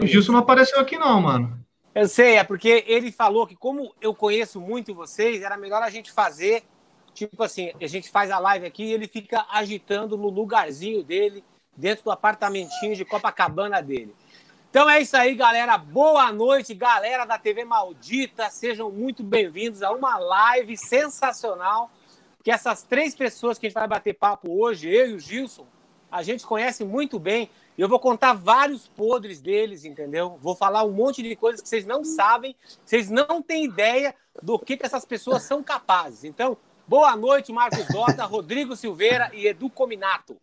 O Gilson não apareceu aqui, não, mano. Eu sei, é porque ele falou que, como eu conheço muito vocês, era melhor a gente fazer. Tipo assim, a gente faz a live aqui e ele fica agitando no lugarzinho dele, dentro do apartamentinho de Copacabana dele. Então é isso aí, galera. Boa noite, galera da TV Maldita. Sejam muito bem-vindos a uma live sensacional. Que essas três pessoas que a gente vai bater papo hoje, eu e o Gilson, a gente conhece muito bem. E eu vou contar vários podres deles, entendeu? Vou falar um monte de coisas que vocês não sabem, vocês não têm ideia do que, que essas pessoas são capazes. Então, boa noite, Marcos Dota, Rodrigo Silveira e Edu Cominato.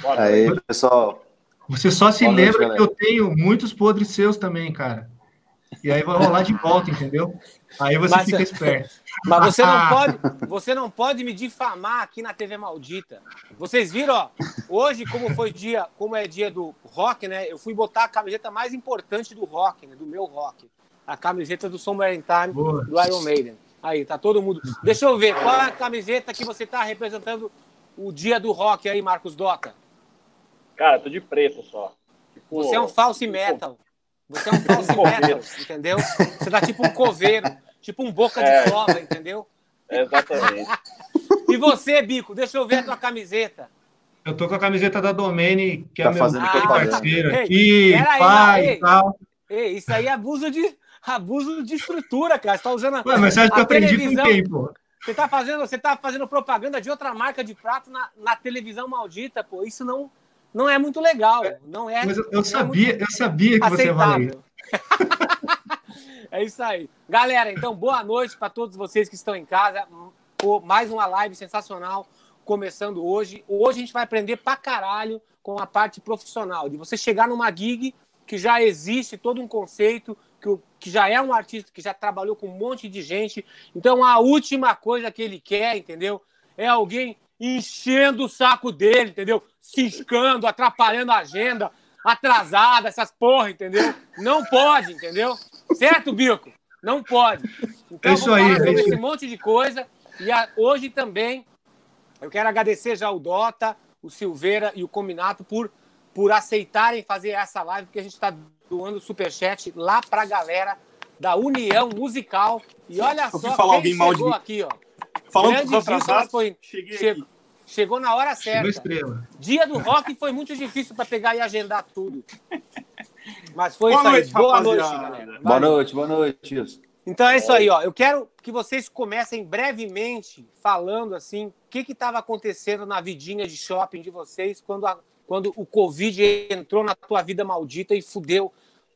Boa Aí, pessoal. Você só se boa lembra noite, que eu tenho muitos podres seus também, cara. E aí vai rolar de volta, entendeu? Aí você Mas, fica esperto. Mas você não pode, você não pode me difamar aqui na TV maldita. Vocês viram, ó, hoje como foi dia, como é dia do rock, né? Eu fui botar a camiseta mais importante do rock, né, do meu rock. A camiseta do Somewhere in Time Boa. do Iron Maiden. Aí, tá todo mundo. Deixa eu ver, qual é a camiseta que você tá representando o dia do rock aí, Marcos Dota? Cara, tô de preto só. Tipo, você é um false metal. Você é um false metal, entendeu? Você tá tipo um coveiro. Tipo um boca de é. cobra, entendeu? Exatamente. E você, Bico, deixa eu ver a tua camiseta. Eu tô com a camiseta da Domene, que é tá é meu fazendo ah, parceiro aqui, pai e tal. Ei, isso aí é abuso de, abuso de estrutura, cara. Você tá usando a, Ué, mas você acha que eu aprendi com quem, pô? Você tá, fazendo, você tá fazendo propaganda de outra marca de prato na, na televisão maldita, pô. Isso não, não é muito legal. Não é, mas eu, eu sabia, é eu sabia que aceitável. você ia falar. É isso aí. Galera, então, boa noite para todos vocês que estão em casa. Por mais uma live sensacional começando hoje. Hoje a gente vai aprender pra caralho com a parte profissional, de você chegar numa gig que já existe todo um conceito, que, que já é um artista que já trabalhou com um monte de gente. Então, a última coisa que ele quer, entendeu? É alguém enchendo o saco dele, entendeu? Ciscando, atrapalhando a agenda, atrasada, essas porra, entendeu? Não pode, entendeu? Certo, Bico? Não pode. Então, é isso aí, sobre é esse monte de coisa. E a, hoje também eu quero agradecer já o Dota, o Silveira e o Cominato por, por aceitarem fazer essa live, porque a gente está doando superchat lá para a galera da União Musical. E olha eu só falar quem alguém chegou aqui, ó. Falando dos atrasados, foi, cheguei che, aqui. Chegou na hora certa. Dia do rock foi muito difícil para pegar e agendar tudo. Mas foi boa isso noite, aí. Boa noite, galera. Boa noite, boa noite. Isso. Então é isso aí, ó. Eu quero que vocês comecem brevemente falando assim, o que estava acontecendo na vidinha de shopping de vocês quando, a, quando o Covid entrou na tua vida maldita e fudeu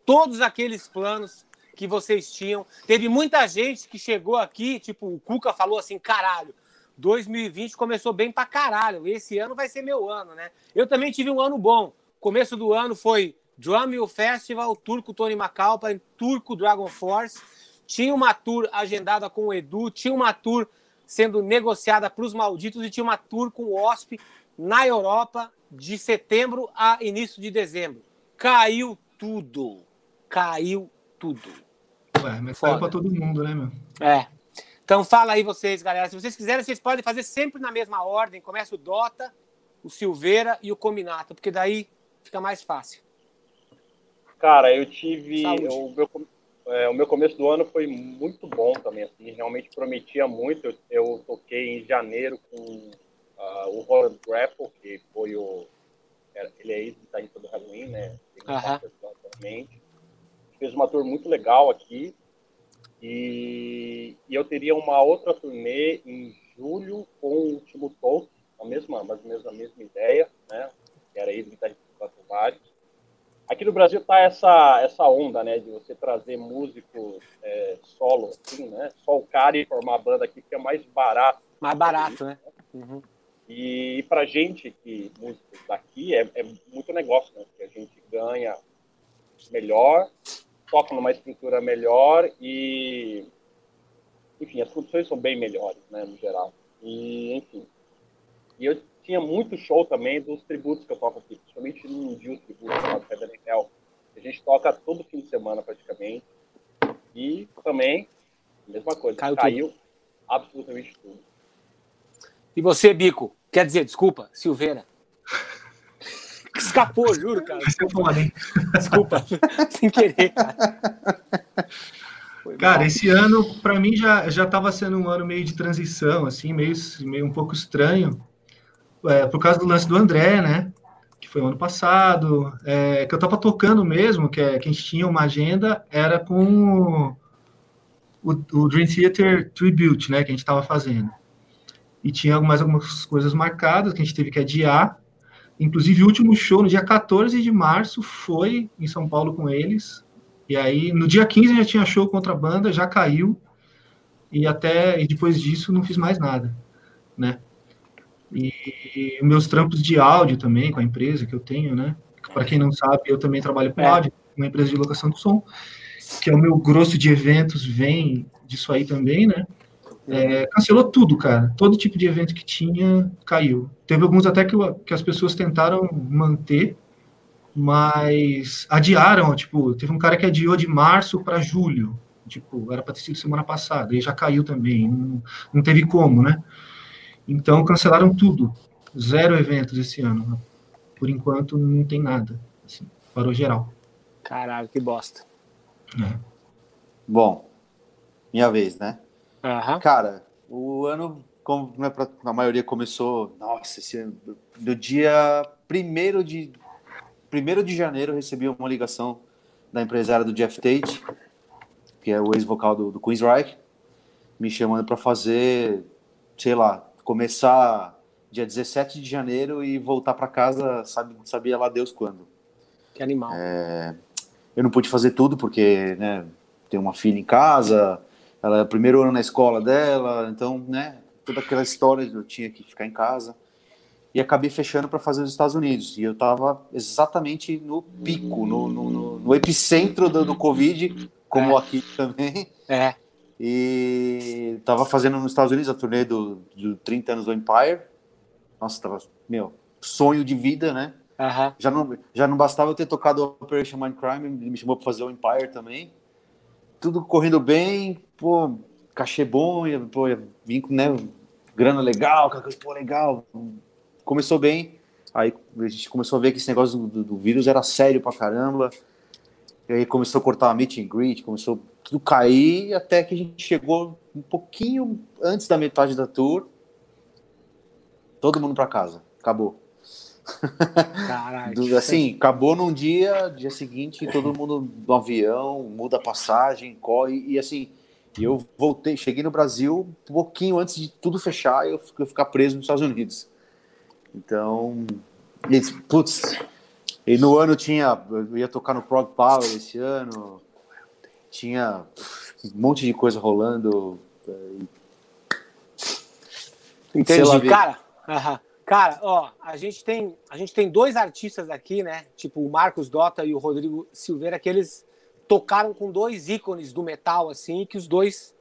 todos aqueles planos que vocês tinham. Teve muita gente que chegou aqui, tipo, o Cuca falou assim, caralho, 2020 começou bem pra caralho. Esse ano vai ser meu ano, né? Eu também tive um ano bom. Começo do ano foi Drum Festival, Turco Tony Macalpa, Turco Dragon Force. Tinha uma tour agendada com o Edu, tinha uma tour sendo negociada para os malditos e tinha uma tour com o OSP na Europa de setembro a início de dezembro. Caiu tudo. Caiu tudo. Ué, mas Foda. caiu para todo mundo, né, meu? É. Então fala aí vocês, galera. Se vocês quiserem, vocês podem fazer sempre na mesma ordem. Começa o Dota, o Silveira e o Cominato, porque daí fica mais fácil. Cara, eu tive. O meu, é, o meu começo do ano foi muito bom também, assim, realmente prometia muito. Eu, eu toquei em janeiro com uh, o Roland Grapple, que foi o. Ele é ex-guitarrista do Halloween, né? Uhum. Fez uma tour muito legal aqui. E, e, eu teria uma outra turnê em julho com o Timo Tolkien, a mesma, mais ou menos a mesma ideia, né? Que era ex-guitarrista do Vários. Aqui no Brasil tá essa, essa onda, né, de você trazer músicos é, solo, assim, né, só o cara e formar banda aqui, que é mais barato. Mais barato, né? Uhum. E pra gente, que músicos daqui, é, é muito negócio, né, porque a gente ganha melhor, toca numa estrutura melhor e, enfim, as condições são bem melhores, né, no geral. E, enfim, e eu tinha muito show também dos tributos que eu toco aqui, principalmente no dia tributo chamado Heaven Hell. A gente toca todo fim de semana praticamente. E também, mesma coisa, caiu, caiu absolutamente tudo. E você, Bico? Quer dizer, desculpa, Silveira. Escapou, juro, cara. Foda, hein? Desculpa, sem querer, cara. Cara, esse ano, para mim, já já estava sendo um ano meio de transição, assim, meio, meio um pouco estranho, é, por causa do lance do André, né? Que foi o ano passado, é, que eu estava tocando mesmo, que, é, que a gente tinha uma agenda, era com o, o Dream Theater Tribute, né? Que a gente estava fazendo. E tinha mais algumas coisas marcadas que a gente teve que adiar. Inclusive, o último show, no dia 14 de março, foi em São Paulo com eles. E aí, no dia 15 já tinha show contra a banda, já caiu. E até e depois disso não fiz mais nada, né? E, e meus trampos de áudio também com a empresa que eu tenho, né? Para quem não sabe, eu também trabalho com é. áudio, uma empresa de locação de som, que é o meu grosso de eventos vem disso aí também, né? É, cancelou tudo, cara. Todo tipo de evento que tinha caiu. Teve alguns até que, que as pessoas tentaram manter, mas adiaram. Tipo, teve um cara que adiou de março para julho. Tipo, era para ter sido semana passada, e já caiu também. Não, não teve como, né? Então cancelaram tudo. Zero eventos esse ano. Por enquanto não tem nada. Assim, parou geral. Caralho, que bosta. É. Bom, minha vez, né? Uhum. Cara, o ano, como né, a maioria começou, nossa, esse ano, do dia 1 de, primeiro de janeiro, eu recebi uma ligação da empresária do Jeff Tate, que é o ex-vocal do, do Queensryche, me chamando para fazer, sei lá, começar dia 17 de janeiro e voltar para casa, sabe, sabia lá Deus quando. Que animal. É, eu não pude fazer tudo porque, né, tem uma filha em casa, ela primeiro ano na escola dela, então, né, toda aquela história eu tinha que ficar em casa. E acabei fechando para fazer nos Estados Unidos. E eu estava exatamente no pico, no, no, no epicentro do, do, Covid, como é. aqui também. É. E estava fazendo nos Estados Unidos a turnê do, do 30 anos do Empire. Nossa, tava, meu, sonho de vida, né? Uhum. Já, não, já não bastava eu ter tocado Operation Mindcrime, ele me chamou para fazer o Empire também tudo correndo bem, pô, cachê bom, pô, vim com né, grana legal, coisa, pô, legal. Começou bem, aí a gente começou a ver que esse negócio do, do, vírus era sério pra caramba. E aí começou a cortar a meet and greet, começou tudo cair, até que a gente chegou um pouquinho antes da metade da tour. Todo mundo para casa, acabou. Caralho. assim, acabou num dia, dia seguinte, todo mundo no avião, muda a passagem, corre, e assim, eu voltei, cheguei no Brasil um pouquinho antes de tudo fechar e eu, eu ficar preso nos Estados Unidos. Então, e, putz, e no ano tinha, eu ia tocar no Prog Power esse ano, tinha um monte de coisa rolando. Entendi, cara. Cara, ó, a gente tem a gente tem dois artistas aqui, né? Tipo o Marcos Dota e o Rodrigo Silveira, que eles tocaram com dois ícones do metal, assim, que os dois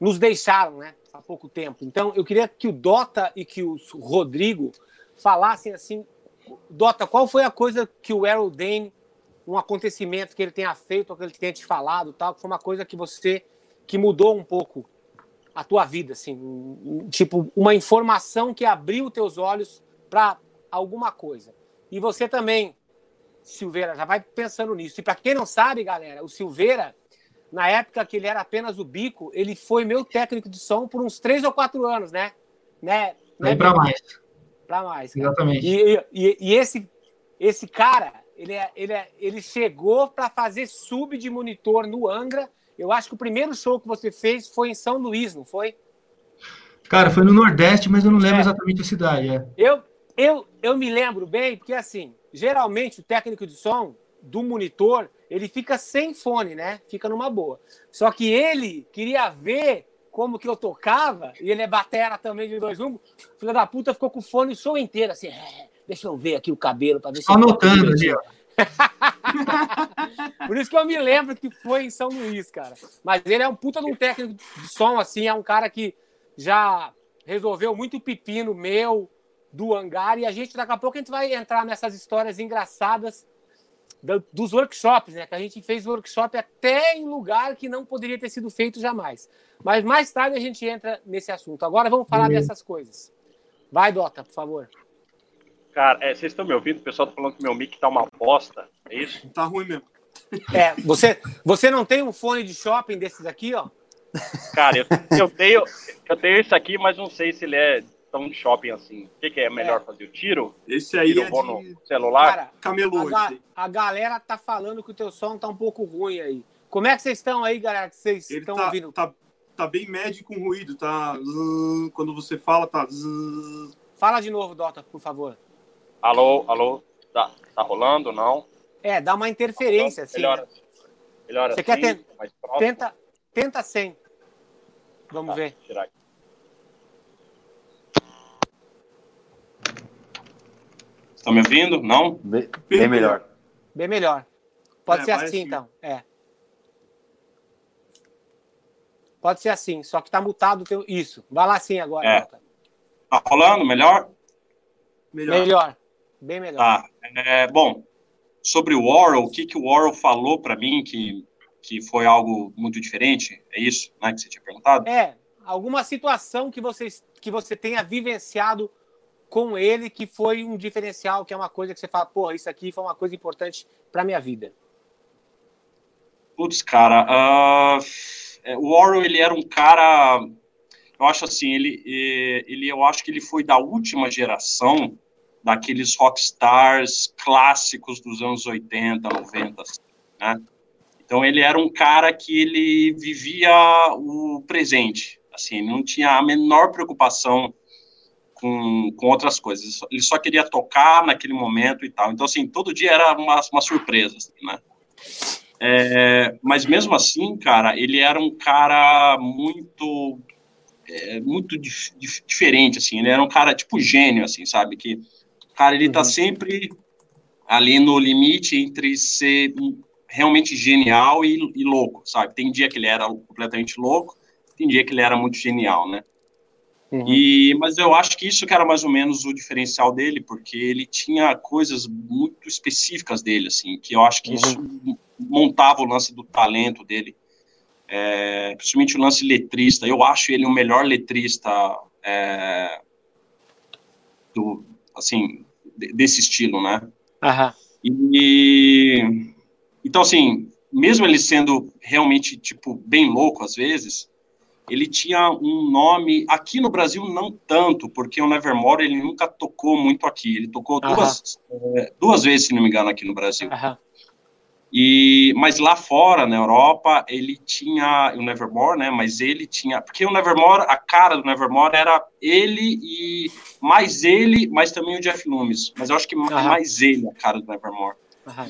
nos deixaram, né? Há pouco tempo. Então, eu queria que o Dota e que o Rodrigo falassem assim, Dota, qual foi a coisa que o Errol Dane, um acontecimento que ele tenha feito, ou que ele tenha te falado, tal, que foi uma coisa que você que mudou um pouco a tua vida, assim, tipo uma informação que abriu teus olhos para alguma coisa. E você também, Silveira, já vai pensando nisso. E para quem não sabe, galera, o Silveira, na época que ele era apenas o bico, ele foi meu técnico de som por uns três ou quatro anos, né? né? né para mais. Para mais. Cara. Exatamente. E, e, e, esse, esse cara, ele, é, ele, é, ele chegou para fazer sub de monitor no Angra eu acho que o primeiro show que você fez foi em São Luís, não foi? Cara, foi no Nordeste, mas eu não lembro é. exatamente a cidade. É. Eu, eu, eu me lembro bem, porque assim, geralmente o técnico de som do monitor, ele fica sem fone, né? Fica numa boa. Só que ele queria ver como que eu tocava, e ele é batera também de dois rumbos. Filho da puta ficou com o fone o show inteiro, assim, é, deixa eu ver aqui o cabelo para ver se. Anotando ali, ó. Por isso que eu me lembro que foi em São Luís, cara. Mas ele é um puta de um técnico de som, assim, é um cara que já resolveu muito pepino meu do hangar e a gente daqui a pouco a gente vai entrar nessas histórias engraçadas dos workshops, né? Que a gente fez workshop até em lugar que não poderia ter sido feito jamais. Mas mais tarde a gente entra nesse assunto. Agora vamos falar uhum. dessas coisas. Vai, Dota, por favor. Cara, é, vocês estão me ouvindo? O pessoal tá falando que meu mic tá uma bosta. É isso? Tá ruim mesmo. É, você, você não tem um fone de shopping desses aqui, ó? Cara, eu, eu, tenho, eu tenho esse aqui, mas não sei se ele é tão de shopping assim. O que, que é melhor é. fazer? O tiro? Esse aí tiro, é de... no celular? Cara, Camelô. A, ga a, galera tá falando que o teu som tá um pouco ruim aí. Como é que vocês estão aí, galera? Que vocês estão tá, ouvindo? Tá, tá bem médio com ruído, tá? Quando você fala, tá. Fala de novo, Dota, por favor. Alô, alô, tá, tá rolando, não? É, dá uma interferência, assim. Melhor, né? melhor Você assim, quer ten... tenta, tenta sem. Vamos tá, ver. Tirar aqui. Estão me ouvindo? Não? Bem, bem melhor. Bem melhor. Pode é, ser assim, então. É. Pode ser assim, só que tá mutado teu... isso. Vai lá sim agora. É. Tá rolando? Melhor? Melhor. Melhor. Bem melhor. Tá. É, bom, sobre o Warhol, o que, que o Warhol falou para mim que, que foi algo muito diferente? É isso né, que você tinha perguntado? É, alguma situação que, vocês, que você tenha vivenciado com ele que foi um diferencial, que é uma coisa que você fala, pô, isso aqui foi uma coisa importante para minha vida. Putz, cara, uh, o Warhol, ele era um cara, eu acho assim, ele, ele, eu acho que ele foi da última geração daqueles rockstars clássicos dos anos 80, 90, assim, né? Então ele era um cara que ele vivia o presente, assim, ele não tinha a menor preocupação com, com outras coisas, ele só queria tocar naquele momento e tal. Então assim, todo dia era uma, uma surpresa, assim, né? É, mas mesmo assim, cara, ele era um cara muito é, muito dif diferente, assim, ele era um cara tipo gênio, assim, sabe, que cara, ele tá uhum. sempre ali no limite entre ser realmente genial e, e, louco, sabe? Tem dia que ele era completamente louco, tem dia que ele era muito genial, né? Uhum. E, mas eu acho que isso que era mais ou menos o diferencial dele, porque ele tinha coisas muito específicas dele, assim, que eu acho que uhum. isso montava o lance do talento dele, é, principalmente o lance letrista. Eu acho ele o melhor letrista é, do, assim, desse estilo, né? Uhum. E então assim, mesmo ele sendo realmente tipo bem louco às vezes, ele tinha um nome aqui no Brasil não tanto, porque o Nevermore ele nunca tocou muito aqui. Ele tocou uhum. duas, é, duas vezes, se não me engano, aqui no Brasil. Uhum. E, mas lá fora, na Europa, ele tinha o Nevermore, né? Mas ele tinha. Porque o Nevermore, a cara do Nevermore era ele e mais ele, mas também o Jeff Loomis. Mas eu acho que uhum. mais ele, a cara do Nevermore. Uhum.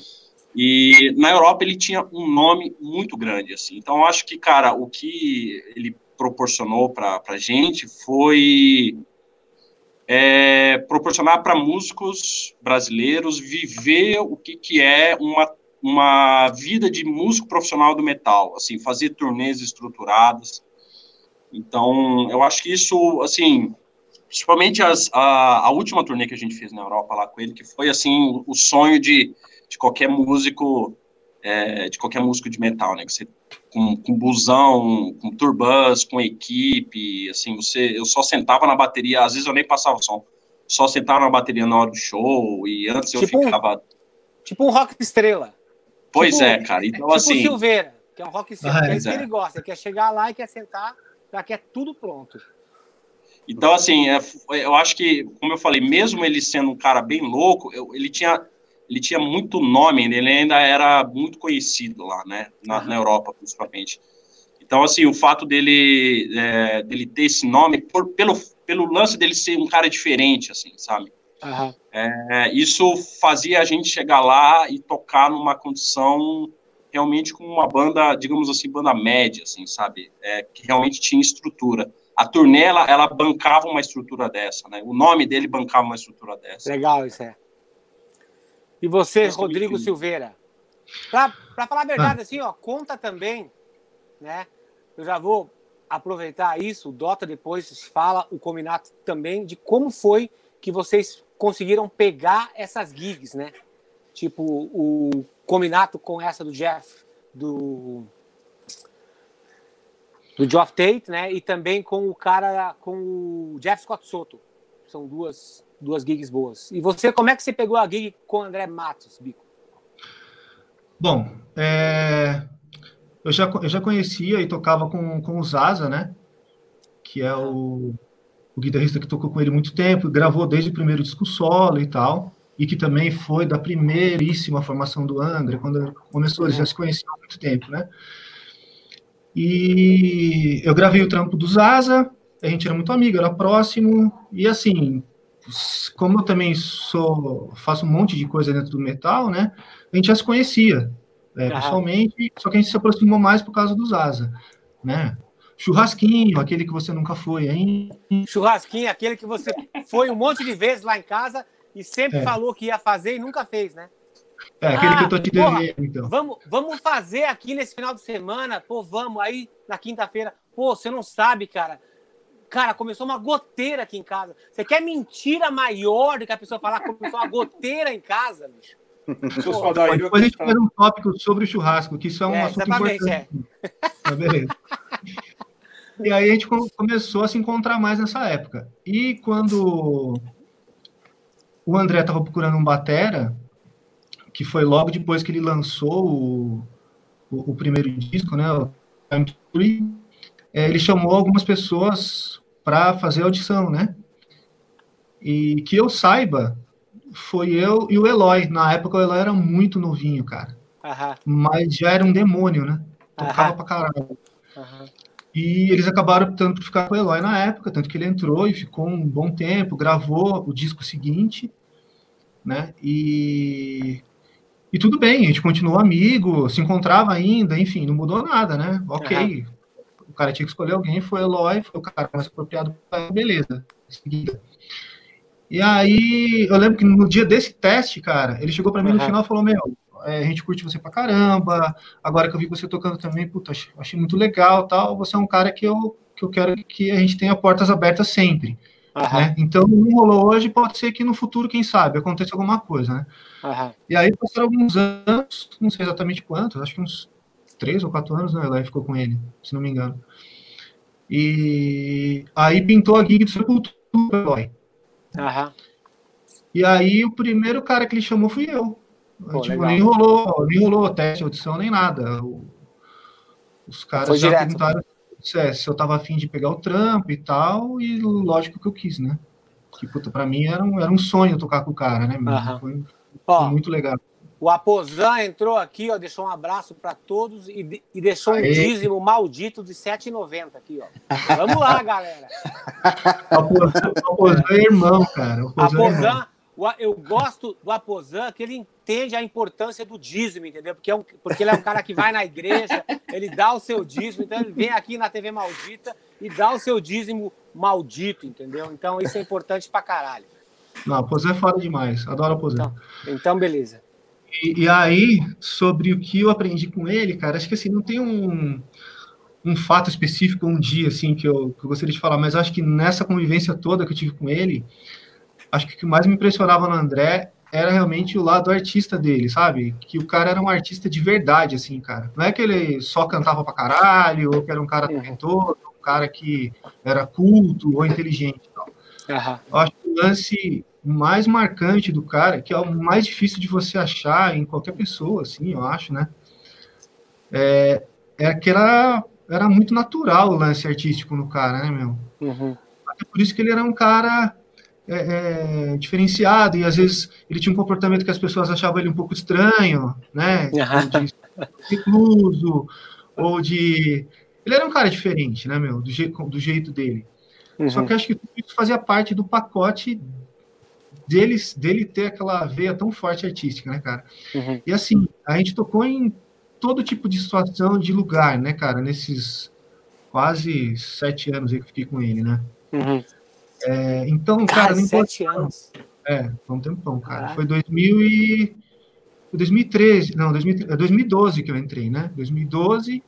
E na Europa ele tinha um nome muito grande, assim. Então eu acho que, cara, o que ele proporcionou para a gente foi é, proporcionar para músicos brasileiros viver o que, que é uma uma vida de músico profissional do metal, assim, fazer turnês estruturadas. Então, eu acho que isso, assim, principalmente as, a, a última turnê que a gente fez na Europa lá com ele, que foi, assim, o, sonho de, de qualquer músico, é, de qualquer músico de metal, né, você com, com busão, com turbans, com equipe, assim, você, eu só sentava na bateria, às vezes eu nem passava o som, só sentava na bateria na hora do show, e antes eu tipo ficava... Um, tipo um rock estrela. Pois tipo, é, cara. Então, tipo assim. o Silveira, que é um rock ah, que é isso que ele gosta, quer chegar lá e quer sentar, já quer tudo pronto. Então, assim, é, eu acho que, como eu falei, mesmo ele sendo um cara bem louco, eu, ele tinha ele tinha muito nome, ele ainda era muito conhecido lá, né, na, uhum. na Europa, principalmente. Então, assim, o fato dele, é, dele ter esse nome, por, pelo, pelo lance dele ser um cara diferente, assim, sabe? Uhum. É, isso fazia a gente chegar lá e tocar numa condição realmente com uma banda, digamos assim, banda média, assim, sabe? É, que realmente tinha estrutura. A turnê, ela, ela, bancava uma estrutura dessa, né? O nome dele bancava uma estrutura dessa. Legal, isso é. E você, Rodrigo Silveira? Para falar a verdade, ah. assim, ó, conta também, né? Eu já vou aproveitar isso, o Dota depois fala, o Combinato também, de como foi que vocês conseguiram pegar essas gigs, né? Tipo, o combinato com essa do Jeff, do do Geoff Tate, né? E também com o cara, com o Jeff Scott Soto. São duas duas gigs boas. E você, como é que você pegou a gig com o André Matos, Bico? Bom, é, eu, já, eu já conhecia e tocava com, com o Zaza, né? Que é o, o guitarrista que tocou com ele muito tempo, gravou desde o primeiro disco solo e tal, e que também foi da primeiríssima formação do Angra, quando começou, eles já se conheciam há muito tempo, né? E eu gravei o trampo do Zaza, a gente era muito amigo, era próximo, e assim, como eu também sou, faço um monte de coisa dentro do metal, né? A gente já se conhecia é, pessoalmente, só que a gente se aproximou mais por causa do Zaza, né? Churrasquinho, aquele que você nunca foi, hein? Churrasquinho, aquele que você foi um monte de vezes lá em casa e sempre é. falou que ia fazer e nunca fez, né? É, aquele ah, que eu tô te devendo, então. Vamos, vamos fazer aqui nesse final de semana, pô, vamos, aí na quinta-feira. Pô, você não sabe, cara, Cara, começou uma goteira aqui em casa. Você quer mentira maior do que a pessoa falar que começou uma goteira em casa, bicho? Pô, depois a gente faz um tópico sobre o churrasco, que isso é um é, assunto importante. É. Tá, beleza. E aí a gente começou a se encontrar mais nessa época. E quando o André estava procurando um batera, que foi logo depois que ele lançou o, o, o primeiro disco, né, o Time to Free, é, ele chamou algumas pessoas para fazer audição, né? E que eu saiba, foi eu e o Eloy. Na época o Eloy era muito novinho, cara. Aham. Mas já era um demônio, né? Tocava Aham. pra caralho. Aham. E eles acabaram optando por ficar com o Eloy na época, tanto que ele entrou e ficou um bom tempo, gravou o disco seguinte, né? E, e tudo bem, a gente continuou amigo, se encontrava ainda, enfim, não mudou nada, né? Ok, cara tinha que escolher alguém, foi o Eloy, foi o cara mais apropriado, beleza. E aí, eu lembro que no dia desse teste, cara, ele chegou para mim uhum. no final e falou: Meu, é, a gente curte você pra caramba. Agora que eu vi você tocando também, puta, achei, achei muito legal tal. Você é um cara que eu, que eu quero que a gente tenha portas abertas sempre. Uhum. Né? Então, não rolou hoje, pode ser que no futuro, quem sabe, aconteça alguma coisa, né? Uhum. E aí passaram alguns anos, não sei exatamente quantos, acho que uns três ou quatro anos, né? Ela ficou com ele, se não me engano. E aí pintou a gig do Sepultura. Uhum. E aí o primeiro cara que ele chamou fui eu. Pô, tipo, nem rolou, nem rolou teste, audição, nem nada. O, os caras Foi já direto. perguntaram se, é, se eu tava afim de pegar o trampo e tal, e lógico que eu quis, né? Que, puta, pra mim era um, era um sonho tocar com o cara, né? Uhum. Foi, muito legal. O Aposan entrou aqui, ó, deixou um abraço para todos e, e, deixou Aê. um dízimo maldito de 7,90 aqui, ó. Vamos lá, galera. O Aposan é irmão, cara. Aposan, é eu gosto do Aposan que ele entende a importância do dízimo, entendeu? Porque, é um, porque ele é um cara que vai na igreja, ele dá o seu dízimo, então ele vem aqui na TV Maldita e dá o seu dízimo maldito, entendeu? Então isso é importante pra caralho. Não, Aposan é foda demais. Adoro Aposan. Então, então beleza. E, e, aí, sobre o que eu aprendi com ele, cara, acho que assim, não tem um, um fato específico, um dia assim que eu, que eu gostaria de falar, mas acho que nessa convivência toda que eu tive com ele, acho que o que mais me impressionava no André era realmente o lado artista dele, sabe? Que o cara era um artista de verdade, assim, cara. Não é que ele só cantava pra caralho, ou que era um cara uhum. talentoso, um cara que era culto ou inteligente. Não. Uhum. Eu acho que o lance mais marcante do cara, que é o mais difícil de você achar em qualquer pessoa, assim, eu acho, né? É, é que era, era muito natural o lance artístico no cara, né, meu? Uhum. Até por isso que ele era um cara é, é, diferenciado e às vezes ele tinha um comportamento que as pessoas achavam ele um pouco estranho, né? De recluso, ou de. Ele era um cara diferente, né, meu? Do, je... do jeito dele. Uhum. Só que acho que tudo isso fazia parte do pacote dele, dele ter aquela veia tão forte artística, né, cara? Uhum. E assim, a gente tocou em todo tipo de situação, de lugar, né, cara, nesses quase sete anos aí que eu fiquei com ele, né? Uhum. É, então, cara, cara não sete anos. É, foi um tempão, cara. Foi 2000 e... 2013, não, 2012 é que eu entrei, né? 2012,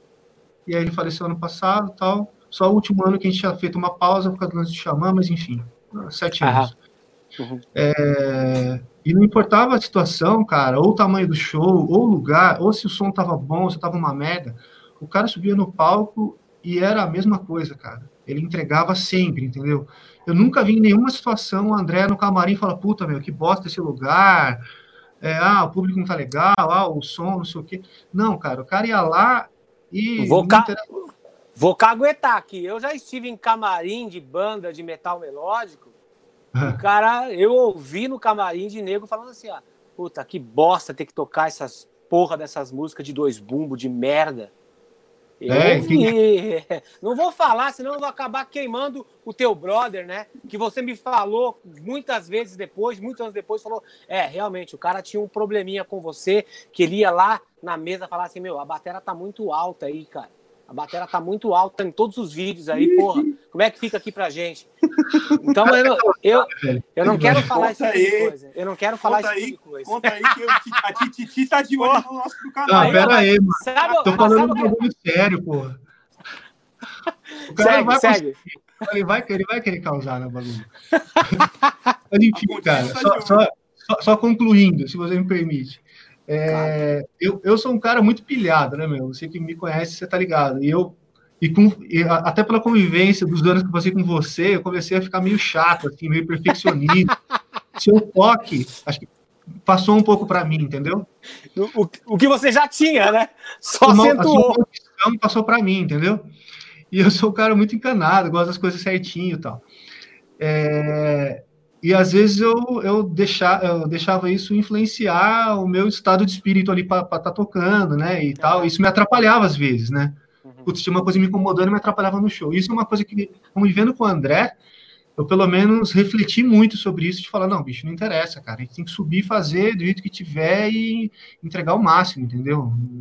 e aí ele faleceu ano passado tal. Só o último ano que a gente tinha feito uma pausa por causa do lance de xamã, mas enfim, sete anos. Uhum. É, e não importava a situação, cara, ou o tamanho do show, ou o lugar, ou se o som tava bom, se tava uma merda, o cara subia no palco e era a mesma coisa, cara. Ele entregava sempre, entendeu? Eu nunca vi em nenhuma situação o André no camarim falar, puta, meu, que bosta esse lugar. É, ah, o público não tá legal, ah, o som, não sei o quê. Não, cara, o cara ia lá e. Vou, ca... Vou caguetar aqui. Eu já estive em camarim de banda de metal melódico. o cara, eu ouvi no camarim de nego falando assim, ó, puta, que bosta ter que tocar essas porra dessas músicas de dois bumbos de merda. É, que... Não vou falar, senão eu vou acabar queimando o teu brother, né? Que você me falou muitas vezes depois, muitos anos depois, falou: é, realmente, o cara tinha um probleminha com você, que ele ia lá na mesa falar assim: meu, a bateria tá muito alta aí, cara. A bateria tá muito alta em todos os vídeos aí, porra. Como é que fica aqui pra gente? Então eu, eu, eu não quero falar isso tipo de coisa. Eu não quero falar isso aí, tipo de coisa. Conta aí que eu, a Titi tá de olho no nosso canal. Não, pera aí, mano. Sabe, Tô falando um bagulho sério, porra. O cara segue, vai segue. Ele vai, ele vai querer causar no bagulho. Mas enfim, cara, só, só, só, só concluindo, se você me permite. É, eu, eu sou um cara muito pilhado, né, meu? Você que me conhece, você tá ligado. E eu, e, com, e até pela convivência dos anos que eu passei com você, eu comecei a ficar meio chato, assim, meio perfeccionista. Seu toque, acho que passou um pouco para mim, entendeu? O, o, que você já tinha, né? Só Uma, acentuou. A passou para mim, entendeu? E eu sou um cara muito encanado, gosto das coisas certinho e tal. É, e às vezes eu, eu, deixar, eu deixava isso influenciar o meu estado de espírito ali para estar tá tocando, né? E tal. Isso me atrapalhava às vezes, né? Uhum. Putz, tinha uma coisa me incomodando e me atrapalhava no show. Isso é uma coisa que, convivendo com o André, eu pelo menos refleti muito sobre isso, de falar, não, bicho, não interessa, cara. A gente tem que subir, fazer do jeito que tiver e entregar o máximo, entendeu? Uhum.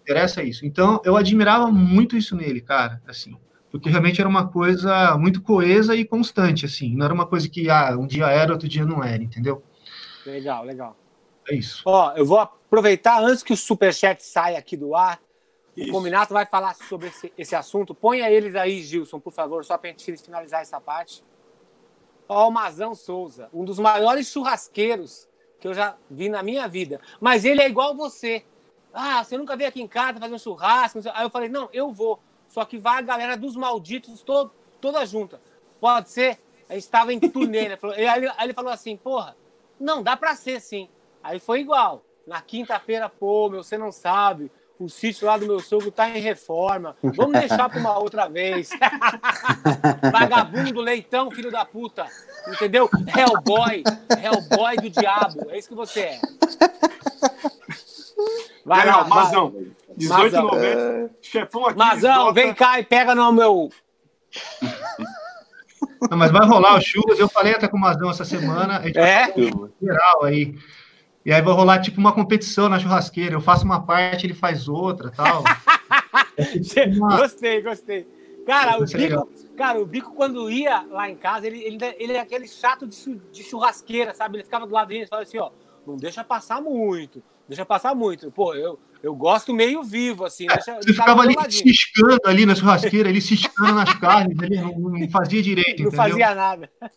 Interessa isso. Então, eu admirava muito isso nele, cara, assim porque realmente era uma coisa muito coesa e constante, assim. Não era uma coisa que ah, um dia era, outro dia não era, entendeu? Legal, legal. É isso. Ó, eu vou aproveitar antes que o superchat saia aqui do ar. Isso. O Combinato vai falar sobre esse, esse assunto. Ponha eles aí, Gilson, por favor, só para a gente finalizar essa parte. Ó, o Mazão Souza, um dos maiores churrasqueiros que eu já vi na minha vida. Mas ele é igual você. Ah, você nunca veio aqui em casa fazer um churrasco? Aí eu falei, não, eu vou só que vai a galera dos malditos todo, toda junta. Pode ser? A gente estava em turnê, né? Aí, ele falou assim, porra, não, dá para ser sim. Aí foi igual. Na quinta-feira, pô, meu, você não sabe, o sítio lá do meu sogro tá em reforma. Vamos deixar para uma outra vez. Vagabundo, leitão, filho da puta. Entendeu? Hellboy. Hellboy do diabo. É isso que você é. Vai lá, Mazão. 18,90. Chefão aqui. Mazão, vem cá e pega no meu. Não, mas vai rolar o churras. Eu falei até com o Mazão essa semana. A gente é? Um geral aí. E aí vai rolar tipo uma competição na churrasqueira. Eu faço uma parte, ele faz outra tal. uma... Gostei, gostei. Cara, o Bico, cara, o Bico, quando ia lá em casa, ele, ele, ele é aquele chato de, de churrasqueira, sabe? Ele ficava do lado dele e falava assim, ó, não deixa passar muito, deixa passar muito. Pô, eu, eu gosto meio vivo, assim. É, deixa, você ficava ali ciscando ali na churrasqueira, ele ciscando nas carnes, ele não, não, fazia direito. Não entendeu? fazia nada. É.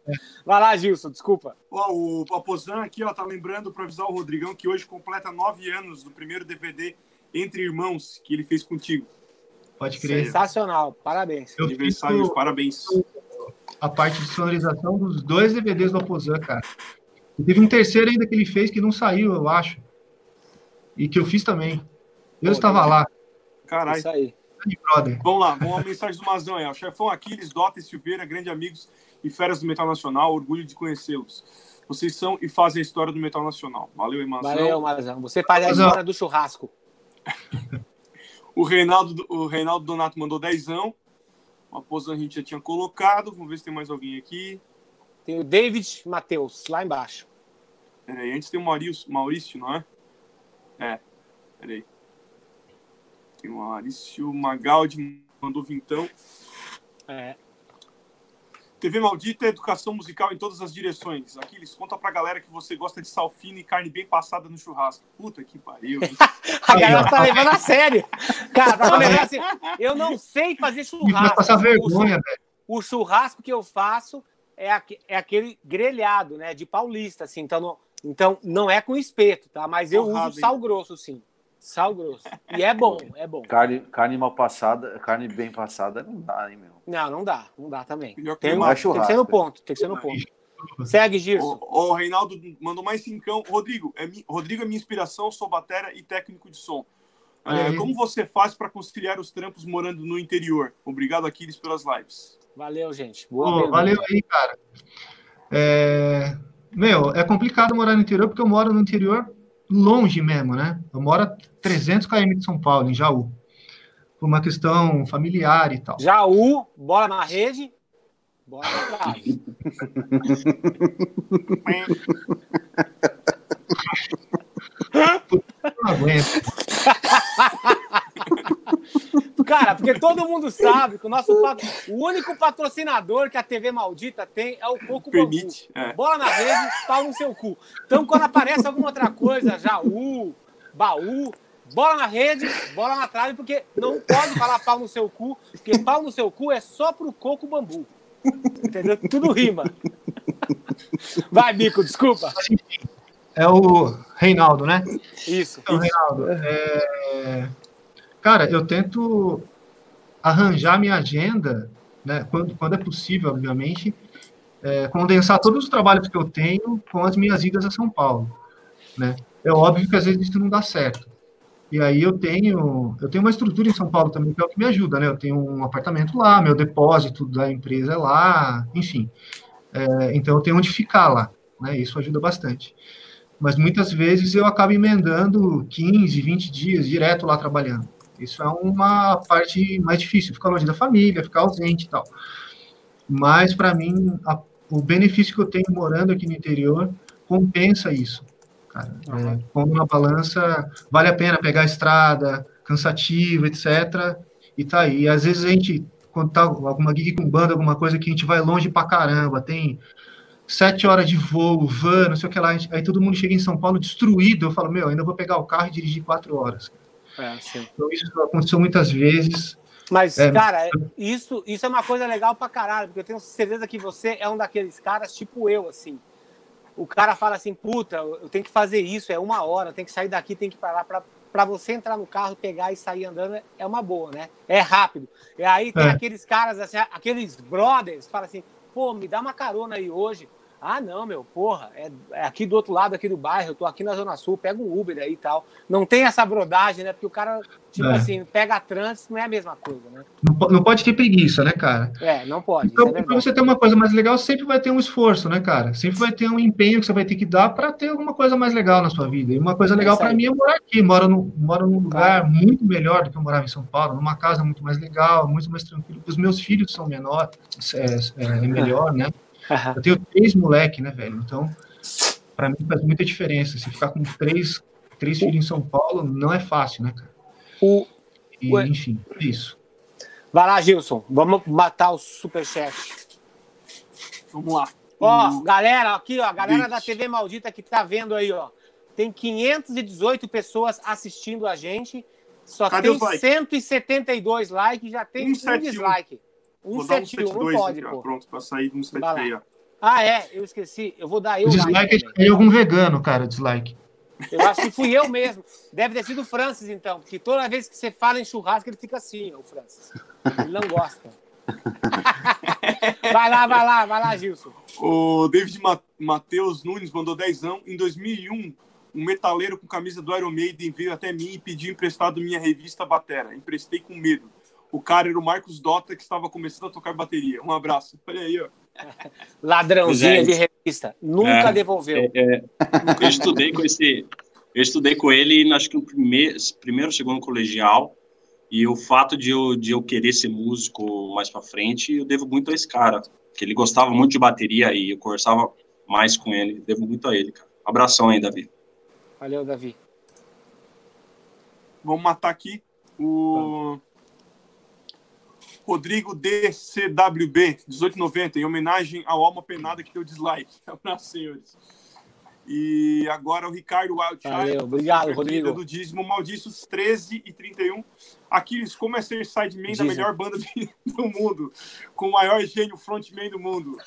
Vai lá, Gilson, desculpa. Ó, o Apozan aqui, ó, tá lembrando para avisar o Rodrigão que hoje completa nove anos do primeiro DVD Entre Irmãos que ele fez contigo. Pode crer. Sensacional, parabéns. Eu Aniversário, parabéns. A parte de sonorização dos dois DVDs do Apozan, cara. E teve um terceiro ainda que ele fez que não saiu, eu acho. E que eu fiz também. Eu Pô, estava lá. Caralho. Isso aí. Vamos lá, vamos a mensagem do Mazão aí. O chefão Aquiles, Dota e Silveira, grandes amigos e feras do Metal Nacional, orgulho de conhecê-los. Vocês são e fazem a história do Metal Nacional. Valeu, Mazão. Valeu, Mazão. Você faz a história do churrasco. o, Reinaldo, o Reinaldo Donato mandou dezão. Uma pose a gente já tinha colocado. Vamos ver se tem mais alguém aqui. Tem o David Matheus, lá embaixo. Peraí, antes tem o Maurício, Maurício, não é? É, peraí. Tem o Maurício Magaldi, mandou vintão. É. TV Maldita, educação musical em todas as direções. Aquiles, conta pra galera que você gosta de sal fino e carne bem passada no churrasco. Puta que pariu. a galera tá levando a sério. Cara, tá assim. Eu não sei fazer churrasco. Passar vergonha, velho. O churrasco que eu faço é, é aquele grelhado, né? De paulista, assim. Então não, então não é com espeto, tá? Mas eu uso sal grosso, sim. Sal grosso. E é bom, é bom. Carne, carne mal passada, carne bem passada não dá, hein, meu? Não, não dá, não dá também. Tem, mais tem que ser no churrasco. ponto, tem que ser no ponto. Segue, Girson. O, o Reinaldo mandou mais cincão. Rodrigo, é, mi- Rodrigo é minha inspiração, sou batera e técnico de som. É, aí. como você faz para conciliar os trampos morando no interior? Obrigado, Aquiles, pelas lives. Valeu, gente. Boa pergunta. valeu aí, cara. É, Meu, é complicado morar no interior porque eu moro no interior longe mesmo, né? Eu moro a 300 km de São Paulo, em Jaú. Por uma questão familiar e tal. Jaú, bola na rede, bola na trave. Não aguento. Cara, porque todo mundo sabe que o nosso pat- o único patrocinador que a TV Maldita tem é o Coco Bambu. Permite. É. Bola na rede, pau no seu cu. Então, quando aparece alguma outra coisa, Jaú, baú, bola na rede, bola na trave, porque não pode falar pau no seu cu, porque pau no seu cu é só pro Coco Bambu. Entendeu? Tudo rima. Vai, Bico, desculpa. É o Reinaldo, né? Isso. Então, Reinaldo, é, cara, eu tento arranjar minha agenda, né, quando, quando é possível, obviamente, é, condensar todos os trabalhos que eu tenho com as minhas idas a São Paulo, né? É óbvio que às vezes isso não dá certo. E aí eu tenho, eu tenho uma estrutura em São Paulo também que é o que me ajuda, né? Eu tenho um apartamento lá, meu depósito da empresa é lá, enfim. É, então eu tenho onde ficar lá, né? Isso ajuda bastante mas muitas vezes eu acabo emendando 15, 20 dias direto lá trabalhando. Isso é uma parte mais difícil, ficar longe da família, ficar ausente e tal. Mas, para mim, a- o benefício que eu tenho morando aqui no interior compensa isso. Cara, é, pondo na balança, vale a pena pegar a estrada, cansativo, etc. E tá aí. E às vezes a gente, quando tá alguma gig com banda, alguma coisa que a gente vai longe pra caramba, tem sete horas de voo, van, não sei o que lá. Aí todo mundo chega em São Paulo destruído. Eu falo, meu, ainda vou pegar o carro e dirigir quatro horas. É. Então isso aconteceu muitas vezes. Mas, É, cara, isso, isso é uma coisa legal pra caralho, porque eu tenho certeza que você é um daqueles caras tipo eu, assim. O cara fala assim, puta, eu tenho que fazer isso, é uma hora, tem que sair daqui, tem que ir pra lá. Pra, pra você entrar no carro, pegar e sair andando, é uma boa, né? É rápido. E aí tem É. aqueles caras, assim, aqueles brothers, fala assim, pô, me dá uma carona aí hoje. Ah, não, meu, porra, é, é aqui do outro lado aqui do bairro, eu tô aqui na Zona Sul, pega um Uber aí e tal. Não tem essa brodagem, né? Porque o cara, tipo É. assim, pega trânsito, não é a mesma coisa, né? Não, não pode ter preguiça, né, cara? É, não pode. Então, isso é verdade. você ter uma coisa mais legal, sempre vai ter um esforço, né, cara? Sempre vai ter um empenho que você vai ter que dar para ter alguma coisa mais legal na sua vida. E uma coisa legal isso para mim é morar aqui. Moro, no, moro num lugar muito melhor do que eu morava em São Paulo, numa casa muito mais legal, muito mais tranquilo. Os meus filhos são menores, é, é, é melhor, né? Eu tenho três moleques, né, velho? Então, para mim faz muita diferença. Se ficar com três, três filhos em São Paulo, não é fácil, né, cara? O- E, enfim, é isso. Vai lá, Gilson. Vamos matar o superchat. Vamos lá. Ó, O- galera, aqui, ó, a galera da. TV Maldita que tá vendo aí, ó. Tem 518 pessoas assistindo a gente. Só Cadê tem os likes? 172 likes, já tem um 171. dislike. Vou dar um 171, não 72 pode, aqui, ó. Pronto, pra sair do Vai lá. 173, ó. Ah, é, eu esqueci. Eu vou dar eu O like dislike também. é algum vegano, cara, dislike. Eu acho que fui eu mesmo. Deve ter sido o Francis, então, porque toda vez que você fala em churrasco, ele fica assim, o Francis. Ele não gosta. vai lá, vai lá, vai lá, Gilson. O David Ma- Matheus Nunes mandou dezão. Em 2001, um metaleiro com camisa do Iron Maiden veio até mim e pediu emprestado minha revista Batera. Emprestei com medo. O cara era o Marcos Dota, que estava começando a tocar bateria. Um abraço. Olha aí, ó. Ladrãozinho é. de revista. Nunca É. devolveu. Eu estudei com esse. Eu estudei com ele, acho que no primeiro, primeiro segundo colegial. E o fato de eu, de eu querer ser músico mais pra frente, eu devo muito a esse cara. Que ele gostava muito de bateria e eu conversava mais com ele. Devo muito a ele, cara. Abração aí, Davi. Valeu, Davi. Vamos matar aqui o Rodrigo DCWB, 1890, em homenagem ao Alma Penada que deu dislike. Abraço, senhores. E agora o Ricardo Wildchild. Valeu, obrigado, Super Rodrigo. Do Dízimo Maldiços 13 e 31. Aquiles, como é ser sideman da melhor banda do mundo? Com o maior gênio frontman do mundo.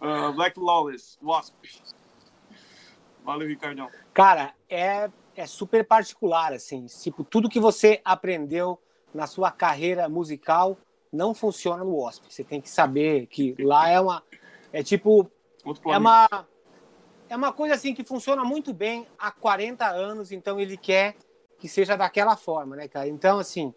Ah, Black Lawless, Wasp. Valeu, Ricardão. Cara, é, é super particular, assim. Tipo, tudo que você aprendeu na sua carreira musical não funciona no WASP. Você tem que saber que lá é uma. É tipo. É uma, é uma coisa assim que funciona muito bem há 40 anos, então ele quer que seja daquela forma, né, cara? Então, assim,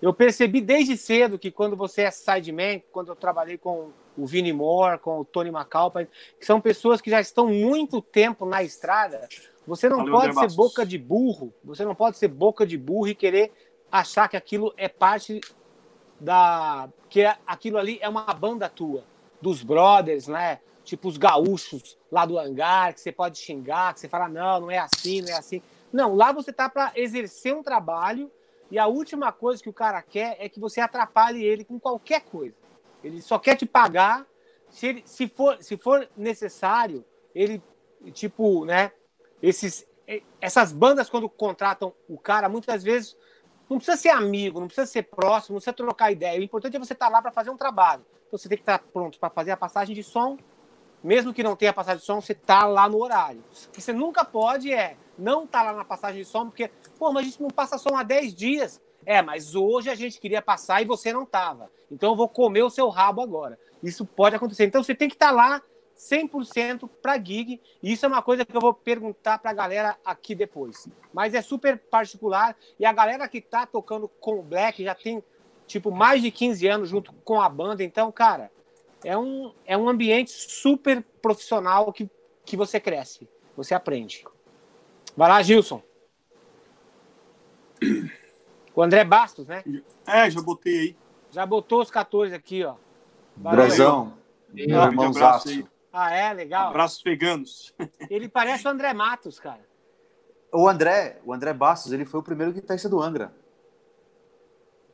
eu percebi desde cedo que quando você é sideman, quando eu trabalhei com o Vini Moore, com o Tony Macalpa, que são pessoas que já estão muito tempo na estrada, você não Valeu, pode ser boca de burro, você não pode ser boca de burro e querer achar que aquilo é parte da que é, aquilo ali é uma banda tua, dos brothers, né? Tipo os gaúchos lá do hangar, que você pode xingar, que você fala não, não é assim, não é assim. Não, lá você tá para exercer um trabalho e a última coisa que o cara quer é que você atrapalhe ele com qualquer coisa. Ele só quer te pagar se, ele, se for se for necessário, ele tipo, né, esses essas bandas quando contratam o cara, muitas vezes não precisa ser amigo, não precisa ser próximo, não precisa trocar ideia. O importante é você estar tá lá para fazer um trabalho. Então você tem que estar tá pronto para fazer a passagem de som. Mesmo que não tenha passagem de som, você está lá no horário. O que você nunca pode é não estar tá lá na passagem de som, porque, pô, mas a gente não passa som há 10 dias. É, mas hoje a gente queria passar e você não estava. Então eu vou comer o seu rabo agora. Isso pode acontecer. Então você tem que estar tá lá 100% para gig. E isso é uma coisa que eu vou perguntar para a galera aqui depois. Mas é super particular. E a galera que está tocando com o Black já tem, tipo, mais de 15 anos junto com a banda. Então, cara, é um, é um ambiente super profissional que, que você cresce. Você aprende. Vai lá, Gilson. O André Bastos, né? É, já botei aí. Já botou os 14 aqui, ó. Brazão. Meu irmãozaço. Ah, é? Legal. Abraços veganos. Ele parece o André Matos, cara. O André, o André Bastos, ele foi o primeiro guitarrista do Angra.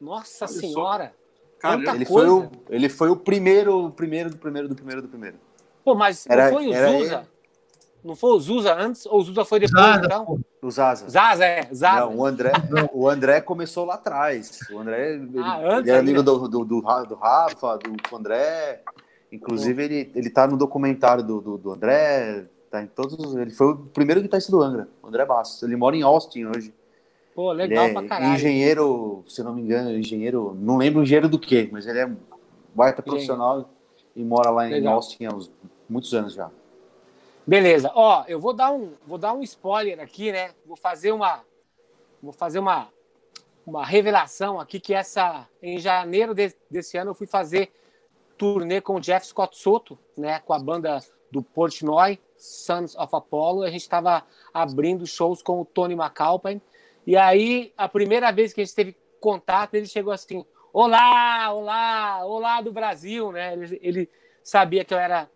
Nossa Olha senhora. Cara, ele foi, o, ele foi o primeiro, o primeiro do primeiro do primeiro do primeiro. Pô, mas era, não foi o Zuza? Ele... Não foi o Zuza antes ou o Zuza foi depois, Zaza, então? O Zaza. Zaza, é. Zaza. Não, o, André, o André começou lá atrás. O André ele, ah, antes, ele era amigo do, do, do, do Rafa, do André. Inclusive, ele, ele tá no documentário do, do, do, André, tá em todos. Ele foi o primeiro guitarrista do Angra, o André Bastos. Ele mora em Austin hoje. Pô, legal ele é pra caralho. Engenheiro, se não me engano, engenheiro. Não lembro engenheiro do quê, mas ele é baita profissional e mora lá em legal. Austin há uns, muitos anos já. Beleza. Ó, eu vou dar um, vou dar um spoiler aqui, né? Vou fazer uma, vou fazer uma, uma revelação aqui que essa em janeiro de, desse ano eu fui fazer turnê com o Jeff Scott Soto, né, com a banda do Portnoy, Sons of Apollo. A gente estava abrindo shows com o Tony McAlpine. E aí, a primeira vez que a gente teve contato, ele chegou assim: Olá, olá, olá do Brasil, né? Ele, ele sabia que eu era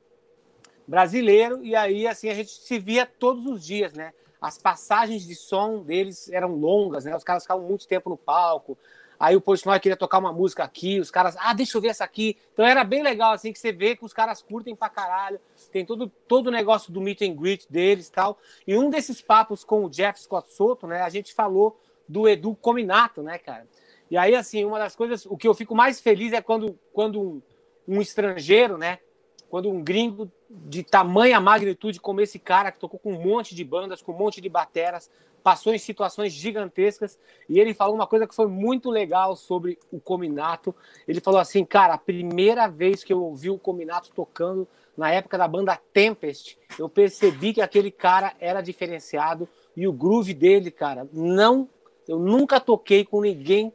brasileiro e aí assim a gente se via todos os dias, né? As passagens de som deles eram longas, né? Os caras ficavam muito tempo no palco. Aí o Portnoy queria tocar uma música aqui, os caras, ah, deixa eu ver essa aqui. Então era bem legal, assim, que você vê que os caras curtem pra caralho. Tem todo, todo o negócio do meet and greet deles tal. E um desses papos com o Jeff Scott Soto, né, a gente falou do Edu Cominato, né, cara? E aí, assim, uma das coisas, o que eu fico mais feliz é quando, quando um, um estrangeiro, né, quando um gringo de tamanha magnitude como esse cara, que tocou com um monte de bandas, com um monte de bateras, passou em situações gigantescas e ele falou uma coisa que foi muito legal sobre o Cominato. Ele falou assim, cara, a primeira vez que eu ouvi o Cominato tocando na época da banda Tempest, eu percebi que aquele cara era diferenciado e o groove dele, cara, não, eu nunca toquei com ninguém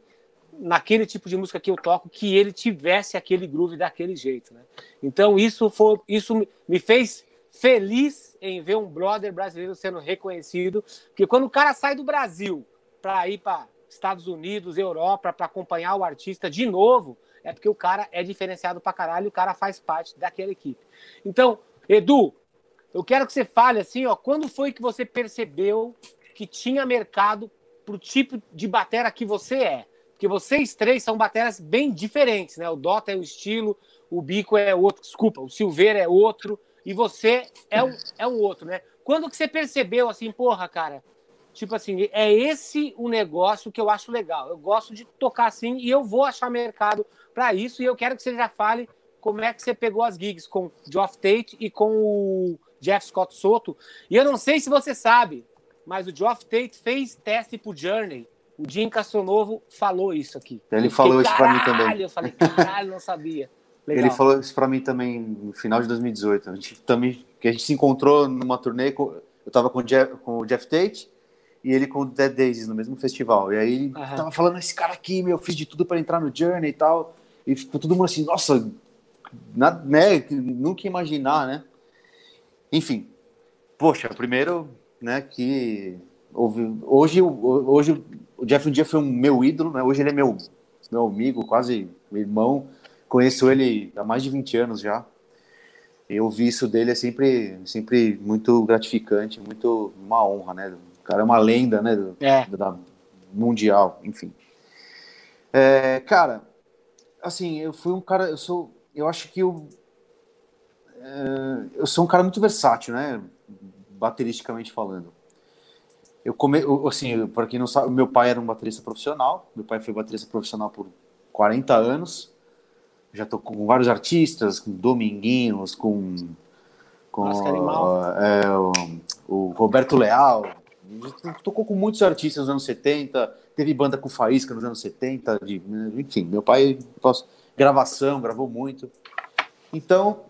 naquele tipo de música que eu toco que ele tivesse aquele groove daquele jeito, né? Então isso foi, isso me fez feliz em ver um brother brasileiro sendo reconhecido, porque quando o cara sai do Brasil para ir para Estados Unidos, Europa, para acompanhar o artista de novo, é porque o cara é diferenciado para caralho, o cara faz parte daquela equipe. Então, Edu, eu quero que você fale assim, ó, quando foi que você percebeu que tinha mercado pro tipo de batera que você é? Porque vocês três são bateras bem diferentes, né? O Dota é um estilo, o Bico é outro, desculpa, o Silveira é outro, e você é um, é um outro, né? Quando que você percebeu assim, porra, cara, tipo assim, é esse o negócio que eu acho legal. Eu gosto de tocar assim e eu vou achar mercado para isso e eu quero que você já fale como é que você pegou as gigs com Geoff Tate e com o Jeff Scott Soto. E eu não sei se você sabe, mas o Geoff Tate fez teste pro Journey. O Jim Castronovo falou isso aqui. Ele falou isso pra mim também. Eu falei, caralho, não sabia. Legal. Ele falou isso pra mim também no final de 2018. A gente também, que a gente se encontrou numa turnê, com- eu tava com o Jeff, com o Jeff Tate e ele com o Dead Daisies no mesmo festival. E aí ele Aham. tava falando, esse cara aqui, meu, eu fiz de tudo pra entrar no Journey e tal. E ficou todo mundo assim, nossa, na, né, nunca imaginar, né? Enfim, poxa, primeiro, né, que houve, hoje, hoje o Jeff um dia foi um meu ídolo, né? Hoje ele é meu, meu amigo, quase meu irmão. Conheço ele há mais de 20 anos já. E ouvir isso dele é sempre, sempre muito gratificante, muito uma honra, né? O cara é uma lenda, né? do- É. da mundial, enfim. É, cara, assim, eu fui um cara, eu sou, eu acho que eu, é, eu sou um cara muito versátil, né? Bateristicamente falando. Eu come, eu, assim, para quem não sabe, meu pai era um baterista profissional. Meu pai foi baterista profissional por 40 anos. Já tocou com vários artistas, com Dominguinhos, com com Nossa, é, o, o Roberto Leal. Tocou com muitos artistas nos anos 70, teve banda com Faísca nos anos 70, de, enfim, meu pai faz gravação, gravou muito. Então,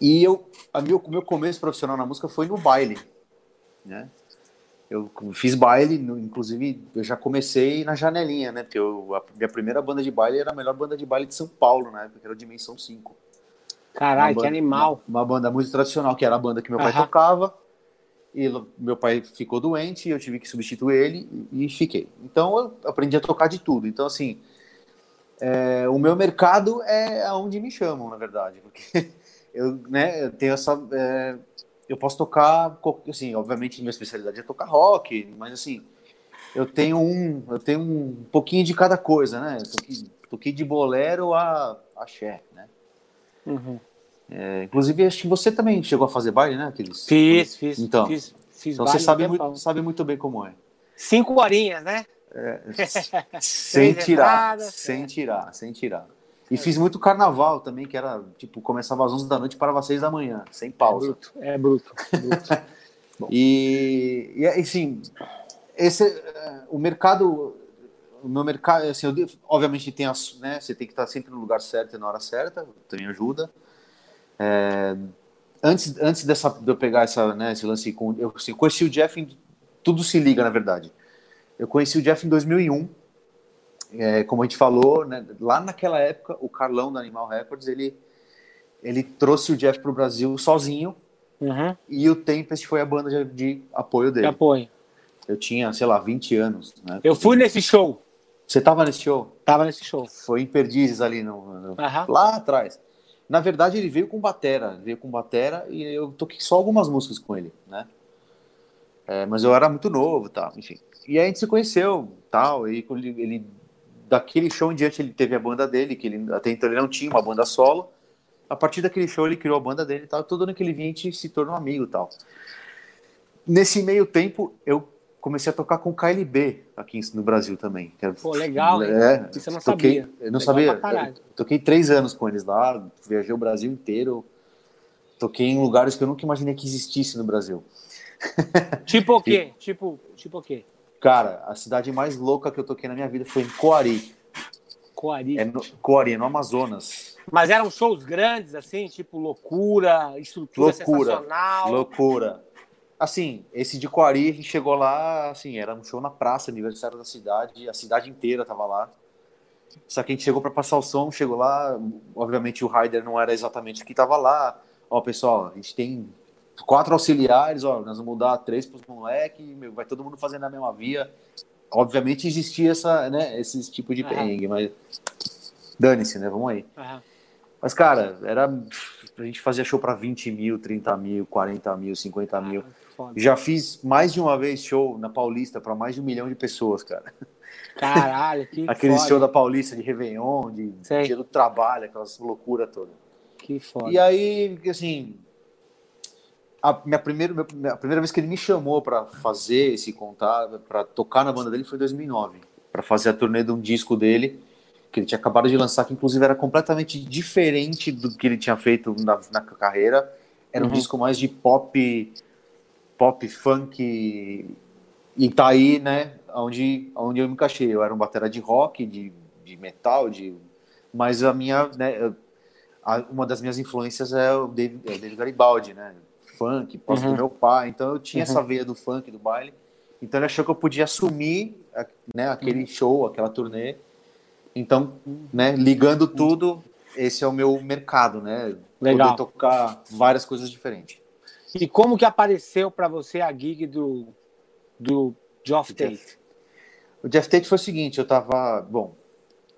e eu, a meu, o meu começo profissional na música foi no baile, né? Eu fiz baile, inclusive eu já comecei na janelinha, né? Porque eu, a minha primeira banda de baile era a melhor banda de baile de São Paulo, na época, que era o Dimensão 5. Caralho, que animal. Uma, uma banda muito tradicional, que era a banda que meu pai Aham. tocava. E meu pai ficou doente, eu tive que substituir ele e, e fiquei. Então eu aprendi a tocar de tudo. Então, assim, é, o meu mercado é aonde me chamam, na verdade. Porque eu, né, eu tenho essa. é, eu posso tocar, assim, obviamente minha especialidade é tocar rock, mas assim, eu tenho um, eu tenho um pouquinho de cada coisa, né? Eu Toquei, toquei de bolero a axé, né? Uhum. É, inclusive, acho que você também chegou a fazer baile, né? Aqueles... Fiz, fiz. Então, fiz, fiz então você sabe muito, sabe muito bem como é. Cinco horinhas, né? sem Três tirar, sem é. tirar, sem tirar. E fiz muito carnaval também, que era, tipo, começava às 11 da noite e parava às 6 da manhã, sem pausa. Bruto, é bruto. bruto. E, e assim, esse, eh, o mercado, o meu mercado, assim, eu, obviamente tem as, né, você tem que estar sempre no lugar certo e na hora certa, também ajuda. É, antes, antes dessa, de eu pegar essa, né, esse lance com, eu assim, conheci o Jeff, em, tudo se liga, na verdade. Eu conheci o Jeff em 2001, é, como a gente falou, né, lá naquela época, o Carlão da Animal Records, ele, ele trouxe o Jeff para o Brasil sozinho, Uhum. e o Tempest foi a banda de, de apoio De dele. apoio. Eu tinha, sei lá, 20 anos. Né? Eu fui nesse show. Você tava nesse show? Tava nesse show. Foi em Perdizes ali, no, no- Aham. lá atrás. Na verdade, ele veio com batera, veio com batera e eu toquei só algumas músicas com ele, né? É, mas eu era muito novo, tal, enfim. E aí a gente se conheceu, tal, e ele, ele- daquele show em diante ele teve a banda dele, que ele até então ele não tinha uma banda solo. A partir daquele show ele criou a banda dele e tal, todo ano que ele vinha a gente se tornou amigo, e tal. Nesse meio tempo eu comecei a tocar com o KLB aqui no Brasil também. que era- Pô, legal? É, Isso eu não toquei, sabia. Eu não Legal sabia. eu toquei três anos com eles lá, viajei o Brasil inteiro. Toquei em lugares que eu nunca imaginei que existisse no Brasil. Tipo o quê? Tipo, tipo o quê? Cara, a cidade mais louca que eu toquei na minha vida foi em Coari. Coari. É no, Coari, é no Amazonas. Mas eram shows grandes, assim, tipo loucura, estrutura Loucura. sensacional. Loucura. Assim, esse de Coari, a gente chegou lá, assim, era um show na praça, aniversário da cidade, a cidade inteira tava lá. Só que a gente chegou para passar o som, chegou lá, obviamente o rider não era exatamente o que tava lá. Ó, pessoal, a gente tem quatro auxiliares, ó, nós vamos mudar três pros moleques, meu, vai todo mundo fazendo a mesma via. Obviamente existia essa, né, esse tipo de perrengue, mas dane-se, né, vamos aí. Aham. Mas, cara, era. A gente fazia show para 20 mil, 30 mil, 40 mil, 50 mil. Ah, foda. Já fiz mais de uma vez show na Paulista para mais de um milhão de pessoas, cara. Caralho, que Aquele foda. show da Paulista de Réveillon, de Sei. dia do trabalho, aquelas loucuras todas. Que foda. E aí, assim. A minha primeira, a primeira vez que ele me chamou para fazer esse contato, para tocar na banda dele foi em 2009, para fazer a turnê de um disco dele, que ele tinha acabado de lançar, que inclusive era completamente diferente do que ele tinha feito na, na carreira. Era um Uhum. disco mais de pop, pop, funk, e tá aí, né, onde, onde eu me encaixei. Eu era um batera de rock, de, de metal, de... mas a minha, né, a, uma das minhas influências é o David, é o David Garibaldi, né, funk, posso uhum. do meu pai, então eu tinha uhum. essa veia do funk, do baile, então ele achou que eu podia assumir, né, aquele uhum. show, aquela turnê, então, né, ligando tudo, esse é o meu mercado, né, Legal. poder tocar várias coisas diferentes. E como que apareceu para você a gig do, do Geoff Tate? O Jeff Tate foi o seguinte, eu tava, bom,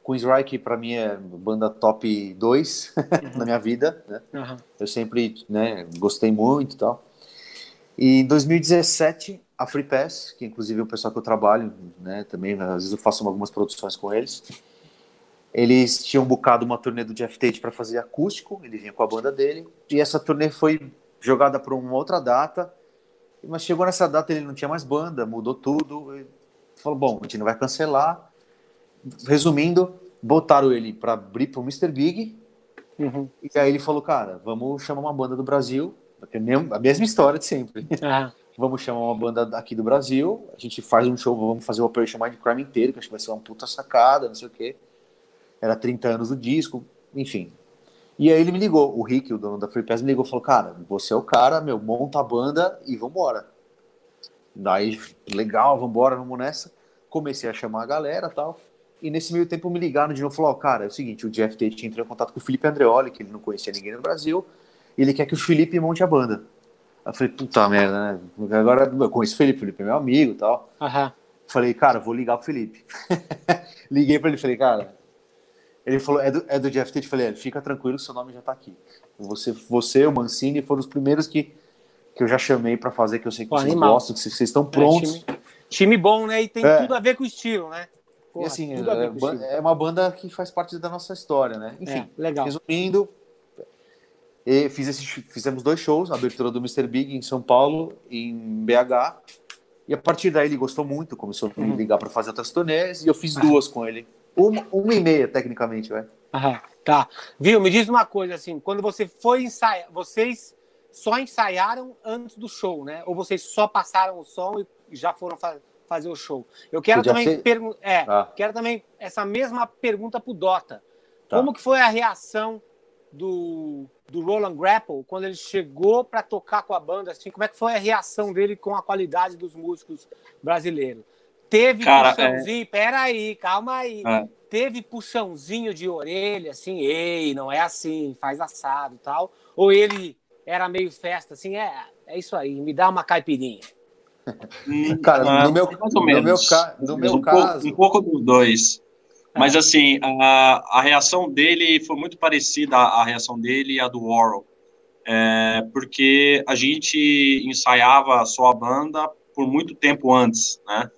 Queensryche para mim é banda top 2 uhum. na minha vida, né? Uhum. Eu sempre, né, gostei muito e tal. E em 2017, a Free Pass, que inclusive é o pessoal que eu trabalho, né, também, às vezes eu faço algumas produções com eles. Eles tinham bucado uma turnê do Jeff Tate para fazer acústico, ele vinha com a banda dele, e essa turnê foi jogada para uma outra data, mas chegou nessa data ele não tinha mais banda, mudou tudo, e falou, bom, a gente não vai cancelar. Resumindo, botaram ele para abrir para o Mr. Big, uhum. e aí ele falou, cara, vamos chamar uma banda do Brasil, a mesma história de sempre. Vamos chamar uma banda aqui do Brasil, a gente faz um show, vamos fazer o Operation Mind Crime inteiro, que acho que vai ser uma puta sacada, não sei o quê. Era 30 anos do disco, enfim. E aí ele me ligou, o Rick, o dono da Free Pass, me ligou e falou, cara, você é o cara, meu, monta a banda e vambora. Daí, legal, vambora, vamos nessa. Comecei a chamar a galera tal. E nesse meio tempo me ligaram de novo e falaram, cara, é o seguinte, o Jeff Tate entrou em contato com o Felipe Andreoli, que ele não conhecia ninguém no Brasil, e ele quer que o Felipe monte a banda. Aí eu falei, puta merda, né? Agora eu conheço o Felipe, o Felipe é meu amigo e tal. Uhum. Falei, cara, vou ligar pro Felipe. Liguei para ele, falei, cara, ele falou, é do, é do Jeff Tate. Falei, é, fica tranquilo, seu nome já tá aqui. Você, você o Mancini foram os primeiros que, que eu já chamei para fazer, que eu sei que Pô, vocês animal. gostam, que vocês, vocês estão prontos. É, time, time, bom, né? E tem é. tudo a ver com o estilo, né? Porra, e assim, é, é, uma banda que faz parte da nossa história, né? Enfim, é, legal. resumindo, fiz esse, fizemos dois shows, a abertura do Mr. Big em São Paulo e em BH. E a partir daí ele gostou muito, começou a me uhum. ligar para fazer outras turnês e eu fiz duas com ele. Uma, uma e meia, tecnicamente, vai. Aham, tá. Viu? Me diz uma coisa assim, quando você foi ensaiar, vocês só ensaiaram antes do show, né? Ou vocês só passaram o som e já foram fa fazer o show? Eu quero Podia também perguntar, é, ah. quero também essa mesma pergunta pro Dota. Tá. Como que foi a reação do, do Roland Grapple quando ele chegou para tocar com a banda assim? Como é que foi a reação dele com a qualidade dos músicos brasileiros? Teve Cara, puxãozinho, é... peraí, calma aí. É. Teve puxãozinho de orelha, assim, ei, não é assim, faz assado e tal. Ou ele era meio festa, assim, é, é isso aí, me dá uma caipirinha. Hum, Cara, ah, no meu, no meu, ca... no meu um caso. Pouco, um pouco dos dois. É. Mas assim, a, a reação dele foi muito parecida à reação dele e a do Warhol. É, porque a gente ensaiava só a banda por muito tempo antes, né?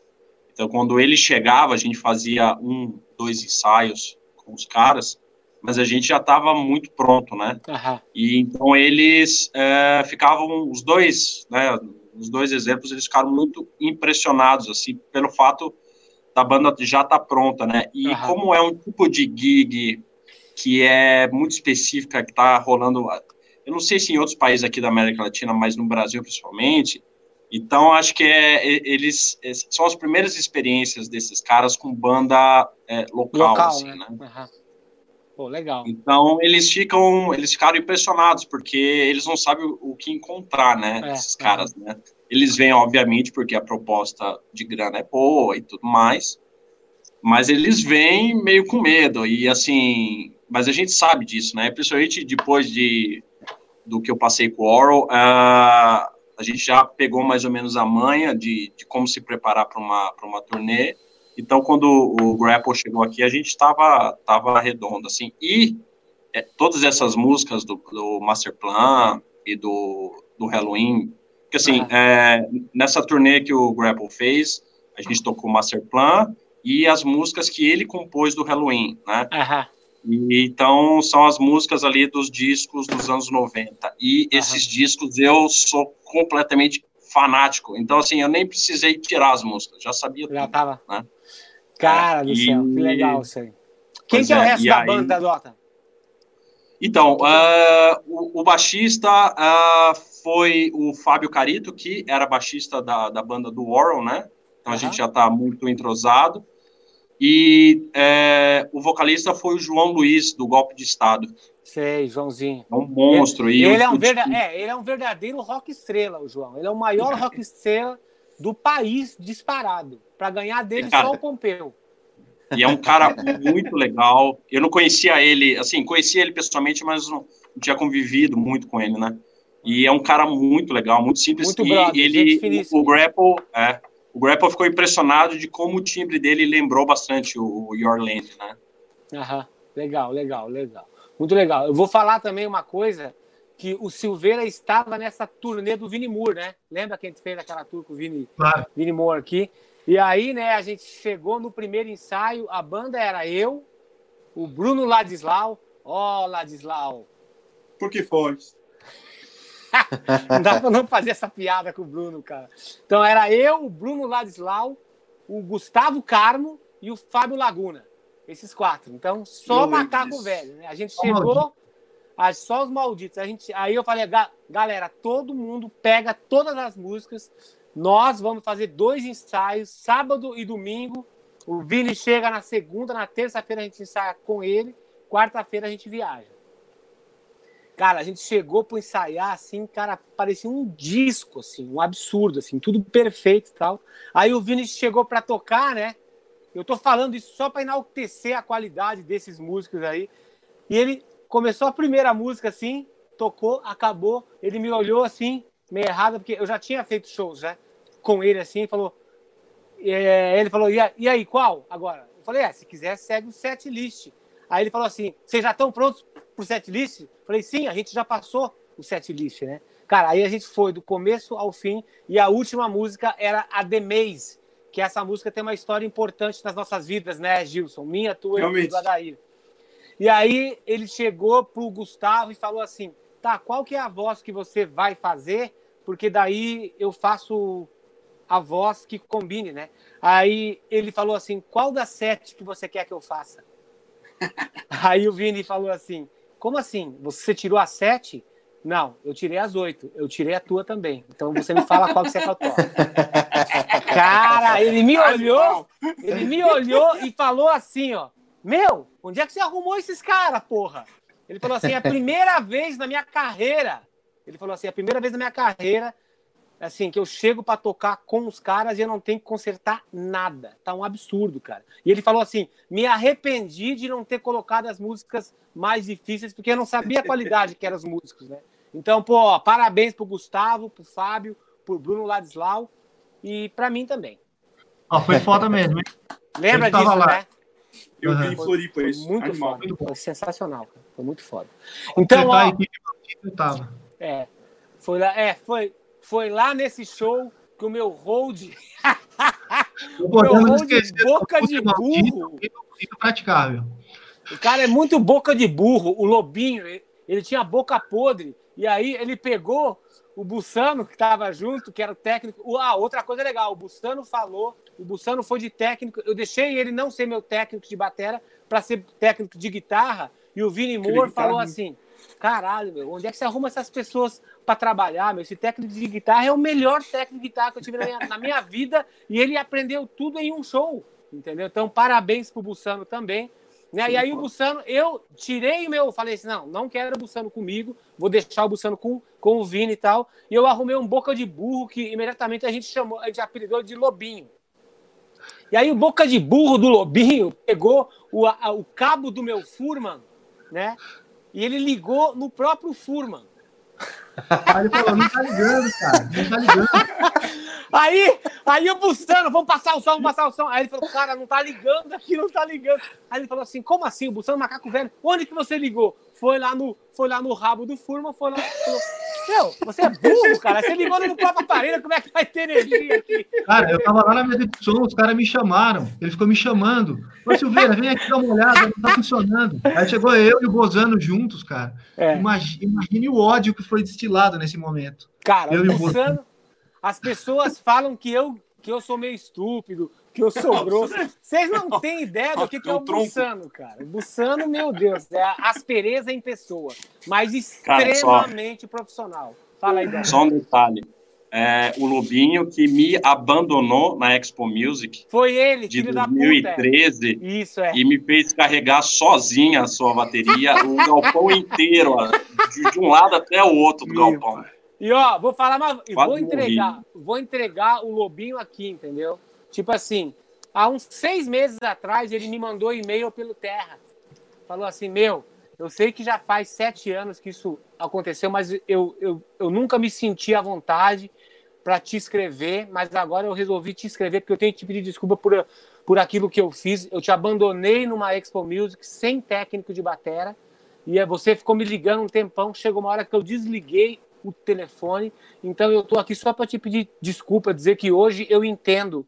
Então, quando ele chegava, a gente fazia um, dois ensaios com os caras, mas a gente já estava muito pronto, né? Uhum. E então eles é, ficavam, os dois, né? Os dois exemplos, eles ficaram muito impressionados, assim, pelo fato da banda já estar tá pronta, né? E uhum. como é um tipo de gig que é muito específica, que está rolando, eu não sei se em outros países aqui da América Latina, mas no Brasil principalmente, então, acho que é, eles é, são as primeiras experiências desses caras com banda é, local, local, assim, né? né? Uhum. Pô, legal. Então, eles ficam, eles ficaram impressionados, porque eles não sabem o, o que encontrar, né, é, esses caras, uhum. né? Eles vêm, obviamente, porque a proposta de grana é boa e tudo mais, mas eles vêm meio com medo, e assim, mas a gente sabe disso, né? Principalmente depois de, do que eu passei com o Oral, uh, a gente já pegou mais ou menos a manha de, de como se preparar para uma, uma turnê. Então, quando o Grapple chegou aqui, a gente estava tava redondo, assim. E é, todas essas músicas do, do Master Plan e do, do Halloween, que assim, uhum. é, nessa turnê que o Grapple fez, a gente tocou Master Plan e as músicas que ele compôs do Halloween, né? Uhum. E, então, são as músicas ali dos discos dos anos 90. E uhum. esses discos eu sou completamente fanático. Então, assim, eu nem precisei tirar as músicas, já sabia já tudo. tava. Né? Cara é, do e... céu, que legal isso aí. Quem que é o resto da aí... banda, Dota? Então, uh, o, o, baixista uh, foi o Fábio Carito, que era baixista da, da banda do Warren, né? Então a gente já está muito entrosado. E é, o vocalista foi o João Luiz, do Golpe de Estado. Sei, Joãozinho. É um monstro. Ele, ele é, um verda... é, ele é um verdadeiro rock estrela, o João. Ele é o maior rock estrela do país disparado. Para ganhar dele, Cara, só o Pompeu. E é um cara muito legal. Eu não conhecia ele, assim, conhecia ele pessoalmente, mas não, tinha convivido muito com ele, né? E é um cara muito legal, muito simples. Muito e brother, ele, o, o Grapple, é, o Grapple ficou impressionado de como o timbre dele lembrou bastante o, o Your Land, né? Aham, legal, legal, legal. Muito legal. Eu vou falar também uma coisa que o Silveira estava nessa turnê do Vini Moore, né? Lembra que a gente fez aquela tour com o Vini, claro. Vini Moore aqui? E aí, né, a gente chegou no primeiro ensaio, a banda era eu, o Bruno Ladislau. Ó, oh, Ladislau. Por que foge? não dá pra não fazer essa piada com o Bruno, cara. Então era eu, o Bruno Ladislau, o Gustavo Carmo e o Fábio Laguna. Esses quatro. Então, só macaco velho, né? A gente chegou, só os malditos. A gente, aí eu falei, galera, todo mundo pega todas as músicas. Nós vamos fazer dois ensaios, sábado e domingo. O Vini chega na segunda, na terça-feira a gente ensaia com ele, quarta-feira a gente viaja. Cara, a gente chegou para ensaiar assim, cara, parecia um disco, assim, um absurdo, assim, tudo perfeito e tal. Aí o Vini chegou para tocar, né? Eu tô falando isso só para enaltecer a qualidade desses músicos aí. E ele começou a primeira música assim, tocou, acabou. Ele me olhou assim, meio errado, porque eu já tinha feito shows, né? Com ele assim, e falou. É, ele falou, e aí, qual? Agora? Eu falei, é, se quiser, segue o set list. Aí ele falou assim: vocês já estão prontos pro set list? Falei, sim, a gente já passou o set list, né? Cara, aí a gente foi do começo ao fim e a última música era a The Maze, que essa música tem uma história importante nas nossas vidas, né, Gilson? Minha, tua e do Adair. E aí ele chegou pro Gustavo e falou assim: tá, qual que é a voz que você vai fazer? Porque daí eu faço a voz que combine, né? Aí ele falou assim: qual das sete que você quer que eu faça? aí o Vini falou assim: como assim? Você tirou a sete? Não, eu tirei as oito. Eu tirei a tua também. Então você me fala qual que você faltou. Cara, ele me olhou, ele me olhou e falou assim, ó. Meu, onde é que você arrumou esses caras, porra? Ele falou assim, é a primeira vez na minha carreira. Ele falou assim, é a primeira vez na minha carreira assim, que eu chego para tocar com os caras e eu não tenho que consertar nada. Tá um absurdo, cara. E ele falou assim: me arrependi de não ter colocado as músicas mais difíceis, porque eu não sabia a qualidade que eram os músicos, né? Então, pô, ó, parabéns pro Gustavo, pro Fábio, pro Bruno Ladislau e para mim também. Ó, foi foda mesmo, hein? Lembra disso, lá. né? Eu uhum. vi em Floripa isso. Muito Animal. foda. Foi sensacional, cara. Foi muito foda. Então, ó, tava. É, foi lá, é, foi, foi lá nesse show que o meu hold. o meu hold boca de burro. praticável. O cara é muito boca de burro. O Lobinho, ele tinha boca podre. E aí ele pegou o Bussano, que estava junto, que era o técnico. Ah, outra coisa legal, o Bussano falou, o Bussano foi de técnico. Eu deixei ele não ser meu técnico de batera para ser técnico de guitarra. E o Vini Moore falou assim: caralho, meu, onde é que você arruma essas pessoas para trabalhar, meu? Esse técnico de guitarra é o melhor técnico de guitarra que eu tive na minha, na minha vida e ele aprendeu tudo em um show, entendeu? Então, parabéns pro Bussano também. Né? Sim, e aí pô. o Bussano, eu tirei o meu, falei assim, não, não quero o Bussano comigo, vou deixar o Bussano com, com o Vini e tal. E eu arrumei um boca de burro que imediatamente a gente chamou, a gente apelidou de Lobinho. E aí o boca de burro do Lobinho pegou o, a, o cabo do meu Furman, né? E ele ligou no próprio Furman. Aí ele falou, não tá ligando, cara, não tá ligando. Aí, aí o Bussano, vamos passar o som, vamos passar o som. Aí ele falou, cara, não tá ligando aqui, não tá ligando. Aí ele falou assim, como assim? O Bussano Macaco Velho, onde que você ligou? Foi lá no, foi lá no rabo do Furman, foi lá. Falou, meu, você é burro, cara. Você ligou no próprio aparelho, como é que vai ter energia aqui? Cara, eu tava lá na de som, os caras me chamaram. Ele ficou me chamando. Ô, Silveira, vem aqui dar uma olhada, não tá funcionando. Aí chegou eu e o Bozano juntos, cara. É. Imagine, imagine, o ódio que foi destilado nesse momento. Cara, eu o Bozano, as pessoas falam que eu, que eu sou meio estúpido, que eu sou grosso. Vocês não têm ideia do que, que é o Bussano, cara. O Bussano, meu Deus, é a aspereza em pessoa, mas extremamente cara, profissional. Fala aí, Débora. Só um detalhe. É, o Lobinho que me abandonou na Expo Music. Foi ele, de 2013. Da puta. Isso é. E me fez carregar sozinha a sua bateria, o galpão inteiro, ó, de, de, um lado até o outro do Meu galpão. E ó, vou falar, mas vou entregar, vou entregar o Lobinho aqui, entendeu? Tipo assim, há uns seis meses atrás ele me mandou e-mail pelo Terra. Falou assim, meu, eu sei que já faz sete anos que isso aconteceu, mas eu, eu, eu nunca me senti à vontade para te escrever, mas agora eu resolvi te escrever porque eu tenho que te pedir desculpa por, por aquilo que eu fiz. Eu te abandonei numa Expo Music sem técnico de batera e você ficou me ligando um tempão. Chegou uma hora que eu desliguei o telefone. Então eu estou aqui só para te pedir desculpa, dizer que hoje eu entendo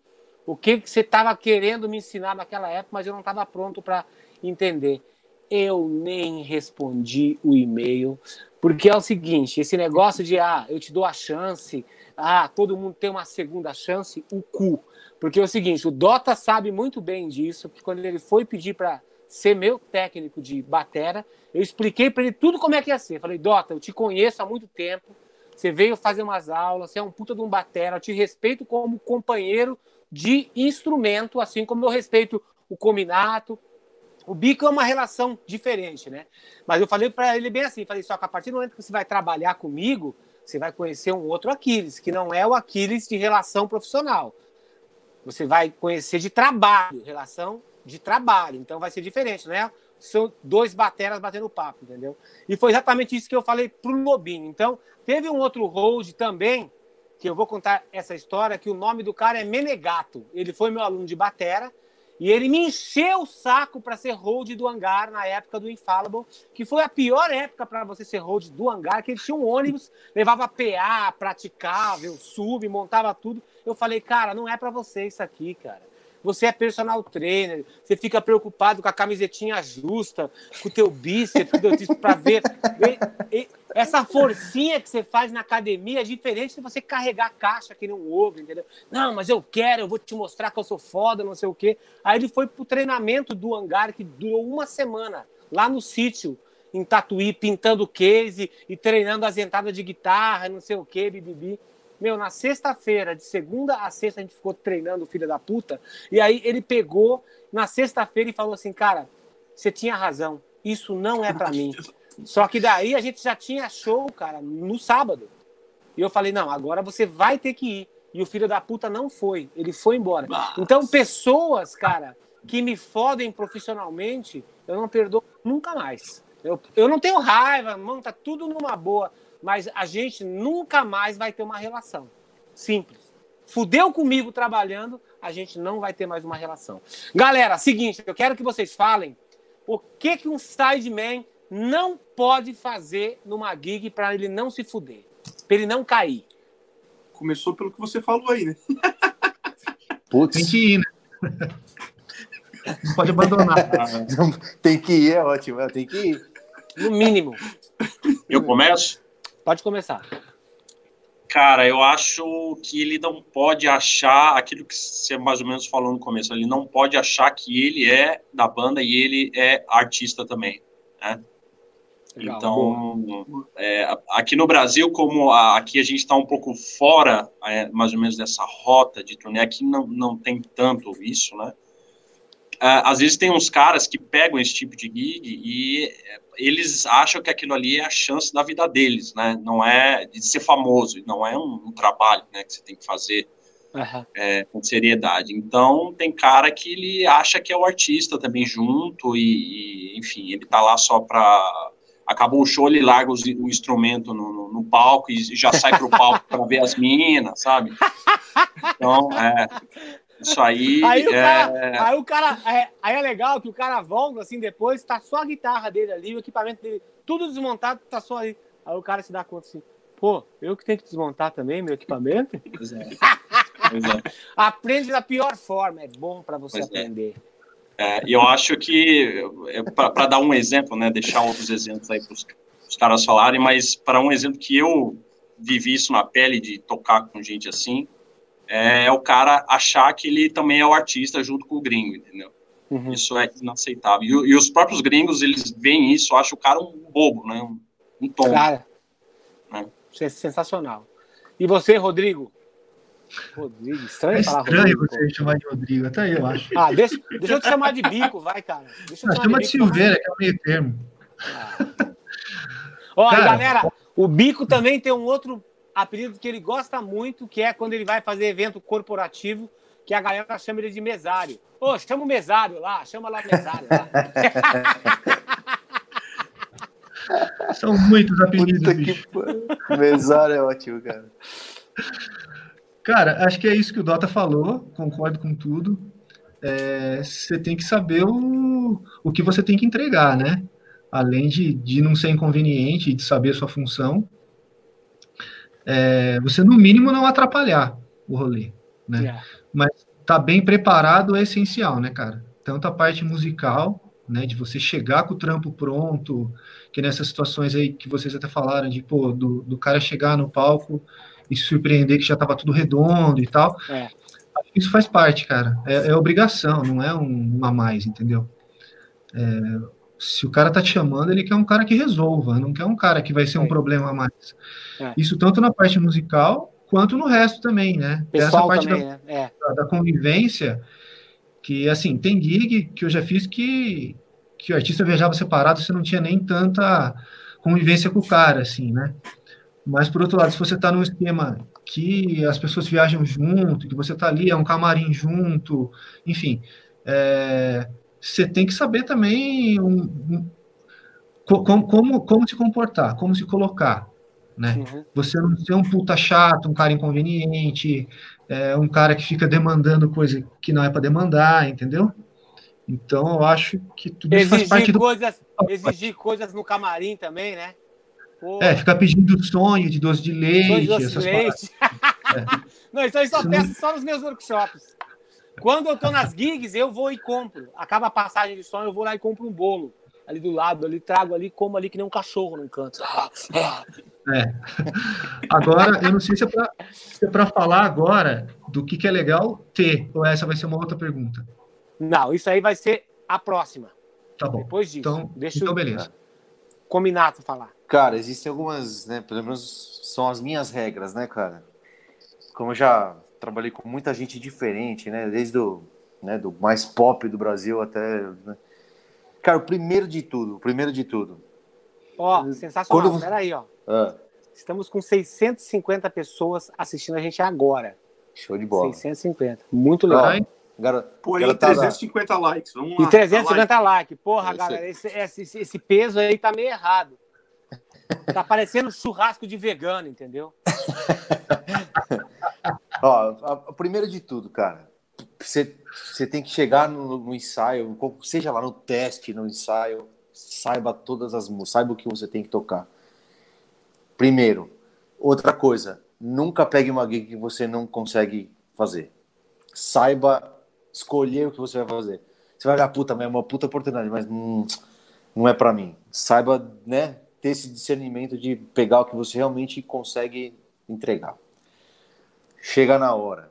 o que, você estava querendo me ensinar naquela época, mas eu não estava pronto para entender. Eu nem respondi o e-mail, porque é o seguinte: esse negócio de ah, eu te dou a chance, ah, todo mundo tem uma segunda chance, o cu. Porque é o seguinte, o Dota sabe muito bem disso, que quando ele foi pedir para ser meu técnico de batera, eu expliquei para ele tudo como é que ia ser. Falei, Dota, eu te conheço há muito tempo, você veio fazer umas aulas, você é um puta de um batera, eu te respeito como companheiro de instrumento, assim como eu respeito o Cominato. O Bico é uma relação diferente, né? Mas eu falei para ele bem assim, falei, só que a partir do momento que você vai trabalhar comigo, você vai conhecer um outro Aquiles, que não é o Aquiles de relação profissional. Você vai conhecer de trabalho, relação de trabalho. Então vai ser diferente, né? São dois bateras batendo papo, entendeu? E foi exatamente isso que eu falei pro Lobinho. Então, teve um outro hold também, que eu vou contar essa história, que o nome do cara é Menegato. Ele foi meu aluno de batera, e ele me encheu o saco para ser hold do hangar na época do Infallible, que foi a pior época para você ser hold do hangar, que ele tinha um ônibus, levava PA, praticável, sub, montava tudo. Eu falei, cara, não é para você isso aqui, cara. Você é personal trainer, você fica preocupado com a camisetinha justa, com o teu bíceps, para ver. Essa forcinha que você faz na academia é diferente de você carregar caixa que não ovo, entendeu? Não, mas eu quero, eu vou te mostrar que eu sou foda, não sei o quê. Aí ele foi pro treinamento do hangar que durou uma semana, lá no sítio, em Tatuí, pintando case e treinando as entradas de guitarra, não sei o quê, bibibi. Meu, na sexta-feira, de segunda a sexta, a gente ficou treinando o filho da puta. E aí ele pegou na sexta-feira e falou assim: Cara, você tinha razão. Isso não é para mim. Só que daí a gente já tinha show, cara, no sábado. E eu falei: Não, agora você vai ter que ir. E o filho da puta não foi. Ele foi embora. Nossa. Então, pessoas, cara, que me fodem profissionalmente, eu não perdoo nunca mais. Eu, eu não tenho raiva, mano, tá tudo numa boa mas a gente nunca mais vai ter uma relação. Simples. Fudeu comigo trabalhando, a gente não vai ter mais uma relação. Galera, seguinte, eu quero que vocês falem o que, que um sideman não pode fazer numa gig para ele não se fuder, para ele não cair. Começou pelo que você falou aí, né? Putz. Tem que ir, né? Não pode abandonar. tem que ir, é ótimo. Tem que ir. No mínimo. Eu começo? Pode começar. Cara, eu acho que ele não pode achar aquilo que você mais ou menos falou no começo. Ele não pode achar que ele é da banda e ele é artista também, né? Legal, então, é, aqui no Brasil, como a, aqui a gente está um pouco fora, é, mais ou menos, dessa rota de turnê, aqui não, não tem tanto isso, né? É, às vezes tem uns caras que pegam esse tipo de gig e é, eles acham que aquilo ali é a chance da vida deles, né? Não é de ser famoso, não é um, um trabalho, né, que você tem que fazer uhum. é, com seriedade. Então tem cara que ele acha que é o artista também junto e, e enfim, ele tá lá só para acabou o show, ele larga os, o instrumento no, no, no, palco e já sai pro palco para ver as minas, sabe? Então, é, isso aí. Aí o cara. É... Aí, o cara é, aí é legal que o cara volta assim depois, tá só a guitarra dele ali, o equipamento dele, tudo desmontado, tá só aí. Aí o cara se dá conta assim, pô, eu que tenho que desmontar também meu equipamento? Pois é. Pois é. Aprende da pior forma, é bom para você pois é. aprender. É. eu acho que, para dar um exemplo, né, deixar outros exemplos aí para os caras falarem, mas para um exemplo que eu vivi isso na pele de tocar com gente assim, é o cara achar que ele também é o artista junto com o gringo, entendeu? Uhum. Isso é inaceitável. E, e, os próprios gringos, eles veem isso, acham o cara um bobo, né? Um, um tom. Cara, é. isso é sensacional. E você, Rodrigo? Rodrigo, estranho é falar estranho Rodrigo. você chamar de Rodrigo, até eu acho. Ah, deixa, deixa eu te chamar de bico, vai, cara. Deixa eu Ah, te de bico, Silveira, que é o meio termo. Ó, e Cara, galera, o Bico também tem um outro apelido que ele gosta muito, que é quando ele vai fazer evento corporativo, que a galera chama ele de mesário. Ô, chama o mesário lá, chama lá o mesário lá. São muitos apelidos, bicho. que Mesário é ótimo, cara. Cara, acho que é isso que o Dota falou, concordo com tudo. É, você tem que saber o, o que você tem que entregar, né? Além de, de não ser inconveniente, de saber a sua função, é, você no mínimo não atrapalhar o rolê, né? É. Mas tá bem preparado é essencial, né, cara? Tanto a parte musical, né, de você chegar com o trampo pronto, que nessas situações aí que vocês até falaram, de, pô, do, do cara chegar no palco e se surpreender que já tava tudo redondo e tal. É. Isso faz parte, cara. É, é obrigação, não é um, um a mais, entendeu? É, se o cara tá te chamando, ele quer um cara que resolva, não quer um cara que vai ser um É. problema a mais. É. Isso tanto na parte musical quanto no resto também, né? Pessoal Essa parte também, da, né? É. da, da convivência, que assim, tem gig que eu já fiz que, que o artista viajava separado, você não tinha nem tanta convivência com o cara, assim, né? Mas por outro lado, se você está num esquema que as pessoas viajam junto, que você está ali, é um camarim junto, enfim, é, você tem que saber também um, um, co- como, como, como se comportar, como se colocar, né? Uhum. Você não ser um puta chato, um cara inconveniente, é, um cara que fica demandando coisa que não é para demandar, entendeu? Então eu acho que tudo isso faz parte Exigir do. coisas, exigir coisas no camarim também, né? Pô, É, ficar pedindo sonho de doce de leite, doce de leite. Não, isso aí só peço só nos meus workshops. Quando eu tô nas gigs, eu vou e compro. Acaba a passagem de som, eu vou lá e compro um bolo. Ali do lado, ali, trago ali, como ali que nem um cachorro num canto. Agora, eu não sei se é para é pra falar agora do que, que é legal ter, ou essa vai ser uma outra pergunta. Não, isso aí vai ser a próxima. Tá bom. Depois disso. Então, Deixa então o beleza. Combinato falar. Cara, existem algumas, né? Pelo menos são as minhas regras, né, cara? Como eu já trabalhei com muita gente diferente, né? Desde o né, do mais pop do Brasil até. né? Cara, o primeiro de tudo, o primeiro de tudo. Ó, sensacional. Quando- Peraí, ó. Ah, Estamos com 650 pessoas assistindo a gente agora. show de bola. 650. Muito legal. Vai. Gar... Porém, garotada, 350 likes. Vamos lá. E 350 Like. likes. Porra, É galera, esse, esse, esse peso aí tá meio errado. Tá parecendo churrasco de vegano, entendeu? Ó, a- a- primeiro de tudo, cara, você, tem que chegar no, no ensaio, seja lá no teste, no ensaio, saiba todas as músicas, saiba o que você tem que tocar. Primeiro, outra coisa, nunca pegue uma gig que você não consegue fazer. Saiba escolher o que você vai fazer. Você vai olhar, puta, é uma puta oportunidade, mas hum, não é pra mim. Saiba, né, ter esse discernimento de pegar o que você realmente consegue entregar. Chega na hora.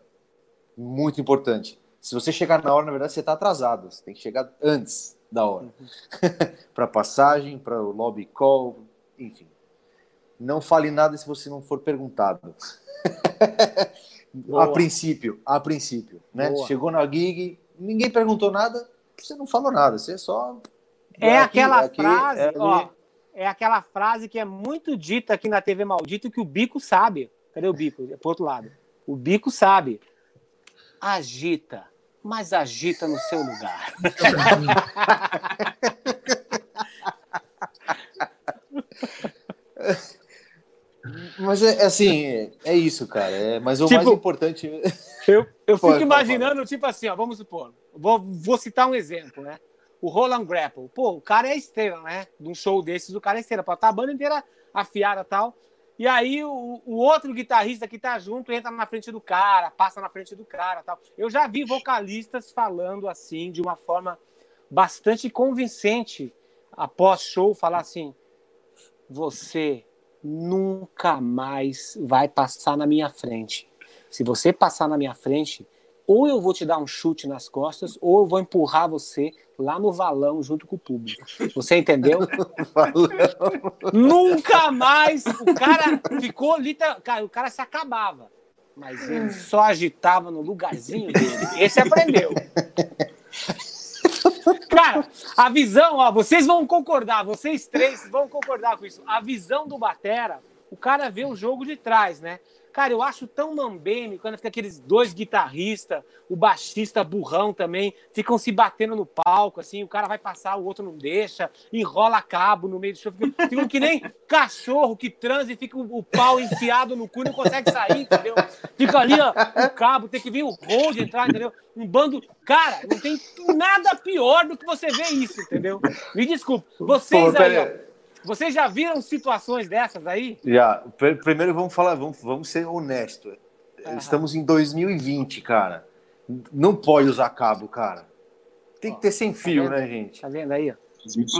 Muito importante. Se você chegar na hora, na verdade, você está atrasado. Você tem que chegar antes da hora. para passagem, para o lobby call, enfim. Não fale nada se você não for perguntado. A princípio, a princípio, né? Boa. Chegou na gig, ninguém perguntou nada, você não falou nada, você só É aqui, aquela aqui, frase, é ó. É aquela frase que é muito dita aqui na TV Maldito que o Bico sabe. Cadê o Bico? É pro outro lado. O Bico sabe. Agita, mas agita no seu lugar. Mas é, é assim, é, isso, cara. É, mas o Tipo, mais importante. Eu, eu fico imaginando, tipo assim, ó, vamos supor. Vou, vou citar um exemplo, né? O Roland Grapple. Pô, o cara é estrela, né? De um show desses, o cara é estrela. Pode estar a banda inteira afiada e tal. E aí o, o outro guitarrista que tá junto entra na frente do cara, passa na frente do cara tal. Eu já vi vocalistas falando assim, de uma forma bastante convincente, após show, falar assim: você nunca mais vai passar na minha frente. Se você passar na minha frente, ou eu vou te dar um chute nas costas, ou eu vou empurrar você lá no valão junto com o público. Você entendeu? Nunca mais o cara ficou literal, cara, o cara se acabava, mas ele só agitava no lugarzinho dele. Esse aprendeu. Cara, a visão, ó, vocês vão concordar, vocês três vão concordar com isso. A visão do Batera, o cara vê o jogo de trás, né? Cara, eu acho tão mambeme quando fica aqueles dois guitarristas, o baixista burrão também, ficam se batendo no palco, assim, o cara vai passar, o outro não deixa, enrola cabo no meio do show, ficam, ficam que nem cachorro que transa e fica o, o pau enfiado no cu e não consegue sair, entendeu? Fica ali, ó, o cabo, tem que vir o hold entrar, entendeu? Um bando. Cara, não tem nada pior do que você ver isso, entendeu? Me desculpe. Vocês Pô, aí, ó, vocês já viram situações dessas aí? Já. Pr- Primeiro vamos falar, vamos, vamos ser honestos. Estamos em 2020, cara. Não pode usar cabo, cara. Tem que ter sem fio, vendo? né, gente? Tá vendo aí.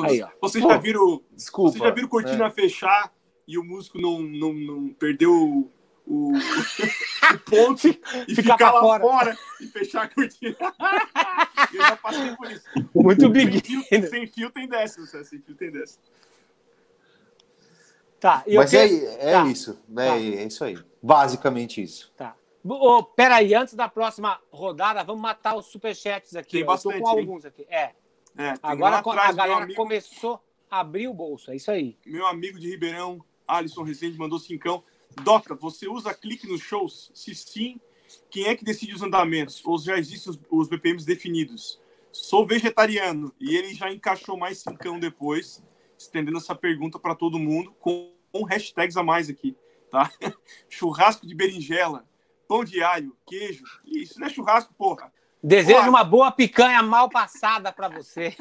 Aí, ó. Vocês Pô, já viram, Desculpa. vocês já viram cortina fechar e o músico não, não, não perdeu o, o, o ponto e Ficar lá fora. fora. e fechar a cortina? Eu já passei por isso. Muito Sem big. fio, sem fio tem dessa, sem fio tem dessa. Tá, e eu Mas é, quero- é Tá. isso. É, Tá. é isso aí. Basicamente isso. Tá. Ô, peraí, antes da próxima rodada, vamos matar os superchats aqui. Tem ó. Eu tô bastante, com hein? alguns aqui. É. É, Agora atrás, a galera amigo- começou a abrir o bolso. É isso aí. Meu amigo de Ribeirão, Alisson Rezende, mandou cincão. Doca, você usa clique nos shows? Se sim, quem é que decide os andamentos? Ou já existem os, os BPMs definidos? Sou vegetariano. E ele já encaixou mais cincão depois, estendendo essa pergunta para todo mundo, com, com hashtags a mais aqui, tá? Churrasco de berinjela, pão de alho, queijo. Isso não é churrasco, porra. Desejo Olha. uma boa picanha mal passada pra você.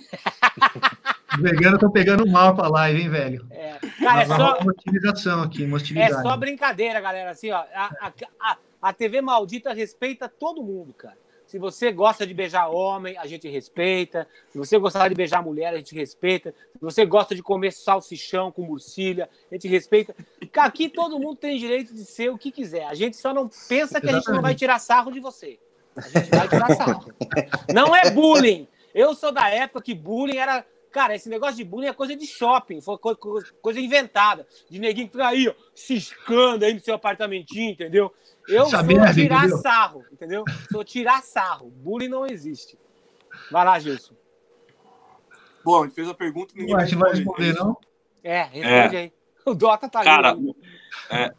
Os veganos estão pegando mal pra live, hein, velho? É. Cara, é só, uma otimização aqui, uma é só brincadeira, galera. Assim, ó, a, a, a, a TV maldita respeita todo mundo, cara. Se você gosta de beijar homem, a gente respeita. Se você gostar de beijar mulher, a gente respeita. Se você gosta de comer salsichão com murcilha, a gente respeita. Aqui todo mundo tem direito de ser o que quiser. A gente só não pensa que a gente não vai tirar sarro de você. A gente vai tirar sarro. Não é bullying. Eu sou da época que bullying era. Cara, esse negócio de bullying é coisa de shopping, foi co- co- coisa inventada. De neguinho que fica aí, ó, ciscando aí no seu apartamentinho, entendeu? Eu Essa sou tirar entendeu? sarro, entendeu? Sou tirar sarro. Bullying não existe. Vai lá, Gilson. Bom, a gente fez a pergunta e ninguém Ué, a gente vai responder, não? É, responde aí. O Dota tá ali. Cara, ainda. é,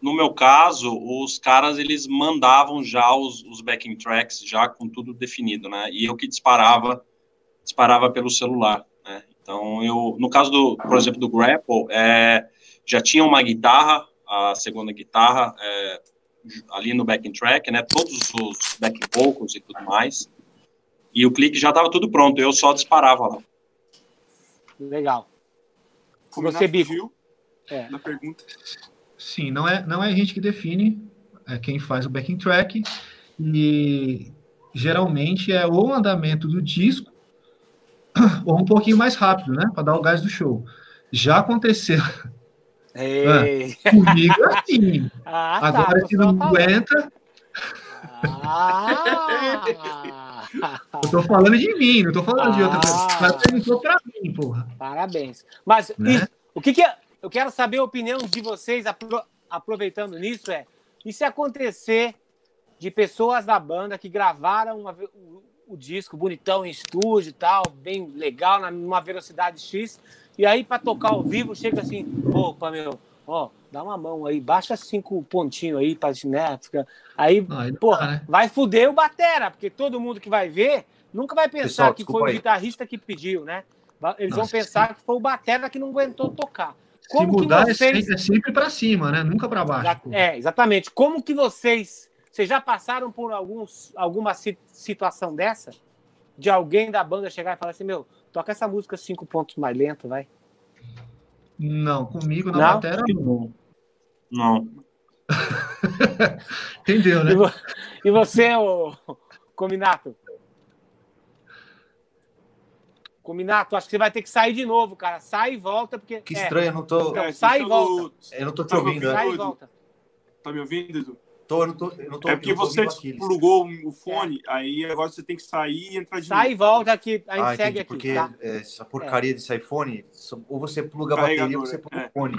no meu caso, os caras eles mandavam já os, os backing tracks já com tudo definido, né? E eu que disparava, disparava pelo celular? Então eu, no caso do, por exemplo, do Grapple, é, já tinha uma guitarra, a segunda guitarra é, ali no backing track, né? Todos os backing vocals e tudo mais. E o clique já estava tudo pronto, eu só disparava lá. Legal. Combinado Você, Bico. fugiu É. Na pergunta. Sim, não é, não é a gente que define, é quem faz o backing track. E geralmente é o andamento do disco ou um pouquinho mais rápido, né? Para dar o gás do show. Já aconteceu Ei. comigo assim. Ah, tá. Agora, tô se não aguenta, Ah, eu tô falando de mim, não tô falando de outra pessoa. Ah. O cara perguntou pra mim, porra. parabéns. Mas Né? e- o que, que é- eu quero saber a opinião de vocês, apro- aproveitando nisso, é e se acontecer de pessoas da banda que gravaram uma o, o disco bonitão em estúdio e tal, bem legal, numa velocidade X, e aí para tocar ao vivo chega assim, opa, meu, ó, dá uma mão aí, baixa cinco pontinhos aí para né, fica... aí Ah, aí Porra, dá, né? vai fuder o Batera, porque todo mundo que vai ver nunca vai pensar Pessoal, que foi o aí. guitarrista que pediu, né? Eles Nossa, vão pensar que foi o Batera que não aguentou tocar. Se Como que mudar é vocês. é sempre pra cima, né? Nunca pra baixo. É, exatamente. Como que vocês. Vocês já passaram por alguns, alguma si- situação dessa? De alguém da banda chegar e falar assim: meu, toca essa música cinco pontos mais lento, vai. Não, comigo na Não? matéria não. Não. Entendeu, né? E, vo- e você, ô, Cominato? Cominato, acho que você vai ter que sair de novo, cara. Sai e volta, porque. Que é, estranho, eu não tô, Então, É, sai e deixa volta. eu- não tô te Tá ouvindo. ouvindo? né? Sai e volta. Tá me ouvindo, Edu? Tô, eu não tô, eu não tô É porque eu tô você desplugou o fone, aí agora você tem que sair e entrar de Sai e volta aqui, a gente Ah, segue entendi, aqui, porque tá? é, essa porcaria desse iPhone, ou você pluga a bateria ou você pluga é. o fone.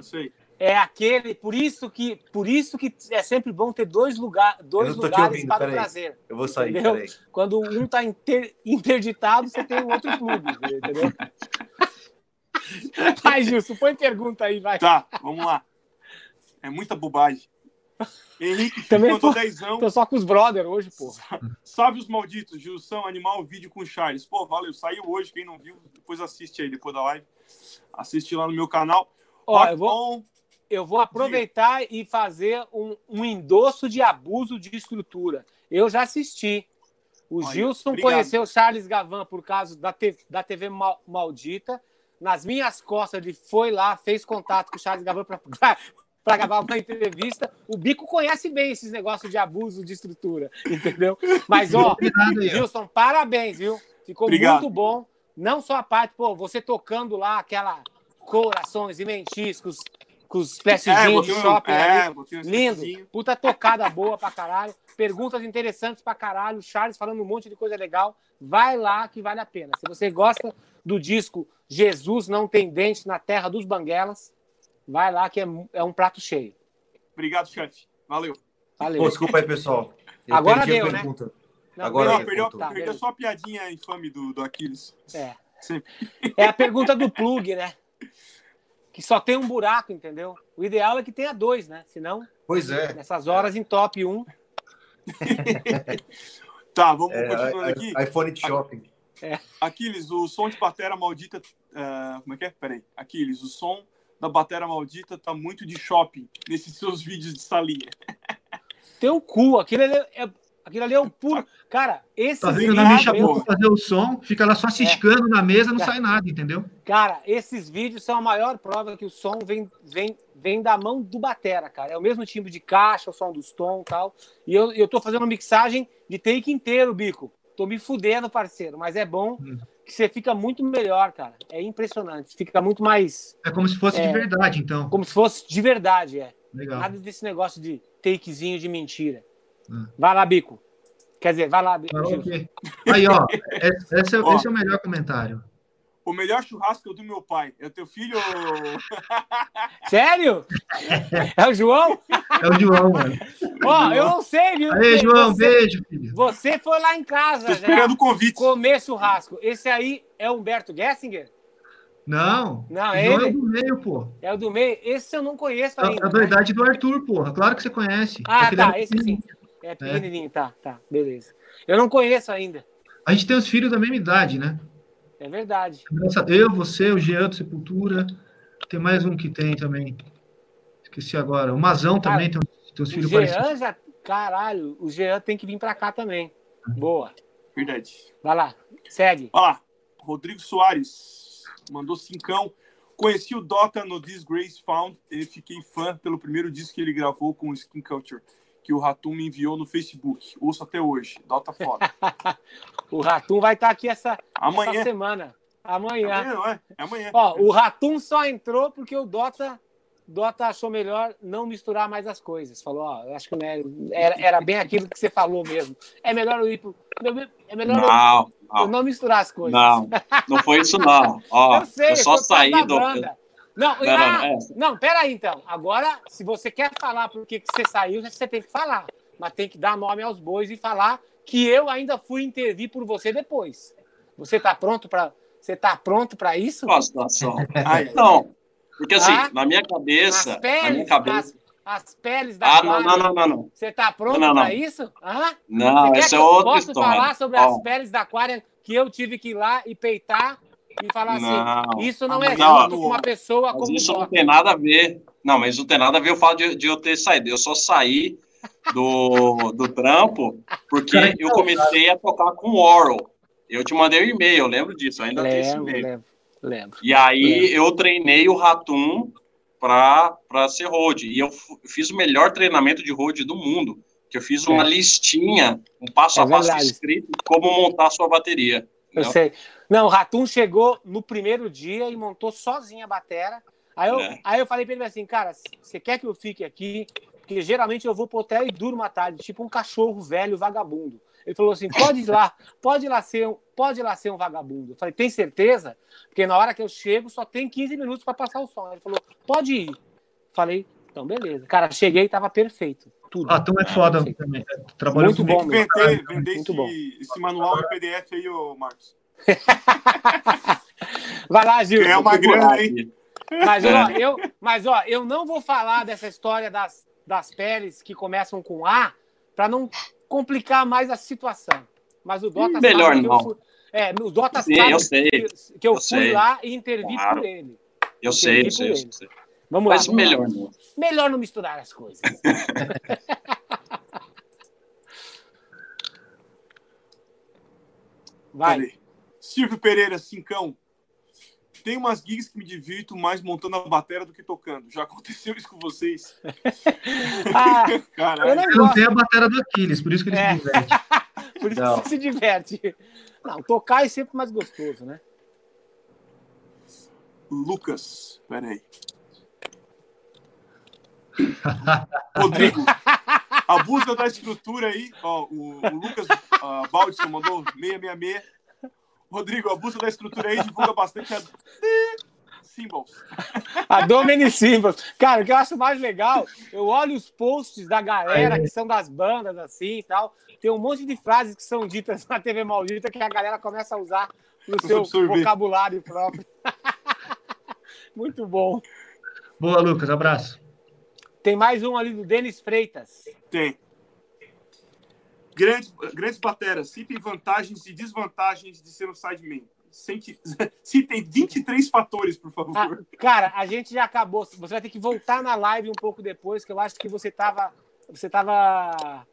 É aquele, por isso que, por isso que é sempre bom ter dois, lugar, dois lugares ouvindo, para o prazer. Eu vou sair, Entendeu? peraí. Quando um tá inter- interditado, você tem um outro plug, entendeu? Vai, Gilson, põe pergunta aí, vai. Tá, vamos lá. É muita bobagem. Henrique Também mandou tô- dezão. Tô só com os brother hoje, pô. Salve os malditos, Gilson, animal, vídeo com Charles. Pô, valeu, saiu hoje, quem não viu, depois assiste aí, depois da live. Assiste lá no meu canal. Ó, Rock eu vou, on. eu vou aproveitar e fazer um, um endosso de abuso de estrutura. Eu já assisti. O Olha, Gilson obrigado. conheceu Charles Gavan por causa da, te- da TV Mal- Maldita. Nas minhas costas, ele foi lá, fez contato com o Charles Gavan para gravar uma entrevista. O Bico conhece bem esses negócios de abuso de estrutura, entendeu? Mas, ó. Gilson, parabéns, viu? Ficou Obrigado. muito bom. Não só a parte, pô, você tocando lá aquela corações e mentis com os, os É, de shopping é, um Lindo. Puta tocada boa pra caralho. Perguntas interessantes pra caralho. Charles falando um monte de coisa legal. Vai lá que vale a pena. Se você gosta do disco Jesus Não Tem Dente na Terra dos Banguelas, vai lá que é, é um prato cheio. Obrigado, chefe. Valeu. Valeu. Pô, desculpa aí, pessoal. Eu Agora perdi a deu, né? Não, agora Não, perdeu. Tá, perdeu beleza. só a piadinha infame do, do Aquiles. É. Sim. É a pergunta do plug, né? Que só tem um buraco, entendeu? O ideal é que tenha dois, né? Senão, Pois é. nessas horas em top 1. Tá, vamos é continuando i- aqui. iPhone de shopping. Aquiles, o som de batera maldita. ah, como é que é? Peraí. Aquiles, o som da batera maldita tá muito de shopping nesses seus vídeos de salinha. Teu cu, aquilo ali é, aquilo ali é o puro. Cara, esse Tá vendo na minha pra fazer o som, fica lá só ciscando na mesa, não Tá. sai nada, entendeu? Cara, esses vídeos são a maior prova que o som vem, vem, vem da mão do Batera, cara. É o mesmo timbre de caixa, o som dos tom e tal. E eu, eu tô fazendo uma mixagem de take inteiro, bico. Tô me fudendo, parceiro. Mas é bom Hum. Que você fica muito melhor, cara. É impressionante. Fica muito mais. É como se fosse É. de verdade, então. Como se fosse de verdade, é. Legal. Nada desse negócio de takezinho de mentira. Hum. Vai lá, bico. Quer dizer, vai lá, bico. Ah, Gilson. ok. Aí, ó, esse, esse é, Ó. esse é o melhor comentário. O melhor churrasco é o do meu pai. É o teu filho. Sério? É o João? É o João, mano. Ó, eu não sei, viu? Aí, João, você, beijo, filho. você foi lá em casa Tô já esperando o convite. comer churrasco. Esse aí é o Humberto Gessinger? Não, Não, o é João é ele? do meio, pô. É o do meio? Esse eu não conheço É ainda. a verdade do Arthur, porra. Claro que você conhece. Ah, Aquele tá, era esse sim. É pequenininho, tá, tá, beleza. Eu não conheço ainda. A gente tem os filhos da mesma idade, né? É verdade. Eu, você, o Jean do Sepultura. Tem mais um que tem também. Esqueci agora. O Mazão Cara, também tem, tem os O filhos parecidos. Jean já. Caralho, o Jean tem que vir pra cá também. Boa. Verdade. Vai lá, segue. Olha lá. Rodrigo Soares mandou cincão. Conheci o Dota no Disgrace Found e fiquei fã pelo primeiro disco que ele gravou com o Skin Culture, que o Ratum me enviou no Facebook. Ouço até hoje. Dota foda. O Ratum vai estar aqui essa, essa Amanhã. semana. Amanhã. Amanhã, não é? É amanhã. Ó, o Ratum só entrou porque o Dota, Dota achou melhor não misturar mais as coisas. Falou, ó, acho que né, era, era bem aquilo que você falou mesmo. É melhor eu ir pro. É melhor eu- Não, eu não, não misturar as coisas. não, não foi isso não. Ó, eu sei, eu só saí do. banda. Não, Não, não, ah, é. não, peraí então. Agora, se você quer falar por que você saiu, você tem que falar. Mas tem que dar nome aos bois e falar que eu ainda fui intervir por você depois. Você tá pronto para Você tá pronto para isso? Qual a situação? Ai, Não, porque assim, Ah, na minha cabeça, As na minha peles, cabeça. as, as peles da Ah, não, não, não, não, não. Você tá pronto Não, não, para não. isso? Hã? Não, essa é eu outra posso história. falar sobre Ó, as peles da Aquarian que eu tive que ir lá e peitar e falar assim, Não. isso não é Não, justo com uma pessoa Mas como isso não tem nada a ver. Não, mas isso não tem nada a ver o fato de, de eu ter saído. Eu só saí do, do trampo porque Cara, eu comecei a tocar com o Oral. Eu te mandei um e-mail, eu lembro disso, eu ainda tenho esse Lembro, e-mail. lembro, lembro. E aí eu treinei o Ratum para ser road. E eu fiz o melhor treinamento de road do mundo. Que eu fiz uma É. listinha, um passo É a passo verdade. escrito de como montar a sua bateria. Eu entendeu? sei. Não, o Ratum chegou no primeiro dia e montou sozinho a batera. Aí eu, É. aí eu falei pra ele assim, cara, você quer que eu fique aqui porque geralmente eu vou pro hotel e durmo à tarde, tipo um cachorro velho vagabundo. Ele falou assim: pode ir lá, pode ir lá ser um, pode ir lá ser um vagabundo. Eu falei, tem certeza? Porque na hora que eu chego só tem 15 minutos para passar o som. Ele falou, pode ir. Falei, então beleza. Cara, cheguei e tava perfeito. Tudo. Ah, tu é foda também. Trabalhou Muito bom, vender, vender Muito esse, bom. esse manual em PDF aí, ô Marcos. Vai lá, Gil. Ganhar uma grana aí. Mas, ó, eu, mas, ó, eu não vou falar dessa história das, das peles que começam com A para não complicar mais a situação. Mas o Dota Melhor sabe que eu não. fui, é, o Dota Sim, sabe eu sei. que, que eu, Eu fui sei. lá e intervi Claro. por ele. Eu sei, eu sei, eu sei. Vamos lá. Mas vamos lá. melhor não. Melhor não misturar as coisas. Vai. Silvio Pereira, cincão. Tem umas gigs que me divirto mais montando a bateria do que tocando. Já aconteceu isso com vocês? Ah, eu não Ele não tem a bateria do Aquiles, por isso que ele É. se diverte. Por isso Não. que você se diverte. Não, tocar é sempre mais gostoso, né? Lucas, peraí. Rodrigo, abusa da estrutura aí. Ó, o, o Lucas uh, Baldson mandou 666. Rodrigo, abusa da estrutura aí, divulga bastante a Symbols. A Domini Symbols. Cara, o que eu acho mais legal, eu olho os posts da galera que são das bandas assim e tal. Tem um monte de frases que são ditas na TV Maldita que a galera começa a usar no seu absorver. vocabulário próprio. Muito bom. Boa, Lucas, abraço. Tem mais um ali do Denis Freitas. Tem. Grandes, grandes bateras, citem vantagens e desvantagens de ser um sideman. Citem 23 fatores, por favor. Ah, cara, a gente já acabou. Você vai ter que voltar na live um pouco depois, que eu acho que você tava. Você tava.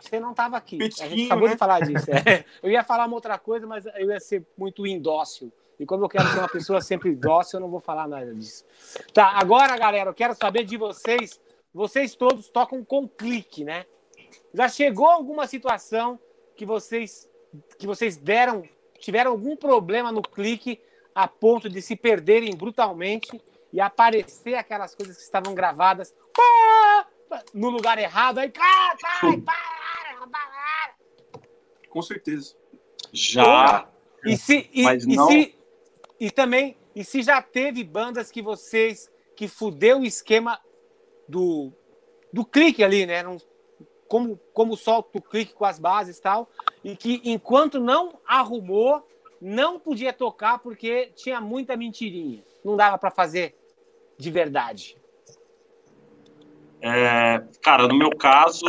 Você não tava aqui. a gente acabou né? de falar disso. é. Eu ia falar uma outra coisa, mas eu ia ser muito indócil. E como eu quero ser uma pessoa sempre dócil, eu não vou falar nada disso. Tá, agora, galera, eu quero saber de vocês. Vocês todos tocam com clique, né? Já chegou alguma situação que vocês que vocês deram, tiveram algum problema no clique a ponto de se perderem brutalmente e aparecer aquelas coisas que estavam gravadas no lugar errado, aí cara, para, para, para. Com certeza. Já. E se e, Mas e não- se e também e se já teve bandas que vocês que fudeu o esquema do do clique ali, né? Não, como como solta o clique com as bases e tal, e que enquanto não arrumou, não podia tocar porque tinha muita mentirinha. Não dava para fazer de verdade. É, cara, no meu caso,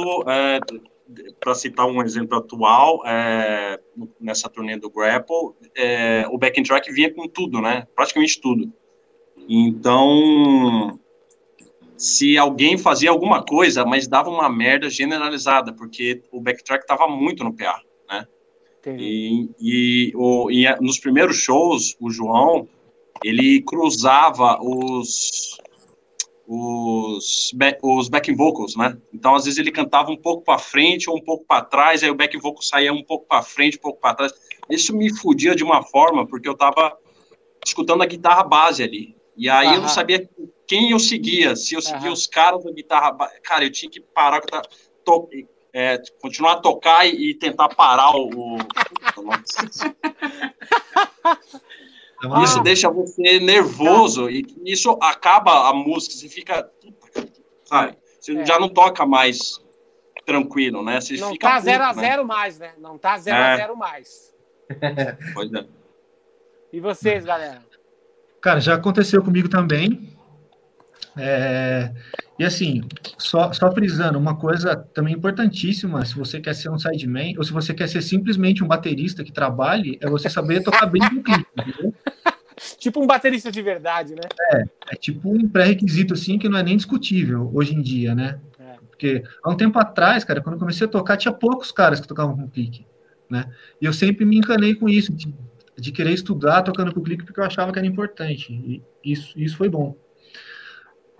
para citar um exemplo atual, é, nessa turnê do Grapple, é, o backing track vinha com tudo, né? Praticamente tudo. Então, se alguém fazia alguma coisa, mas dava uma merda generalizada, porque o backtrack tava muito no PA, né? E, e, o, e nos primeiros shows, o João, ele cruzava os os, ba- os backing vocals, né? Então, às vezes ele cantava um pouco para frente ou um pouco para trás, aí o back vocal saía um pouco para frente, um pouco para trás. Isso me fudia de uma forma, porque eu tava escutando a guitarra base ali. E aí eu Aham. não sabia quem eu seguia, se eu seguia Aham. os caras da guitarra. Cara, eu tinha que parar, to- é, continuar a tocar e, e tentar parar o. o- Isso Ah. deixa você nervoso e isso acaba a música, você fica. Sabe? Você É. já não toca mais tranquilo, né? Você Não fica tá puto, 0 a né? 0 mais, né? Não tá 0 É. a 0 mais. Pois é. E vocês, galera? Cara, já aconteceu comigo também. É, E assim, só, só frisando, uma coisa também importantíssima, se você quer ser um sideman, ou se você quer ser simplesmente um baterista que trabalhe, é você saber tocar bem no clipe, entendeu? Tipo um baterista de verdade, né? É tipo um pré-requisito, assim, que não é nem discutível hoje em dia, né? É. Porque há um tempo atrás, cara, quando eu comecei a tocar, tinha poucos caras que tocavam com clique, né? E eu sempre me encanei com isso, de, de querer estudar tocando com clique, porque eu achava que era importante. E isso, isso foi bom.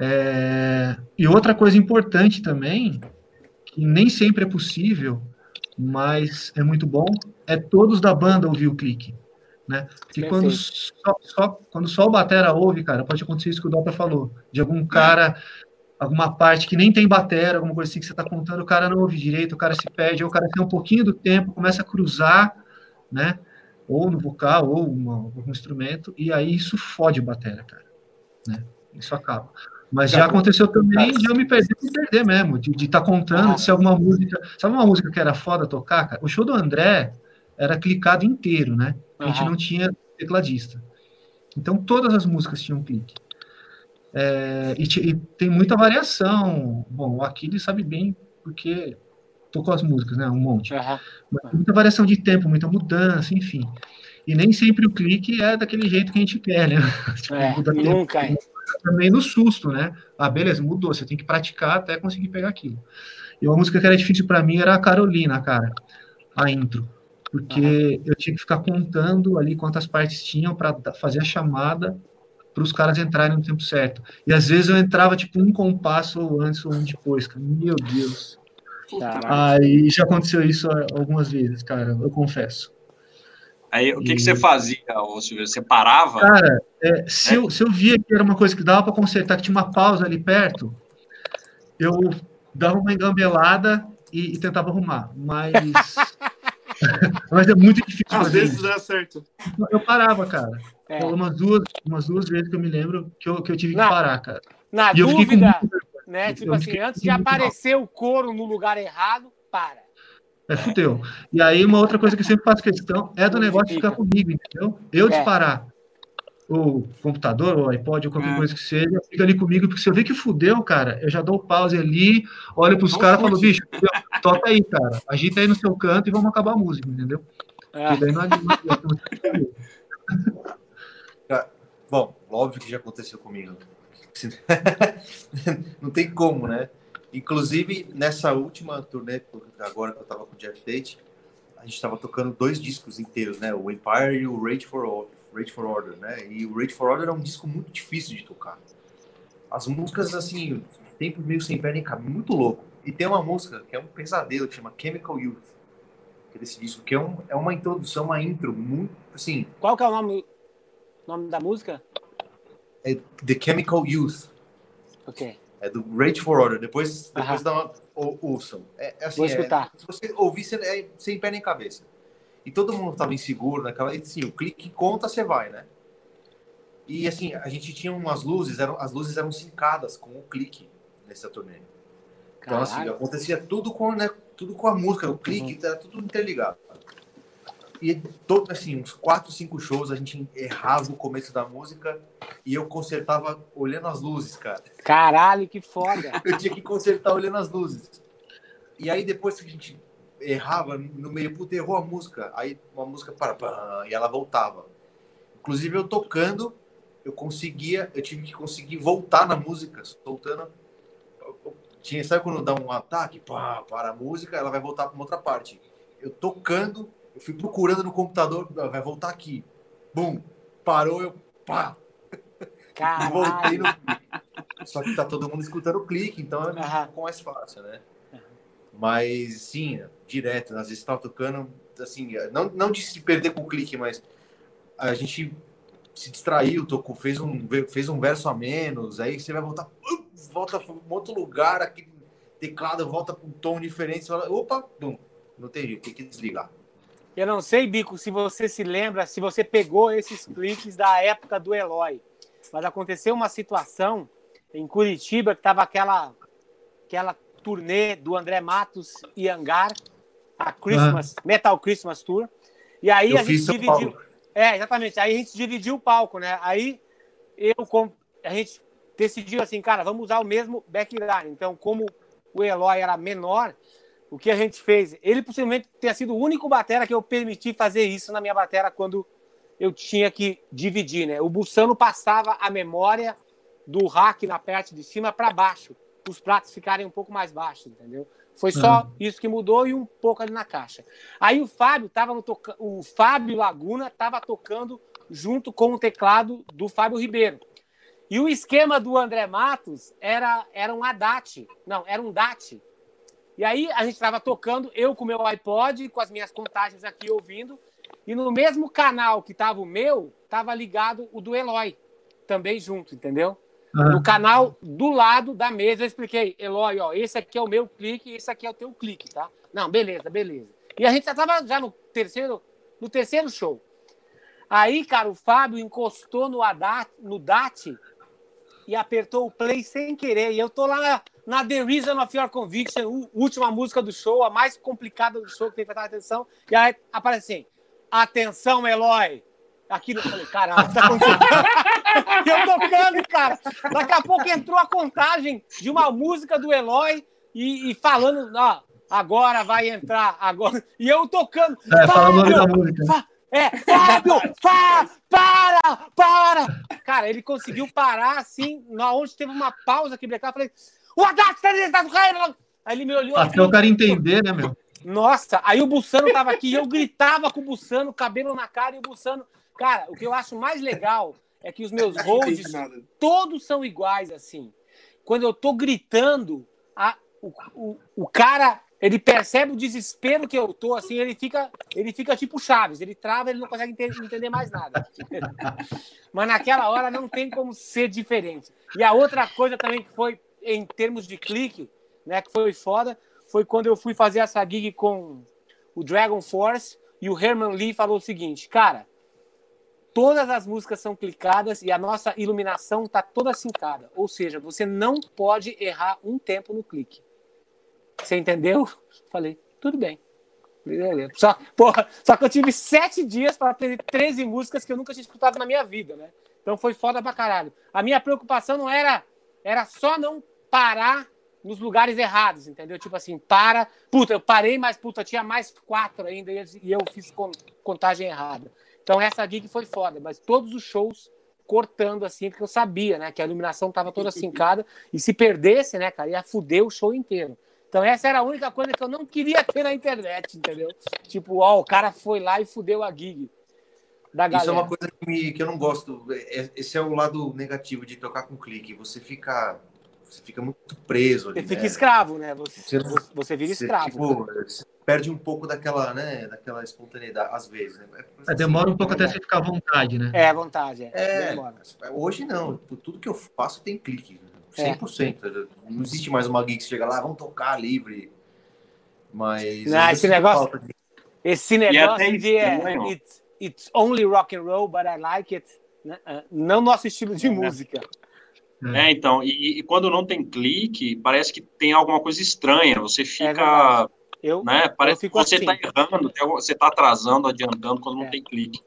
É, E outra coisa importante também, que nem sempre é possível, mas é muito bom, é todos da banda ouvir o clique. Né? Porque quando só, só- quando só o Batera ouve, cara, pode acontecer isso que o Dota falou, de algum cara alguma parte que nem tem batera, alguma coisa assim que você está contando, o cara não ouve direito, o cara se perde, ou o cara tem um pouquinho do tempo, começa a cruzar, né? Ou no vocal, ou algum instrumento, e aí isso fode a batera, cara. Né? Isso acaba. Mas já aconteceu também de eu me perder me perder mesmo, de estar tá contando se alguma música. Sabe uma música que era foda tocar, cara? O show do André era clicado inteiro, né? A gente não tinha tecladista. Então todas as músicas tinham clique. É, e, e, tem muita variação. Bom, o Aquiles sabe bem porque tocou as músicas, né? Um monte. Uhum. Mas muita variação de tempo, muita mudança, enfim. E nem sempre o clique é daquele jeito que a gente quer, né? tipo, é, nunca é. Também no susto, né? Ah, beleza, mudou. Você tem que praticar até conseguir pegar aquilo. E uma música que era difícil para mim era a Carolina, cara. A intro. Porque uhum. eu tinha que ficar contando ali quantas partes tinham para fazer a chamada para os caras entrarem no tempo certo. E às vezes eu entrava tipo um compasso antes ou um depois, cara. Meu Deus. Caraca. Aí já aconteceu isso algumas vezes, cara, eu confesso. Aí o que, e... que você fazia, Silvio? Você parava? Cara, é, se, é? Eu, se eu via que era uma coisa que dava para consertar, que tinha uma pausa ali perto, eu dava uma engambelada e, e tentava arrumar. Mas. mas é muito difícil. Às vezes isso. dá certo. Eu parava, cara. É. Umas, duas, umas duas vezes que eu me lembro que eu, que eu tive na, que parar, cara. Na e dúvida, né? Tipo assim, antes de aparecer mal. o couro no lugar errado, para. É, fudeu. E aí, uma outra coisa que eu sempre faço questão é do negócio de ficar comigo, entendeu? Eu é. disparar o computador, ou iPod, ou qualquer é. coisa que seja, fica ali comigo, porque se eu ver que fudeu, cara, eu já dou pause ali, olho pros caras e falo, bicho, toca aí, cara, agita aí no seu canto e vamos acabar a música, entendeu? É. daí não adianta. Bom, óbvio que já aconteceu comigo. não tem como, né? Inclusive, nessa última turnê, agora que eu tava com o Jeff Tate, a gente tava tocando dois discos inteiros, né? O Empire e o Rage for, Order, Rage for Order, né? E o Rage for Order é um disco muito difícil de tocar. As músicas, assim, tempo meio sem pé nem cabe, muito louco. E tem uma música que é um pesadelo, que chama Chemical Youth, que é desse disco, que é, um, é uma introdução, uma intro muito, assim... Qual que é o nome, nome da música? É The Chemical Youth. Ok. É do Rage for Order. Depois, depois dá uma, ou, ouçam. É, é assim, Vou escutar. É, se você ouvir, você, é sem pé nem cabeça. E todo mundo estava inseguro naquela. Assim, o clique conta, você vai, né? E assim, a gente tinha umas luzes, eram, as luzes eram sincadas com o clique nessa turnê. Então, assim, acontecia tudo com, né, tudo com a música, o clique, uhum. era tudo interligado. E todo, assim, uns quatro, cinco shows a gente errava o começo da música e eu consertava olhando as luzes, cara. Caralho, que foda! eu tinha que consertar olhando as luzes. E aí depois que a gente errava, no meio, puta, errou a música. Aí uma música para e ela voltava. Inclusive eu tocando, eu conseguia, eu tive que conseguir voltar na música, soltando. Tinha, sabe quando dá um ataque, pá, para a música, ela vai voltar para uma outra parte. Eu tocando, eu fui procurando no computador, vai voltar aqui. Bum, parou, eu pá. Caralho. Voltei no... Só que tá todo mundo escutando o clique, então é um pouco mais fácil, né? Mas sim, direto, às vezes tava tocando, assim, não, não de se perder com o clique, mas a gente se distraiu, tocou, fez um, fez um verso a menos, aí você vai voltar, volta para um outro lugar, aqui, teclado volta para um tom diferente, você fala, opa, bum, não tem jeito, tem que desligar. Eu não sei, Bico, se você se lembra, se você pegou esses cliques da época do Eloy, mas aconteceu uma situação em Curitiba que tava aquela aquela turnê do André Matos e Angar, a Christmas, ah. Metal Christmas Tour. E aí eu a gente dividiu. É, exatamente. Aí a gente dividiu o palco, né? Aí eu a gente decidiu assim, cara, vamos usar o mesmo backline. Então, como o Eloy era menor, o que a gente fez? Ele possivelmente tenha sido o único batera que eu permiti fazer isso na minha batera quando eu tinha que dividir, né? O Bussano passava a memória do rack na parte de cima para baixo, os pratos ficarem um pouco mais baixos, entendeu? Foi só uhum. isso que mudou e um pouco ali na caixa. Aí o Fábio tava no toca... o Fábio Laguna estava tocando junto com o teclado do Fábio Ribeiro. E o esquema do André Matos era era um ADAT, não, era um DAT, e aí a gente estava tocando, eu com o meu iPod, com as minhas contagens aqui ouvindo, e no mesmo canal que estava o meu, estava ligado o do Eloy, também junto, entendeu? No canal do lado da mesa, eu expliquei, Eloy, ó, esse aqui é o meu clique, esse aqui é o teu clique, tá? Não, beleza, beleza. E a gente já tava já no terceiro, no terceiro show. Aí, cara, o Fábio encostou no, Haddad, no DAT e apertou o play sem querer. E eu tô lá na, The Reason of Your Conviction, última música do show, a mais complicada do show, que tem que prestar atenção. E aí aparece assim: Atenção, Eloy! Aquilo eu falei, caralho, tá acontecendo. Eu tocando, cara. Daqui a pouco entrou a contagem de uma música do Eloy e, e falando, ó, agora vai entrar, agora. E eu tocando. É, fala o nome Fábio, da música. Fá- é, Fábio, Fá, para, para. Cara, ele conseguiu parar assim, onde teve uma pausa que brecava. Falei, o Haddad está está caindo. Aí ele me olhou Até assim, o cara entender, né, meu? nossa, aí o Bussano tava aqui e eu gritava com o Bussano, cabelo na cara e o Bussano. Cara, o que eu acho mais legal é que os meus holds todos são iguais, assim. Quando eu tô gritando, a- o, o, o cara, ele percebe o desespero que eu tô, assim, ele fica, ele fica tipo Chaves, ele trava, ele não consegue ente- entender mais nada. Mas naquela hora não tem como ser diferente. E a outra coisa também que foi, em termos de clique, né, que foi foda, foi quando eu fui fazer essa gig com o Dragon Force e o Herman Lee falou o seguinte, cara, todas as músicas são clicadas e a nossa iluminação tá toda sincada. Ou seja, você não pode errar um tempo no clique. Você entendeu? Falei, tudo bem. Só, porra, só que eu tive sete dias para aprender 13 músicas que eu nunca tinha escutado na minha vida, né? Então foi foda pra caralho. A minha preocupação não era, era só não parar nos lugares errados, entendeu? Tipo assim, para. Puta, eu parei, mas puta, tinha mais quatro ainda e eu fiz con- contagem errada. Então essa gig foi foda, mas todos os shows cortando assim, porque eu sabia, né, que a iluminação tava toda sincada e se perdesse, né, cara, ia fuder o show inteiro. Então essa era a única coisa que eu não queria ter na internet, entendeu? Tipo, ó, o cara foi lá e fudeu a gig da galera. Isso é uma coisa que, me- que eu não gosto. É- Esse é o lado negativo de tocar com clique. Você fica, você fica muito preso ali. Você fica né? escravo, né? Você, Você você vira Você, escravo. tipo, você perde um pouco daquela, né, daquela espontaneidade, às vezes. Né? É, demora um pouco até você ficar à vontade, né? É, à vontade, é. É, hoje não. Tudo que eu faço tem clique. É. 100%. Não existe mais uma gig que você chega lá, vamos tocar livre. Mas. Não, esse negócio- falta Esse até negócio de é, it's, it's only rock and roll, but I like it. né? Ah, Não nosso estilo de música. É, então, e, e quando não tem clique, parece que tem alguma coisa estranha. Você fica, É. Eu, né? Parece que fico você assim. está errando, tem algum- você está atrasando, adiantando quando não É. tem clique.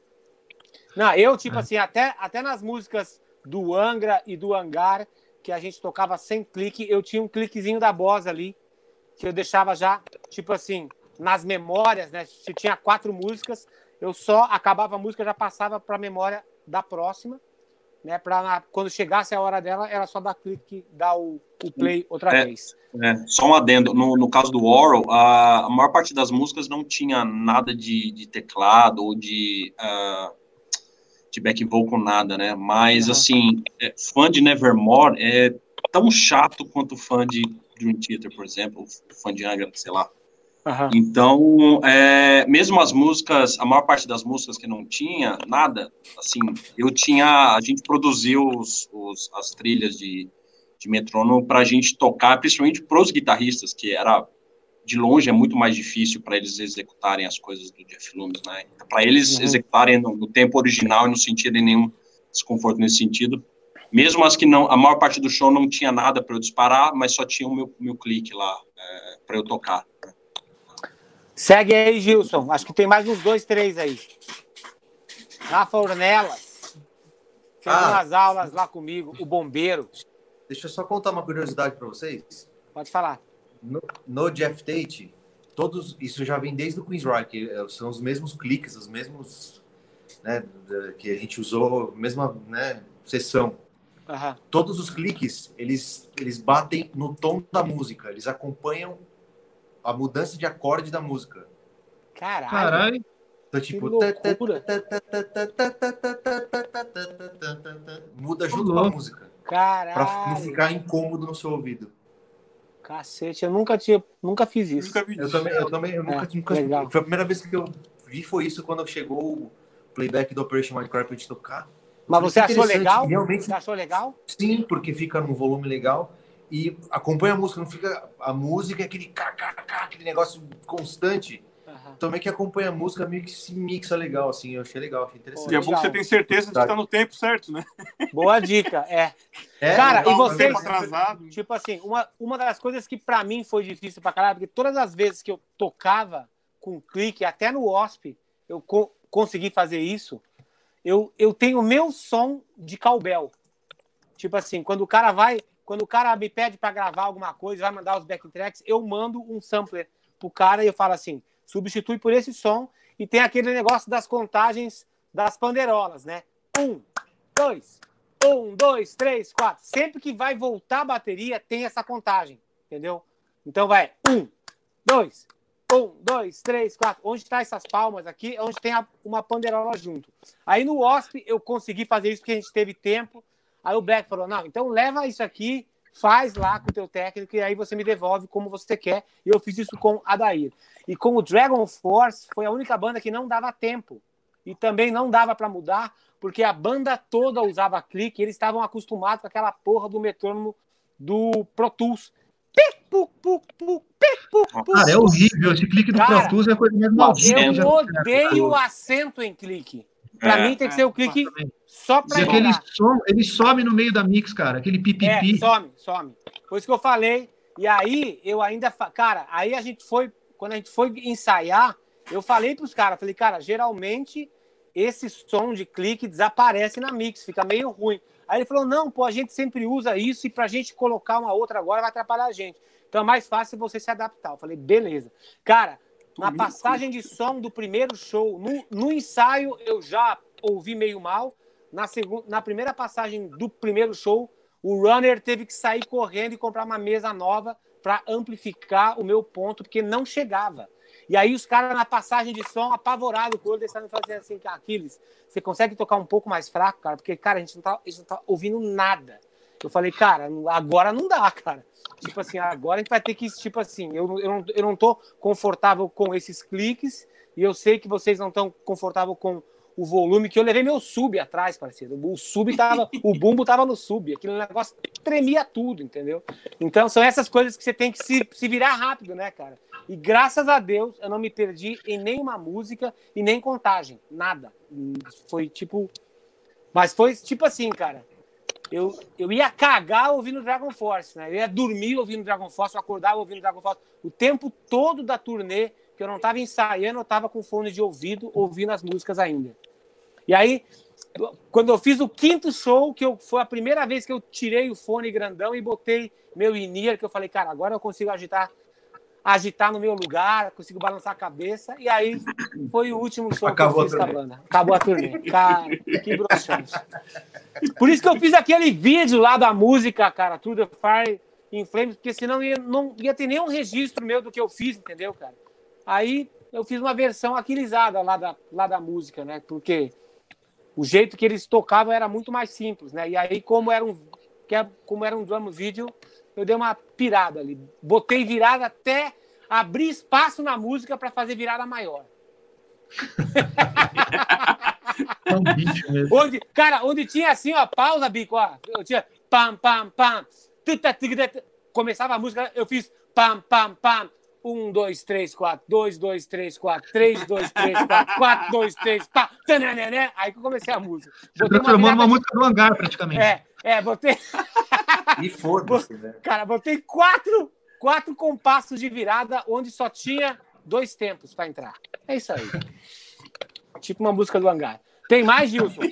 Não, eu, tipo assim, até, até nas músicas do Angra e do Hangar, que a gente tocava sem clique, eu tinha um cliquezinho da Boss ali, que eu deixava já, tipo assim, nas memórias, né? Se tinha quatro músicas, eu só acabava a música, já passava para a memória da próxima, né? Para quando chegasse a hora dela, era só dar clique, dar o, o play outra É. vez. É, só um adendo, no, no caso do Oral, a, a maior parte das músicas não tinha nada de, de teclado ou de, ah, de back vocal, nada, né? Mas, Uhum. assim, é, fã de Nevermore é tão chato quanto fã de Dream Theater, por exemplo, ou fã de Angra, sei lá. Aham. Então, é, mesmo as músicas, a maior parte das músicas que não tinha nada, assim, eu tinha, a gente produziu os, os- as trilhas de, de metrônomo para a gente tocar, principalmente para os guitarristas, que era, de longe, é muito mais difícil para eles executarem as coisas do Jeff Loomis, né? Para eles Uhum. executarem no, no tempo original e não sentirem nenhum desconforto nesse sentido. Mesmo as que não, a maior parte do show não tinha nada para eu disparar, mas só tinha o meu, meu clique lá para eu tocar. Segue aí, Gilson. Acho que tem mais uns dois, três aí. Rafa Ornelas. Fez Ah. umas aulas lá comigo, o bombeiro. Deixa eu só contar uma curiosidade para vocês. Pode falar. No, no Jeff Tate, todos isso já vem desde o Queen's Rock, eh, são os mesmos cliques, os mesmos né, da- que a gente usou, mesma né, sessão. Aham. Todos os cliques eles eles batem no tom da música, eles acompanham a mudança de acorde da música. Caralho. Caralho. Então, tipo, loucura. muda junto com a música, para não Caralho. ficar incômodo no seu ouvido. Cacete, eu nunca tinha, nunca fiz isso. Nunca vi Eu também, eu também, eu nunca, É, nunca legal. foi a primeira vez que eu vi foi isso quando chegou o playback do Operation Minecraft pra gente tocar. Mas você é achou legal? realmente- Você achou legal? Sim, porque fica num volume legal e acompanha a música, não fica. A música é aquele kkk, aquele negócio constante. Aham. Também que acompanha a música meio que se mixa legal, assim. Eu achei legal, achei E interessante. é bom que você tem certeza de estar no tempo certo, né? Boa dica, é. É, Cara, legal, e vocês- atrasado. Tipo assim, uma, uma das coisas que pra mim foi difícil pra caralho, porque todas as vezes que eu tocava com clique, até no OSP, eu co- consegui fazer isso, eu, eu tenho o meu som de cowbell. Tipo assim, quando o cara vai, quando o cara me pede pra gravar alguma coisa, vai mandar os backtracks, eu mando um sampler pro cara e eu falo assim, substitui por esse som e tem aquele negócio das contagens das pandeirolas, né? Um, dois, um, dois, três, quatro. Sempre que vai voltar a bateria, tem essa contagem, entendeu? Então vai um, dois, um, dois, três, quatro. Onde está essas palmas aqui? É Onde tem a- uma pandeirola junto. Aí no OSP eu consegui fazer isso porque a gente teve tempo. Aí o Black falou: não, então leva isso aqui, faz lá com o teu técnico e aí você me devolve como você quer. E eu fiz isso com a Dair. E com o Dragon Force foi a única banda que não dava tempo. E também não dava para mudar, porque a banda toda usava clique, e eles estavam acostumados com aquela porra do metrônomo do Pro Tools. Puc, puc, Cara, é horrível. Esse clique do Cara, Pro Tools é a coisa mais maldita. Eu odeio o acento em clique. Pra É, mim tem que é, ser o clique só pra E aquele entrar. som, ele some no meio da mix, cara. Aquele É, pipipi. some, some. Foi isso que eu falei. E aí, eu ainda. fa- Cara, aí a gente foi. Quando a gente foi ensaiar, eu falei pros caras, falei, cara, geralmente esse som de clique desaparece na mix, fica meio ruim. Aí ele falou, não, pô, a gente sempre usa isso e pra gente colocar uma outra agora vai atrapalhar a gente. Então é mais fácil você se adaptar. Eu falei, beleza. Cara, na passagem de som do primeiro show, no, no ensaio eu já ouvi meio mal. Na, segunda, na primeira passagem do primeiro show, o runner teve que sair correndo e comprar uma mesa nova para amplificar o meu ponto, porque não chegava. E aí os caras na passagem de som, apavorado com o olho, deixando fazendo assim, "Cara, Aquiles, você consegue tocar um pouco mais fraco, cara? Porque, cara, a gente não tá, a gente não tá ouvindo nada. Eu falei, cara, agora não dá, cara. Tipo assim, agora a gente vai ter que, tipo assim, eu, eu, não, eu não tô confortável com esses cliques e eu sei que vocês não estão confortável com o volume, que eu levei meu sub atrás, parceiro. O sub tava, o bumbo tava no sub, aquele negócio tremia tudo, entendeu? Então são essas coisas que você tem que se, se virar rápido, né, cara? E graças a Deus eu não me perdi em nenhuma música e nem contagem, nada. Foi tipo. Mas foi tipo assim, cara. Eu, eu ia cagar ouvindo Dragon Force, né? Eu ia dormir ouvindo Dragon Force, eu acordava ouvindo Dragon Force. O tempo todo da turnê, que eu não estava ensaiando, eu estava com fone de ouvido, ouvindo as músicas ainda. E aí, quando eu fiz o quinto show, que eu, foi a primeira vez que eu tirei o fone grandão e botei meu in-ear, que eu falei, cara, agora eu consigo agitar agitar no meu lugar, consigo balançar a cabeça, e aí foi o último show Acabou que eu fiz com a banda. Acabou a turnê. Cara, que broxante. Por isso que eu fiz aquele vídeo lá da música, cara, the Fire in Flames, porque senão ia, não ia ter nenhum registro meu do que eu fiz, entendeu, cara? Aí eu fiz uma versão aquilizada lá da, lá da música, né? Porque o jeito que eles tocavam era muito mais simples, né? E aí, como era um, é- como era um drum vídeo, eu dei uma pirada ali. Botei virada até abrir espaço na música para fazer virada maior. É um bicho mesmo. Onde, cara, onde tinha assim, ó, pausa, bico, ó. Eu tinha pam, pam, pam. tuta, Começava a música, eu fiz pam, pam, pam. Um, dois, três, quatro. Dois, dois, três, quatro. Três, dois, três, quatro. Quatro, dois, três, pá. Aí que eu comecei a música. Você Botei uma transformou numa virada- música do hangar, praticamente. É, é, botei. E foda-se, né? Cara, botei quatro, quatro compassos de virada onde só tinha dois tempos para entrar. É isso aí. Tipo uma música do hangar. Tem mais, Gilson?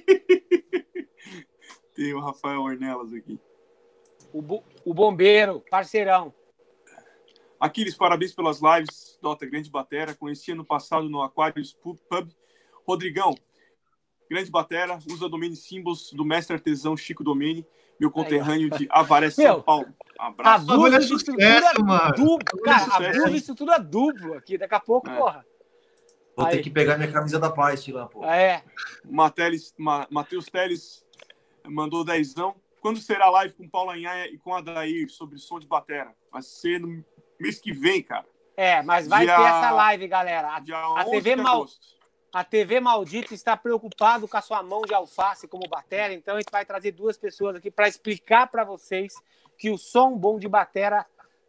Tem o Rafael Ornelas aqui. O, bo- o bombeiro, parceirão. Aquiles, parabéns pelas lives. Dota, grande batera. Conheci ano passado no Aquarius Pub. Pub. Rodrigão, grande batera. Usa domínio símbolos do mestre artesão Chico Domini, meu conterrâneo de Avaré, São Meu, Paulo. Abraço. É Abuso de estrutura duplo. Cara, de estrutura duplo aqui. Daqui a pouco, É. porra. Vou Aí. ter que pegar minha camisa da paz lá, pô. É. Mateles, Ma, Matheus Teles mandou dezão. Quando será a live com Paula Anhaia e com a Dair sobre som de batera? Vai ser no mês que vem, cara. É, mas vai Dia- ter essa live, galera. A, Dia a 11 TV de Mal, agosto. A TV Maldita está preocupado com a sua mão de alface como batera, então a gente vai trazer duas pessoas aqui para explicar para vocês que o som bom de batera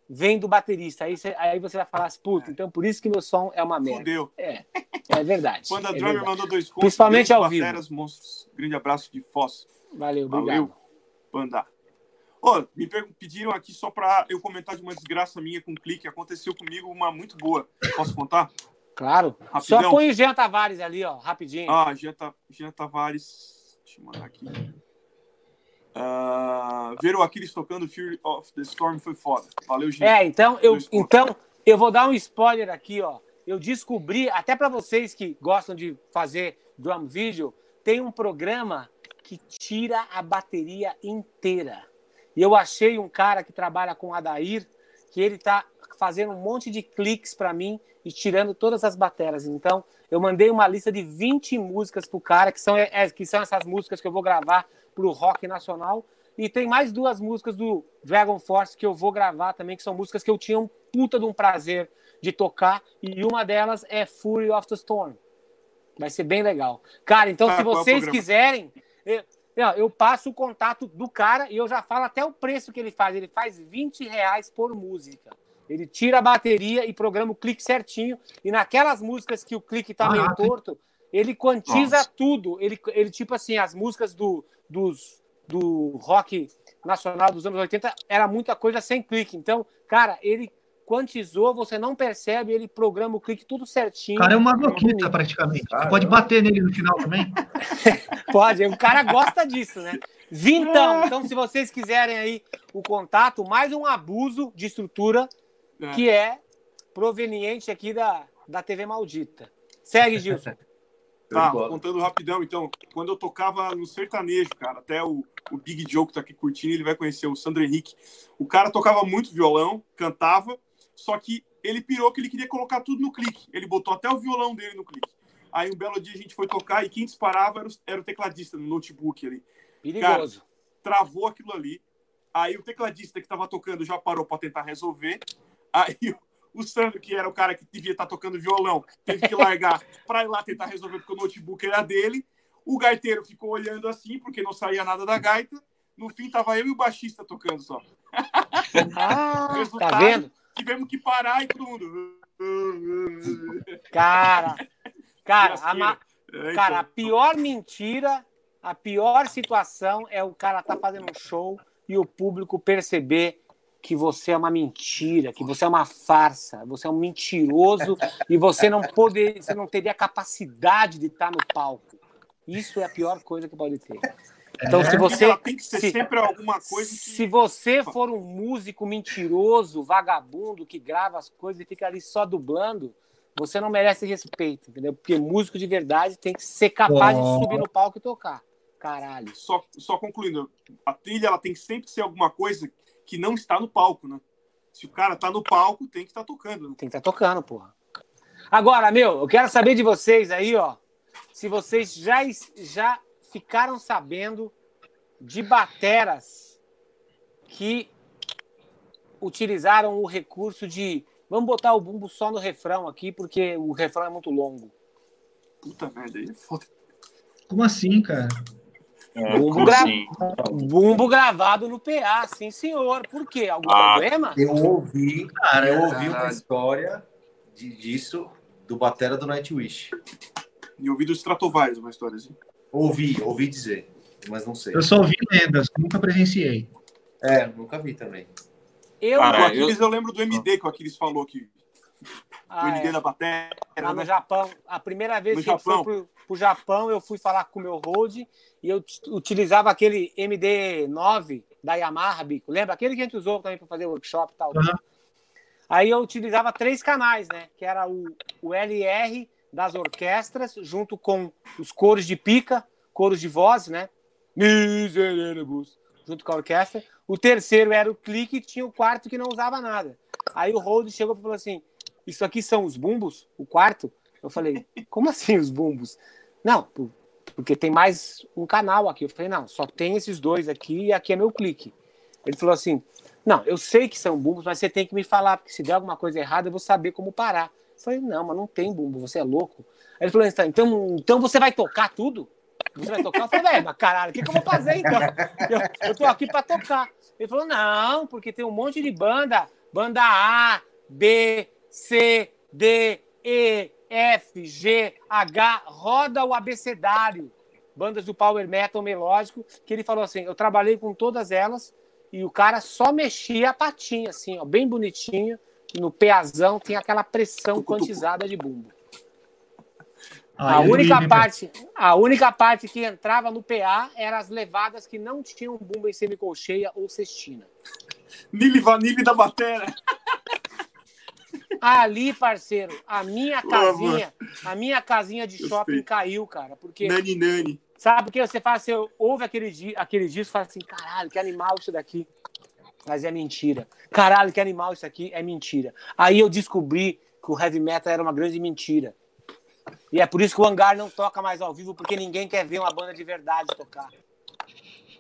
vem do baterista. Aí você, aí você vai falar assim, puta, então por isso que meu som é uma merda. Fudeu. É, é verdade. Quando a é Drummer verdade. mandou dois contos. Principalmente ao vivo. bateras, monstros. Grande abraço de Foz. Valeu, obrigado. Valeu, Panda. Ó, me pediram aqui só pra eu comentar de uma desgraça minha com um clique. Aconteceu comigo uma muito boa. Posso contar? Claro. Rapidão. Só põe o Jean Tavares ali, ó, rapidinho. Ah, Jean, Ta- Jean Tavares. Deixa eu mandar aqui. Ah, ver o Aquiles tocando Fury of the Storm foi foda. Valeu, Jean. É, então eu, então eu vou dar um spoiler aqui, ó. Eu descobri, até para vocês que gostam de fazer drum video, tem um programa que tira a bateria inteira. E eu achei um cara que trabalha com Adair, que ele tá fazendo um monte de cliques para mim e tirando todas as bateras. Então, eu mandei uma lista de 20 músicas pro cara, que são, é, que são essas músicas que eu vou gravar pro Rock Nacional. E tem mais duas músicas do Dragon Force que eu vou gravar também, que são músicas que eu tinha um puta de um prazer de tocar. E uma delas é Fury of the Storm. Vai ser bem legal. Cara, então Tá, se é vocês programa? quiserem, eu, eu- eu passo o contato do cara e eu já falo até o preço que ele faz. Ele faz 20 reais por música. Ele tira a bateria e programa o clique certinho. E naquelas músicas que o clique tá meio torto, ele quantiza Nossa. tudo. Ele, ele, tipo assim, as músicas do, dos, do rock nacional dos anos 80 era muita coisa sem clique. Então, cara, ele quantizou, você não percebe, ele programa o clique tudo certinho. O cara é uma bonito. maquita, praticamente. Pode bater nele no final também. Pode, o cara gosta disso, né? Vintão. Então, se vocês quiserem aí o contato, mais um abuso de estrutura É. que é proveniente aqui da, da TV Maldita. Segue, Gilson. Tá, contando rapidão, então. Quando eu tocava no sertanejo, cara, até o, o Big Joe que tá aqui curtindo, ele vai conhecer o Sandro Henrique. O cara tocava muito violão, cantava, só que ele pirou que ele queria colocar tudo no clique. Ele botou até o violão dele no clique. Aí um belo dia a gente foi tocar e quem disparava era o, era o tecladista no notebook ali. Perigoso. Travou aquilo ali. Aí o tecladista que tava tocando já parou para tentar resolver. Aí o, Sandro, que era o cara que devia estar tocando violão, teve que largar para ir lá tentar resolver porque o notebook era dele. O gaiteiro ficou olhando assim, porque não saía nada da gaita. No fim, tava eu e o baixista tocando só. Ah, tá Resultado, vendo? Tivemos que parar e todo mundo. Cara, cara, a, ma- É, cara, a então, pior mentira, a pior situação é o cara tá fazendo um show e o público perceber que você é uma mentira, que você é uma farsa, você é um mentiroso e você não poder, você não teria capacidade de estar no palco. Isso é a pior coisa que pode ter. Então, É. se você ela tem que ser se- sempre alguma coisa que. se você for um músico mentiroso, vagabundo, que grava as coisas e fica ali só dublando, você não merece respeito, entendeu? Porque músico de verdade tem que ser capaz de subir no palco e tocar. Caralho. Só, só concluindo, a trilha ela tem que sempre ser alguma coisa que não está no palco, né? Se o cara tá no palco, tem que estar tocando. Né? Tem que estar tocando, porra. Agora, meu, eu quero saber de vocês aí, ó. Se vocês já, já ficaram sabendo de bateras que utilizaram o recurso de vamos botar o bumbo só no refrão aqui, porque o refrão é muito longo. Puta merda, aí é foda. Como assim, cara? É, Bumbo, gra- assim? bumbo gravado no PA, sim, senhor. Por quê? Algum Ah. problema? Eu ouvi, Cara, eu ouvi uma história de- disso do batera do Nightwish. E ouvi do Stratovarius uma história assim. Ouvi, ouvi dizer, mas não sei. Eu só ouvi lendas, nunca presenciei. É, nunca vi também. Eu, Cara, o eu- Aquiles eu... lembro do MD que o Aquiles falou que o Ah, MD é. da bateria, lá no né? Japão. A primeira vez No que eu Japão. fui pro, pro Japão, eu fui falar com o meu road e eu utilizava aquele MD9 da Yamaha, Bico. Lembra? Aquele que a gente usou também para fazer workshop e tal. Aham. Aí eu utilizava três canais, né? Que era o, o LR das orquestras, junto com os coros de pica, coros de voz, né? Miserabus, junto com a orquestra. O terceiro era o clique, e tinha o quarto que não usava nada. Aí o Hold chegou e falou assim: Isso aqui são os bumbos? O quarto? Eu falei: Como assim os bumbos? Não, porque tem mais um canal aqui. Eu falei: Não, só tem esses dois aqui e aqui é meu clique. Ele falou assim: Não, eu sei que são bumbos, mas você tem que me falar, porque se der alguma coisa errada eu vou saber como parar. Eu falei: Não, mas não tem bumbo, você é louco. Aí Ele falou, então, então, então você vai tocar tudo? Você vai tocar? Eu falei, velho, mas caralho, o que, que eu vou fazer então? Eu, eu tô aqui pra tocar. Ele falou, não, porque tem um monte de banda. Banda A, B, C, D, E, F, G, H, roda o abecedário. Bandas do Power Metal melódico, que ele falou assim: eu trabalhei com todas elas e o cara só mexia a patinha, assim, ó, bem bonitinho. No peazão tem aquela pressão quantizada de bumbo. Ah, a única parte, a única parte que entrava no PA eram as levadas que não tinham bumbo em semicolcheia ou cestina. Nili Vanille da Batera. Ali, parceiro, a minha casinha, a minha casinha de shopping caiu, cara, porque Nani Nani. sabe porque você faz, você ouve aquele di- aquele disco, e fala assim, caralho, que animal isso daqui. Mas é mentira. Caralho, que animal isso aqui é mentira. Aí eu descobri que o heavy metal era uma grande mentira. E é por isso que o Hangar não toca mais ao vivo, porque ninguém quer ver uma banda de verdade tocar.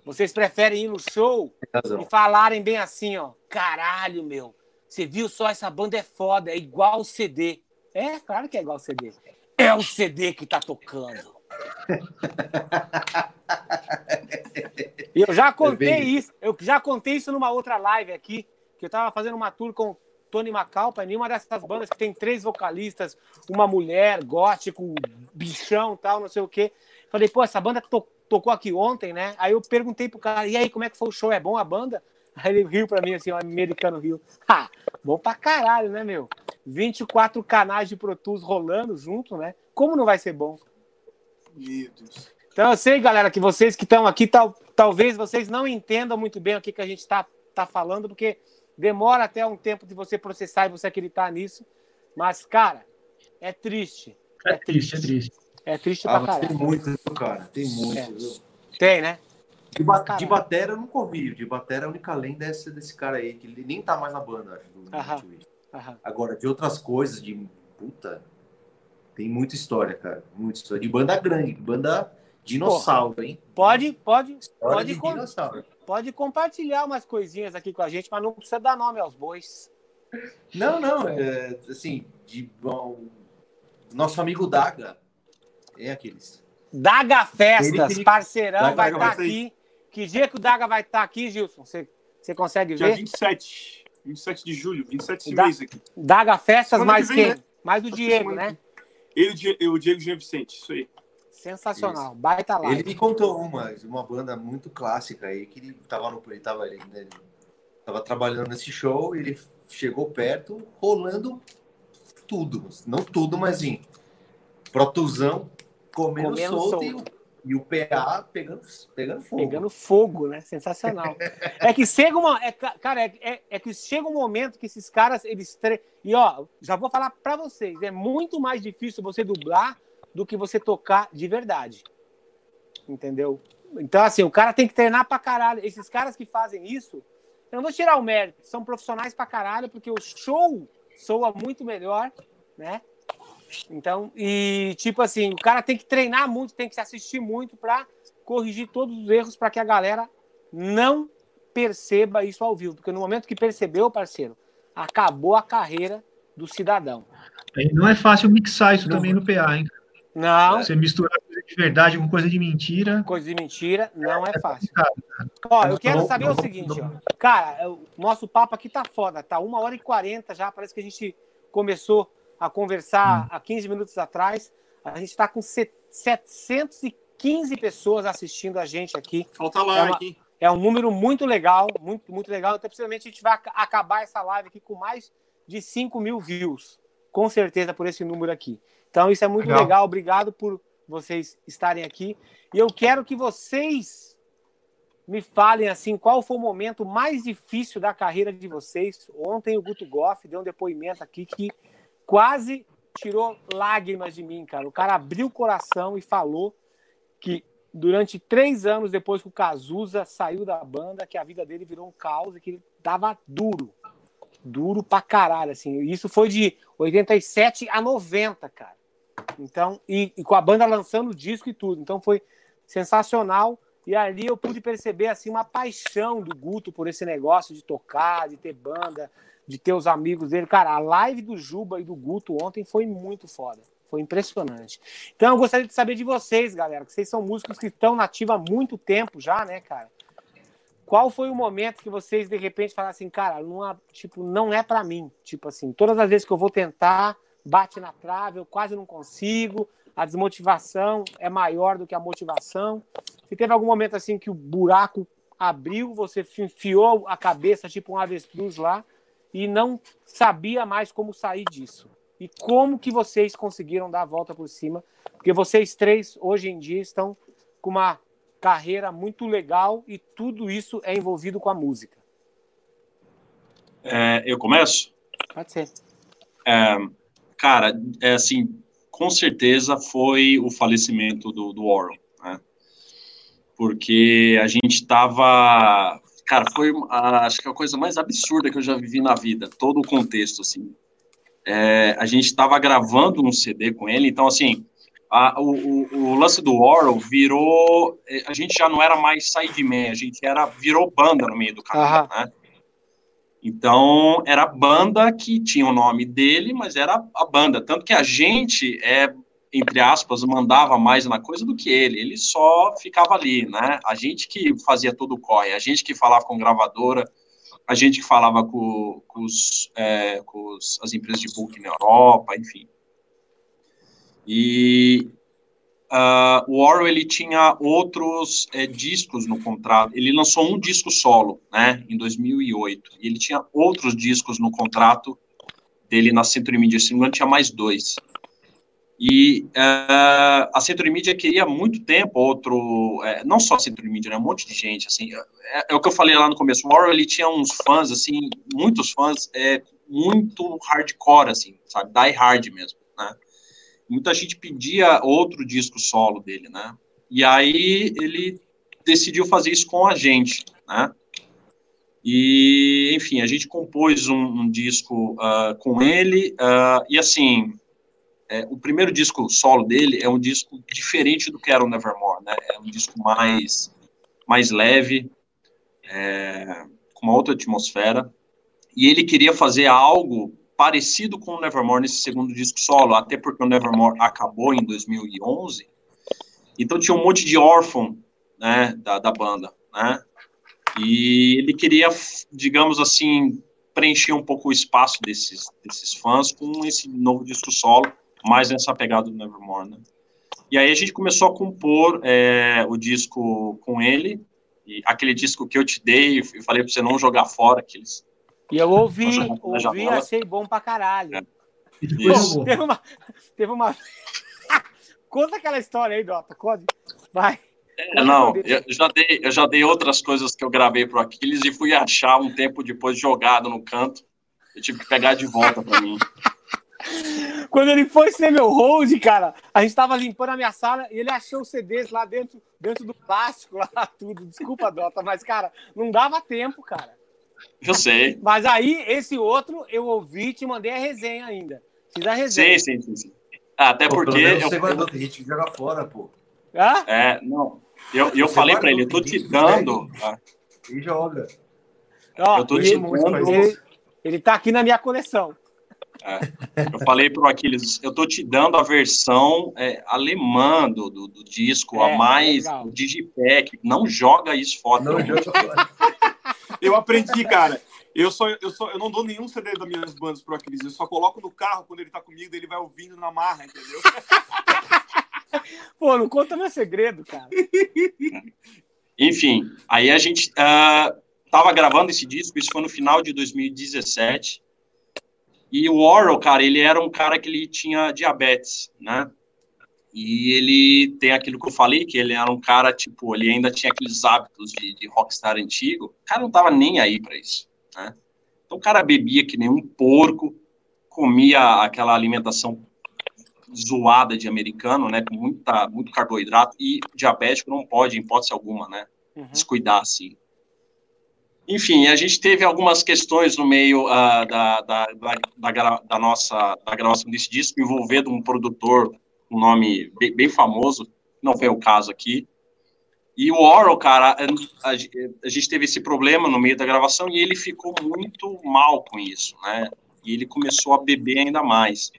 Vocês preferem ir no show e falarem bem assim, ó. Caralho, meu. Você viu só essa banda é foda, é igual o CD. É, claro que é igual o CD. É o CD que tá tocando. Eu já contei É isso. Eu já contei isso numa outra live aqui, que eu tava fazendo uma tour com Tony Macalpa, em uma dessas bandas que tem três vocalistas, uma mulher, gótico, bichão, tal, não sei o quê. Falei, pô, essa banda to- tocou aqui ontem, né? Aí eu perguntei pro cara, e aí, como é que foi o show? É bom a banda? Aí ele riu pra mim, assim, o americano riu. Ha, bom pra caralho, né, meu? 24 canais de Pro Tools rolando junto, né? Como não vai ser bom? Meu Deus. Então eu sei, galera, que vocês que estão aqui, tal, talvez vocês não entendam muito bem o que, que a gente está tá falando, porque demora até um tempo de você processar e você acreditar nisso. Mas, cara, é triste. É triste, é triste. É triste Ah, pra mas tem caralho. muito, cara. Tem muito, É. Tem, né? De, ba de batera eu nunca ouvi. De batera a única lenda é esse desse cara aí, que ele nem tá mais na banda, acho. Do Aham. Agora, de outras coisas, de puta, tem muita história, cara. Muita história. De banda grande, de banda dinossauro, hein? Pode, pode, História pode, de com- pode compartilhar umas coisinhas aqui com a gente, mas não precisa dar nome aos bois. Não, não, é, assim, de bom, nosso amigo Daga. É aqueles. Daga Festas, parceirão, Daga vai estar sair. aqui. Que dia que o Daga vai estar aqui, Gilson? Você, você consegue Dia ver? 27. 27 de julho, 27 esse Dá- mês aqui. Daga Festas, Semana mais que vem, quem? né? Mais o Diego, né? Ele e o Die- o Diego Jean Vicente, isso aí. Sensacional. Baita live. Ele me contou uma, uma banda muito clássica aí, que ele tava no. Ele tava, ele, ele tava trabalhando nesse show, ele chegou perto, rolando tudo. Não tudo, mas assim, protuzão comendo, Comendo solto, solto. E, o, PA pegando, pegando fogo. Pegando fogo, né? Sensacional. é que chega uma. É, ca- cara, é, é, é que chega um momento que esses caras, eles. tre- E ó, já vou falar pra vocês: é muito mais difícil você dublar do que você tocar de verdade. Entendeu? Então, assim, o cara tem que treinar pra caralho. Esses caras que fazem isso, eu não vou tirar o mérito, são profissionais pra caralho, porque o show soa muito melhor, né? Então, e tipo assim, o cara tem que treinar muito, tem que se assistir muito pra corrigir todos os erros para que a galera não perceba isso ao vivo. Porque no momento que percebeu, parceiro, acabou a carreira do cidadão. Não é fácil mixar isso também no PA, hein? Não, Você misturar coisa de verdade com coisa de mentira. coisa de mentira, não é fácil. complicado, Ó, eu quero Não, saber não, o seguinte, não. ó. Cara, o nosso papo aqui tá foda, tá uma hora e quarenta já, parece que a gente começou a conversar há 15 minutos atrás. A gente tá com se- 715 pessoas assistindo a gente aqui. Falta like, uma- hein? É um número muito legal, muito, muito legal. Então, possivelmente, a gente vai ac- acabar essa live aqui com mais de 5 mil views. Com certeza, por esse número aqui. Então, isso é muito Legal. legal. Obrigado por vocês estarem aqui. E eu quero que vocês me falem, assim, qual foi o momento mais difícil da carreira de vocês. Ontem, o Guto Goff deu um depoimento aqui que quase tirou lágrimas de mim, cara. O cara abriu o coração e falou que durante três anos depois que o Cazuza saiu da banda, que a vida dele virou um caos e que ele tava duro. Duro pra caralho, assim. Isso foi de 87 a 90, cara. Então, e, e com a banda lançando o disco e tudo. Então foi sensacional. E ali eu pude perceber, assim, uma paixão do Guto por esse negócio de tocar, de ter banda, de ter os amigos dele. Cara, a live do Juba e do Guto ontem foi muito foda. Foi impressionante. Então eu gostaria de saber de vocês, galera, que vocês são músicos que estão nativa há muito tempo já, né, cara? Qual foi o momento que vocês de repente falaram assim, cara, não, tipo, não é para mim? Tipo assim, todas as vezes que eu vou tentar, bate na trave, eu quase não consigo, a desmotivação é maior do que a motivação. Se teve algum momento assim que o buraco abriu, você enfiou a cabeça tipo um avestruz lá e não sabia mais como sair disso. E como que vocês conseguiram dar a volta por cima? Porque vocês três hoje em dia estão com uma carreira muito legal e tudo isso é envolvido com a música. É, eu começo? Pode ser. É, cara, é assim, com certeza foi o falecimento do, do Warren, né? Porque a gente estava, cara, foi a, acho que a coisa mais absurda que eu já vivi na vida, todo o contexto, assim. É, a gente estava gravando um CD com ele, então assim, a, o, o, o, lance do Warren virou, a gente já não era mais sideman, a gente era virou banda no meio do caminho, né? Então, era a banda que tinha o nome dele, mas era a banda. Tanto que a gente, é, entre aspas, mandava mais na coisa do que ele. Ele só ficava ali, né? A gente que fazia todo o corre, a gente que falava com gravadora, a gente que falava com, com, os, é, com os, as empresas de book na Europa, enfim. E Uh, o Orwell ele tinha outros é, discos no contrato. Ele lançou um disco solo, né, em 2008. E ele tinha outros discos no contrato dele na Century Media. Se não tinha mais dois. E uh, a Century Media queria há muito tempo outro, é, não só a Century Media, né, um monte de gente, assim, é, é, o que eu falei lá no começo, o Orwell, ele tinha uns fãs, assim, muitos fãs, é, muito hardcore, assim, sabe, die hard mesmo, né, muita gente pedia outro disco solo dele, né? E aí ele decidiu fazer isso com a gente, né? E, enfim, a gente compôs um, um disco uh, com ele, uh, e assim, é, o primeiro disco solo dele é um disco diferente do que era o Nevermore, né? É um disco mais, mais leve, é, com uma outra atmosfera, e ele queria fazer algo parecido com o Nevermore nesse segundo disco solo, até porque o Nevermore acabou em 2011. Então tinha um monte de órfão, né, da, da banda, né? E ele queria, digamos assim, preencher um pouco o espaço desses, desses fãs com esse novo disco solo, mais nessa pegada do Nevermore, né? E aí a gente começou a compor é, o disco com ele, e aquele disco que eu te dei, e falei para você não jogar fora, aqueles e eu ouvi, ouvi, achei bom pra caralho. É. Pô, teve uma. Teve uma... Conta aquela história aí, Dota. Conta. Vai. É, não, eu já, dei, eu já dei outras coisas que eu gravei pro Aquiles e fui achar um tempo depois jogado no canto. Eu tive que pegar de volta para mim. Quando ele foi ser meu hold, cara, a gente tava limpando a minha sala e ele achou os CDs lá dentro, dentro do plástico, lá tudo. Desculpa, Dota, mas, cara, não dava tempo, cara. Eu sei. Mas aí, esse outro, eu ouvi e te mandei a resenha ainda. Fiz a resenha. Sim, sim, sim. sim. Até pô, porque. Eu... Você guardou, tem gente que joga fora, pô. Hã? É, não. Eu, eu falei pra ele, eu tô te dando. E joga. Ó, eu tô te dando. Ele, ele tá aqui na minha coleção. É. Eu falei pro Aquiles, eu tô te dando a versão é, alemã do, do, do disco, é, a mais o Digipack. Não joga isso fora. Não fora. Eu aprendi, cara. Eu só, eu só, eu não dou nenhum CD das minhas bandas pro Aquiles. Eu só coloco no carro quando ele tá comigo, ele vai ouvindo na marra, entendeu? Pô, não conta meu segredo, cara. Enfim, aí a gente uh, tava gravando esse disco, isso foi no final de 2017. E o Oral, cara, ele era um cara que ele tinha diabetes, né? E ele tem aquilo que eu falei, que ele era um cara, tipo, ele ainda tinha aqueles hábitos de, de rockstar antigo. O cara não tava nem aí para isso, né? Então o cara bebia que nem um porco, comia aquela alimentação zoada de americano, né? Com muita, muito carboidrato. E diabético não pode, em hipótese alguma, né? Uhum. Descuidar, assim. Enfim, a gente teve algumas questões no meio uh, da, da, da, da, nossa da gravação desse disco, envolvendo um produtor um nome bem, bem, famoso, não foi o caso aqui. E o Oral, cara, a, a, gente teve esse problema no meio da gravação e ele ficou muito mal com isso, né? E ele começou a beber ainda mais.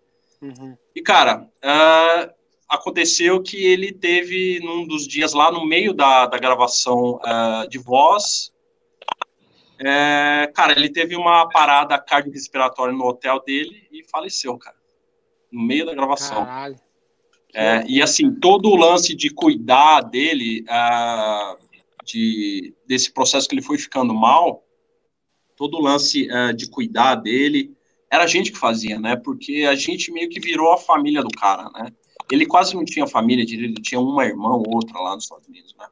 Uhum. E, cara, uh, aconteceu que ele teve, num dos dias lá, no meio da, da gravação uh, de voz, é, cara, ele teve uma parada cardiorrespiratória no hotel dele e faleceu, cara. No meio da gravação. Caralho. É, e assim, todo o lance de cuidar dele, uh, de, desse processo que ele foi ficando mal, todo o lance uh, de cuidar dele, era a gente que fazia, né? Porque a gente meio que virou a família do cara, né? Ele quase não tinha família, ele tinha uma irmã ou outra lá nos Estados Unidos, né?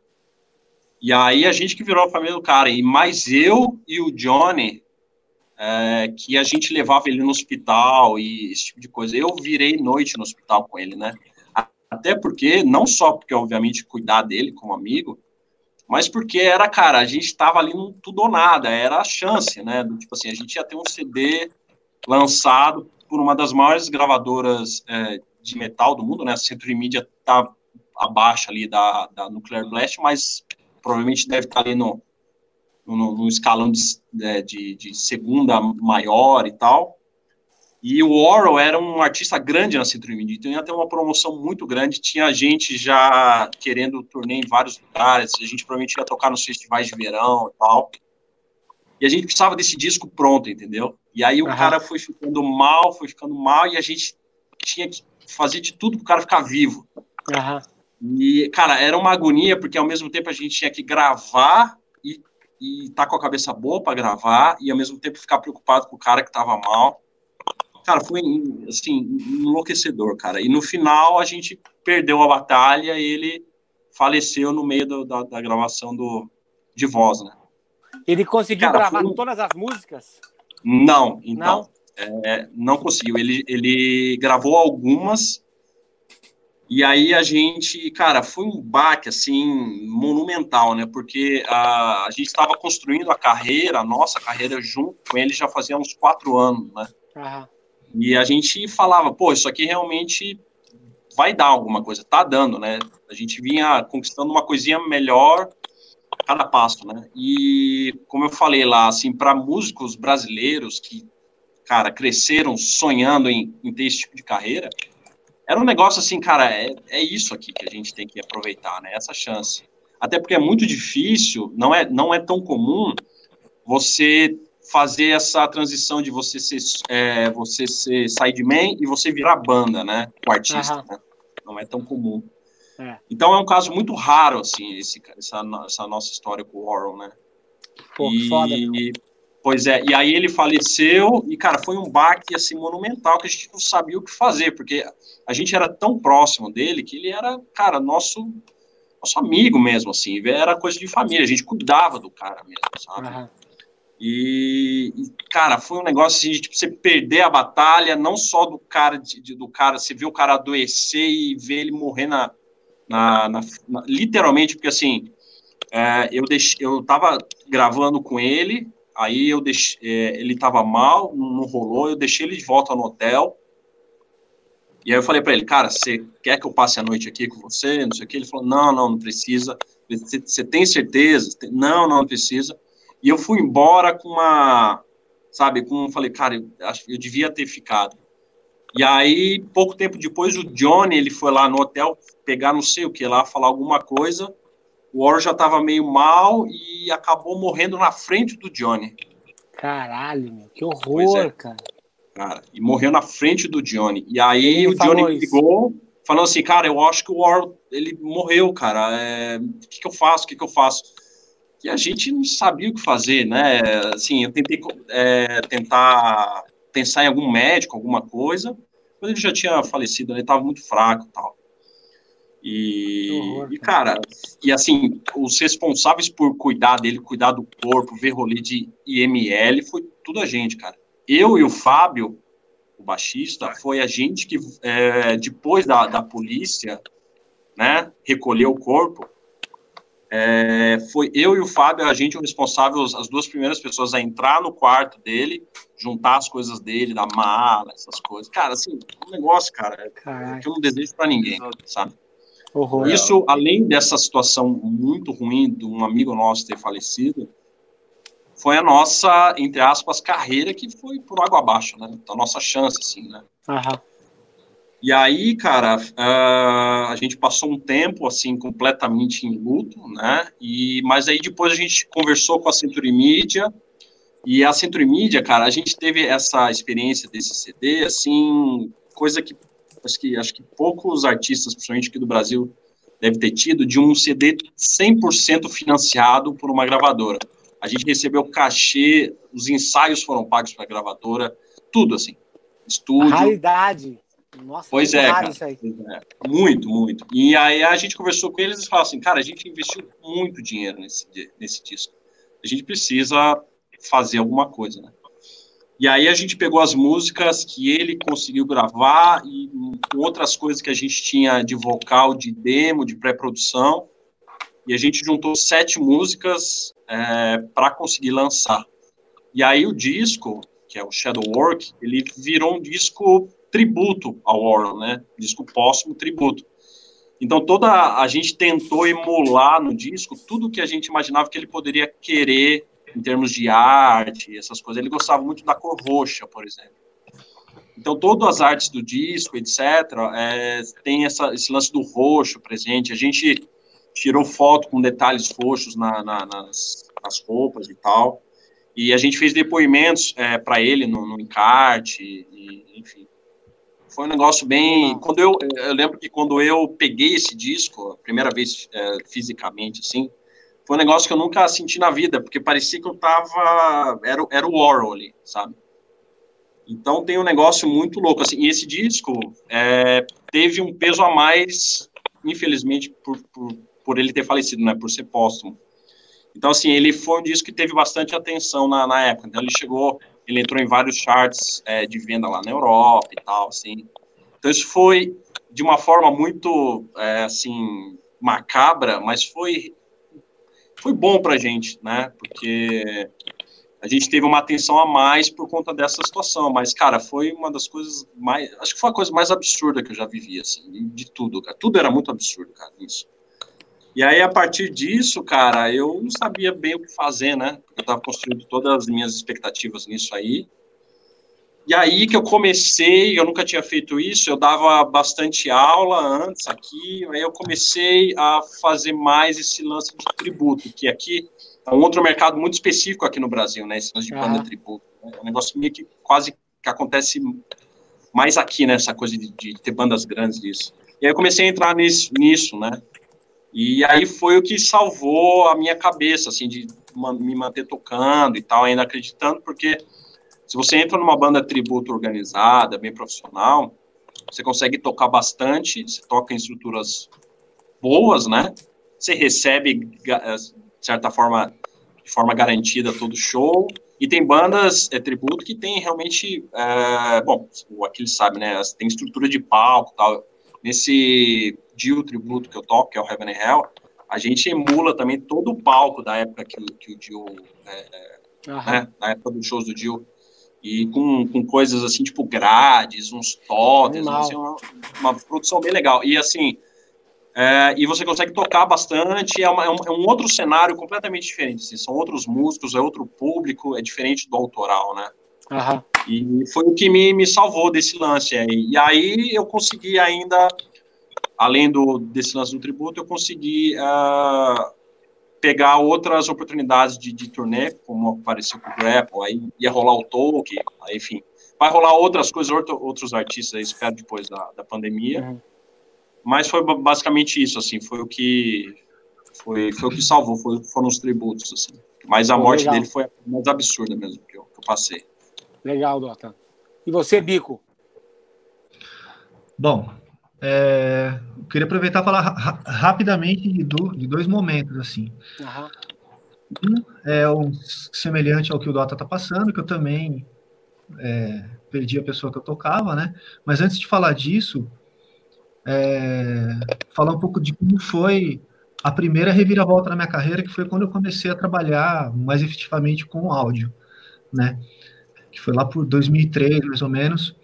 E aí a gente que virou a família do cara, e mais eu e o Johnny, é, que a gente levava ele no hospital e esse tipo de coisa. Eu virei noite no hospital com ele, né? Até porque, não só porque, obviamente, cuidar dele como amigo, mas porque era, cara, a gente estava ali no tudo ou nada, era a chance, né? Tipo assim, a gente ia ter um CD lançado por uma das maiores gravadoras é, de metal do mundo, né? A Century Media tá abaixo ali da, da Nuclear Blast, mas provavelmente deve estar ali no, no, no escalão de, é, de, de, segunda maior e tal. E o Oral era um artista grande na Centro Media, então ia ter uma promoção muito grande. Tinha gente já querendo turnê em vários lugares, a gente provavelmente ia tocar nos festivais de verão e tal. E a gente precisava desse disco pronto, entendeu? E aí o uhum. cara foi ficando mal, foi ficando mal, e a gente tinha que fazer de tudo para o cara ficar vivo. Uhum. E, cara, era uma agonia, porque ao mesmo tempo a gente tinha que gravar e, e tá com a cabeça boa para gravar, e ao mesmo tempo ficar preocupado com o cara que tava mal. Cara, foi, assim, enlouquecedor, cara. E no final a gente perdeu a batalha e ele faleceu no meio do, da, da, gravação do, de voz, né? Ele conseguiu cara, gravar foi... todas as músicas? Não, então. Não, é, não conseguiu. Ele, ele gravou algumas e aí a gente, cara, foi um baque assim monumental, né? Porque a, a gente estava construindo a carreira, a nossa carreira junto com ele já fazia uns quatro anos, né? Uhum. E a gente falava, pô, isso aqui realmente vai dar alguma coisa, tá dando, né? A gente vinha conquistando uma coisinha melhor a cada passo, né? E como eu falei lá, assim, para músicos brasileiros que, cara, cresceram sonhando em, em ter esse tipo de carreira, era um negócio assim, cara, é, é isso aqui que a gente tem que aproveitar, né? Essa chance. Até porque é muito difícil, não é, não é tão comum você fazer essa transição de você ser, é, você ser sideman e você virar banda, né? O artista, uhum. né? Não é tão comum. É. Então é um caso muito raro, assim, esse, essa, essa nossa história com o Warren, né? Pô, e, foda. Pois é, e aí ele faleceu, e, cara, foi um baque, assim, monumental, que a gente não sabia o que fazer, porque a gente era tão próximo dele que ele era, cara, nosso, nosso amigo mesmo, assim, era coisa de família, a gente cuidava do cara mesmo, sabe? Uhum. E, cara, foi um negócio assim, de tipo, você perder a batalha, não só do cara, de, de, do cara, você vê o cara adoecer e ver ele morrer na, na, na, na literalmente, porque assim, é, eu, deixei, eu tava gravando com ele, Aí eu deixei, é, ele estava mal, não rolou, eu deixei ele de volta no hotel. E aí eu falei para ele, cara, você quer que eu passe a noite aqui com você? Não sei o que. Ele falou, não, não, não precisa. Você tem certeza? Não, não, precisa. E eu fui embora com uma, sabe, com, falei, cara, eu, acho, eu devia ter ficado. E aí, pouco tempo depois, o Johnny, ele foi lá no hotel pegar não sei o que lá, falar alguma coisa o Warren já estava meio mal e acabou morrendo na frente do Johnny. Caralho, meu, que horror, é. cara. Cara, e morreu na frente do Johnny. E aí o Johnny ligou, falando assim, cara, eu acho que o Warren, ele morreu, cara. É, o que, que eu faço? O que, que eu faço? E a gente não sabia o que fazer, né? Assim, eu tentei é, tentar pensar em algum médico, alguma coisa, mas ele já tinha falecido, ele estava muito fraco e tal. E, horror, e, cara, e assim, os responsáveis por cuidar dele, cuidar do corpo, ver rolê de IML, foi tudo a gente, cara. Eu e o Fábio, o baixista, foi a gente que, é, depois da, da polícia, né, recolher o corpo, é, foi eu e o Fábio, a gente, o responsável, as duas primeiras pessoas a entrar no quarto dele, juntar as coisas dele, da mala, essas coisas. Cara, assim, um negócio, cara, Caraca. que eu não desejo para ninguém, sabe? Uhum. Isso, além dessa situação muito ruim de um amigo nosso ter falecido, foi a nossa, entre aspas, carreira que foi por água abaixo, né? A nossa chance, assim, né? Uhum. E aí, cara, uh, a gente passou um tempo assim completamente em luto, né? E mas aí depois a gente conversou com a Century Media e a Century Media, cara, a gente teve essa experiência desse CD, assim, coisa que acho que acho que poucos artistas, principalmente aqui do Brasil, deve ter tido de um CD 100% financiado por uma gravadora. A gente recebeu cachê, os ensaios foram pagos para a gravadora, tudo assim. Estúdio. Raridade. Nossa, pois é, cara. É. Muito, muito. E aí a gente conversou com eles e falou assim, cara, a gente investiu muito dinheiro nesse, nesse disco. A gente precisa fazer alguma coisa, né? E aí a gente pegou as músicas que ele conseguiu gravar e outras coisas que a gente tinha de vocal, de demo, de pré-produção, e a gente juntou sete músicas é, para conseguir lançar. E aí o disco, que é o Shadow Work, ele virou um disco tributo ao Warren, né? Disco póstumo tributo. Então toda a gente tentou emular no disco tudo que a gente imaginava que ele poderia querer em termos de arte, essas coisas. Ele gostava muito da cor roxa, por exemplo. Então todas as artes do disco, etc, é, tem essa, esse lance do roxo presente. A gente tirou foto com detalhes roxos na, na, nas, nas roupas e tal. E a gente fez depoimentos é, para ele no, no encarte, e, enfim. Foi um negócio bem. Quando eu, eu lembro que quando eu peguei esse disco, a primeira vez é, fisicamente, assim, foi um negócio que eu nunca senti na vida, porque parecia que eu tava. Era, era o Warhol ali, sabe? Então tem um negócio muito louco. Assim, e esse disco é, teve um peso a mais, infelizmente, por, por, por, ele ter falecido, né? Por ser póstumo. Então, assim, ele foi um disco que teve bastante atenção na, na época. Então, ele chegou ele entrou em vários charts é, de venda lá na Europa e tal, assim. Então isso foi de uma forma muito, é, assim, macabra, mas foi foi bom pra gente, né? Porque a gente teve uma atenção a mais por conta dessa situação, mas, cara, foi uma das coisas mais, acho que foi a coisa mais absurda que eu já vivi, assim, de tudo, cara. Tudo era muito absurdo, cara, isso. E aí, a partir disso, cara, eu não sabia bem o que fazer, né? Eu estava construindo todas as minhas expectativas nisso aí. E aí que eu comecei, eu nunca tinha feito isso, eu dava bastante aula antes aqui, aí eu comecei a fazer mais esse lance de tributo, que aqui é um outro mercado muito específico aqui no Brasil, né? Esse de banda tributo. Né? É um negócio meio que quase que acontece mais aqui, né? Essa coisa de, de ter bandas grandes disso. E aí eu comecei a entrar nisso, nisso né? E aí foi o que salvou a minha cabeça, assim, de me manter tocando e tal, ainda acreditando, porque se você entra numa banda tributo organizada, bem profissional, você consegue tocar bastante, você toca em estruturas boas, né? Você recebe, de certa forma, de forma garantida todo show. E tem bandas é, tributo que tem realmente, é, bom, o Aquiles sabe, né? Tem estrutura de palco tal. Nesse Dio tributo que eu toco, que é o Heaven and Hell, a gente emula também todo o palco da época que, que o Dio, é, né, na época dos shows do Dio, e com, com coisas assim, tipo grades, uns totes, assim, uma, uma, produção bem legal. E assim, é, e você consegue tocar bastante, é, uma, é, um, é um, outro cenário completamente diferente, assim, são outros músicos, é outro público, é diferente do autoral, né? Uhum. E foi o que me, me salvou desse lance aí. E aí eu consegui ainda além do, desse lance do tributo, eu consegui uh, pegar outras oportunidades de, de turnê, como apareceu com o Grapple, aí ia rolar o Tolkien, enfim. Vai rolar outras coisas, outro, outros artistas, aí, espero, depois da, da pandemia. Uhum. Mas foi basicamente isso, assim, foi o que foi, foi o que salvou, foi, foram os tributos, assim. Mas a morte legal. dele foi a mais absurda mesmo que eu, que eu passei. Legal, Dota. E você, Bico? Bom, é, queria aproveitar e falar ra rapidamente de, do, de, dois momentos, assim. Uhum. Um é um semelhante ao que o Dota está passando, que eu também é, perdi a pessoa que eu tocava, né? Mas antes de falar disso, é, falar um pouco de como foi a primeira reviravolta na minha carreira, que foi quando eu comecei a trabalhar mais efetivamente com áudio, né? Que foi lá por 2003, mais ou menos.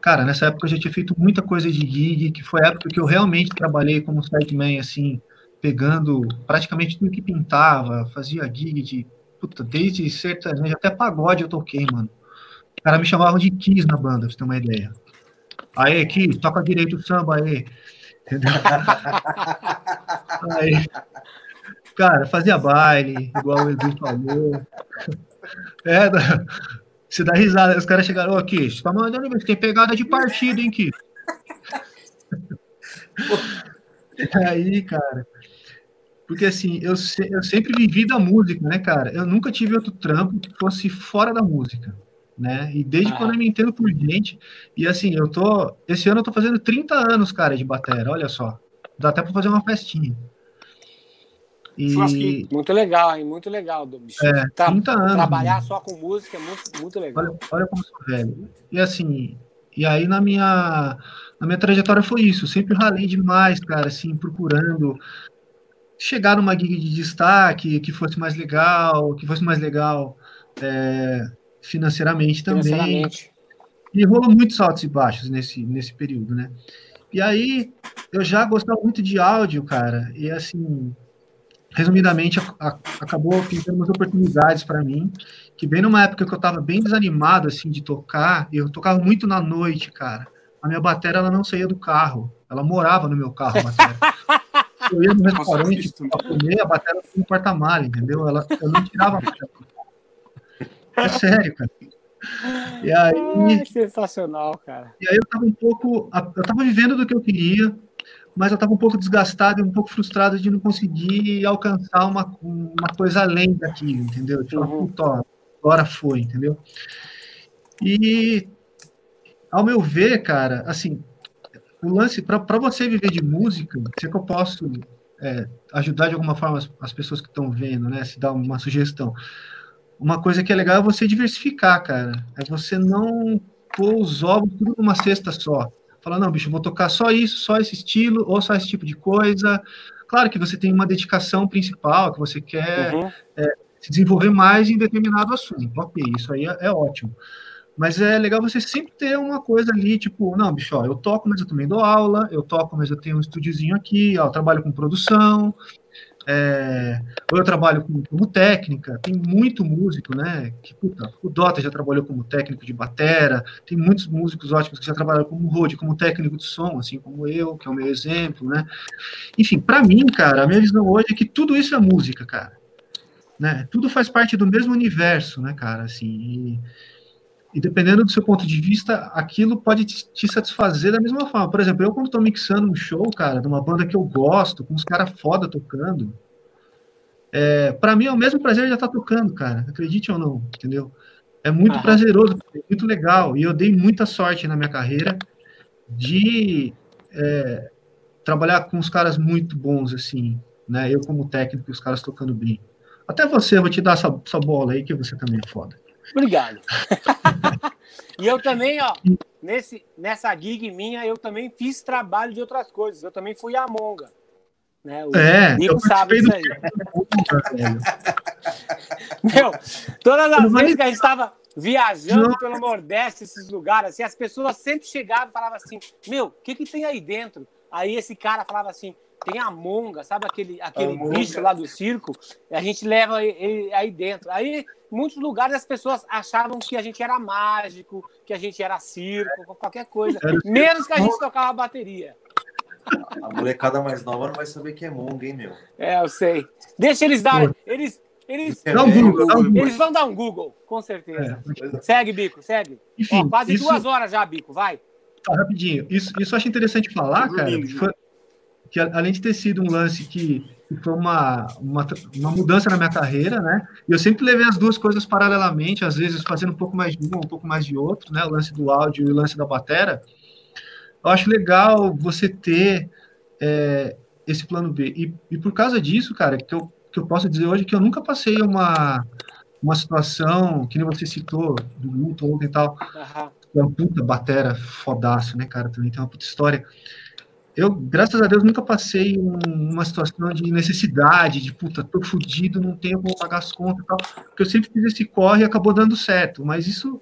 Cara, nessa época eu já tinha feito muita coisa de gig, que foi a época que eu realmente trabalhei como sideman, assim, pegando praticamente tudo que pintava, fazia gig de, puta, desde sertanejo até pagode eu toquei, mano. Os caras me chamavam de Kiss na banda, pra você ter uma ideia. Aí, aqui, toca direito o samba aí. Aí, cara, fazia baile, igual o Edu falou. É, você dá risada, os caras chegaram, ô, aqui, você tá mandando, tem pegada de partido, hein, Kiko? aí, cara, porque assim, eu, se, eu sempre vivi da música, né, cara? Eu nunca tive outro trampo que fosse fora da música né? E desde ah. quando eu me entendo por gente, e assim, eu tô, esse ano eu tô fazendo 30 anos, cara, de bateria, olha só. Dá até para fazer uma festinha. E... Muito legal, hein? Muito legal, do bicho. É, Tra 30 anos. Trabalhar só com música é muito, muito legal. Olha, olha como sou velho. E assim, e aí na minha, na minha trajetória foi isso. Sempre ralei demais, cara, assim, procurando chegar numa gig de destaque que fosse mais legal, que fosse mais legal. É, financeiramente também. Financeiramente. E rolou muitos altos e baixos nesse, nesse período, né? E aí, eu já gostava muito de áudio, cara, e assim, resumidamente, a, a, acabou pintando umas oportunidades para mim, que bem numa época que eu estava bem desanimado, assim, de tocar, eu tocava muito na noite, cara. A minha bateria, ela não saía do carro, ela morava no meu carro, a bateria. Eu ia no restaurante para comer, a bateria no porta-malha, entendeu? Ela, eu não tirava a bateria é sério, cara. E aí. sensacional, cara. E aí eu tava um pouco. Eu tava vivendo do que eu queria, mas eu tava um pouco desgastado e um pouco frustrado de não conseguir alcançar uma, uma coisa além daquilo, entendeu? Tipo, uhum. puta, agora foi, entendeu? E, ao meu ver, cara, assim, o lance, para você viver de música, se é que eu posso é, ajudar de alguma forma as, as pessoas que estão vendo, né? Se dar uma sugestão uma coisa que é legal é você diversificar, cara. É você não pôr os ovos tudo numa cesta só. Falar, não, bicho, vou tocar só isso, só esse estilo, ou só esse tipo de coisa. Claro que você tem uma dedicação principal, que você quer uhum. é, se desenvolver mais em determinado assunto. Ok, isso aí é, é, ótimo. Mas é legal você sempre ter uma coisa ali, tipo, não, bicho, ó, eu toco, mas eu também dou aula, eu toco, mas eu tenho um estúdiozinho aqui, ó, eu trabalho com produção, é, eu trabalho como, como, técnica, tem muito músico, né? Que, puta, o Dota já trabalhou como técnico de batera, tem muitos músicos ótimos que já trabalharam como road, como técnico de som, assim como eu, que é o meu exemplo, né? Enfim, para mim, cara, a minha visão hoje é que tudo isso é música, cara. Né? Tudo faz parte do mesmo universo, né, cara? Assim, e, e dependendo do seu ponto de vista, aquilo pode te, satisfazer da mesma forma. Por exemplo, eu quando estou mixando um show, cara, de uma banda que eu gosto, com uns caras foda tocando, é, para mim é o mesmo prazer de estar tá tocando, cara. Acredite ou não, entendeu? É muito prazeroso, é muito legal. E eu dei muita sorte na minha carreira de é, trabalhar com os caras muito bons, assim, né? Eu como técnico, os caras tocando bem. Até você, eu vou te dar essa, essa bola aí, que você também é foda. Obrigado. e eu também, ó, nesse, nessa gig minha, eu também fiz trabalho de outras coisas. Eu também fui a Monga. Né? O é, Nico sabe aí. Meu, todas as vezes que a gente estava viajando Não. pelo Nordeste, esses lugares, assim, as pessoas sempre chegavam e falavam assim: Meu, o que, que tem aí dentro? Aí esse cara falava assim: tem a monga, sabe aquele, aquele bicho lá do circo? A gente leva ele aí dentro. Aí, em muitos lugares, as pessoas achavam que a gente era mágico, que a gente era circo, qualquer coisa. Menos que a gente tocava bateria. A molecada mais nova não vai saber que é monga, hein, meu? É, eu sei. Deixa eles darem. Eles, eles, é, Google, eles vão dar um Google, com certeza. É. Segue, Bico, segue. Enfim, Ó, quase isso... duas horas já, Bico, vai. Tá, rapidinho. Isso, isso eu acho interessante falar, cara. Foi, que além de ter sido um lance que, que foi uma, uma, uma, mudança na minha carreira, né? Eu sempre levei as duas coisas paralelamente, às vezes fazendo um pouco mais de um, um pouco mais de outro, né? O lance do áudio e o lance da batera. Eu acho legal você ter é, esse plano B. E, e, por causa disso, cara, que eu, que eu posso dizer hoje que eu nunca passei uma, uma situação, que nem você citou, do luto ontem e tal, uhum. uma puta batera fodaço, né, cara? Também tem uma puta história eu, graças a Deus, nunca passei um, uma situação de necessidade, de puta, tô fudido, não tenho como pagar as contas e tal, porque eu sempre fiz esse corre e acabou dando certo, mas isso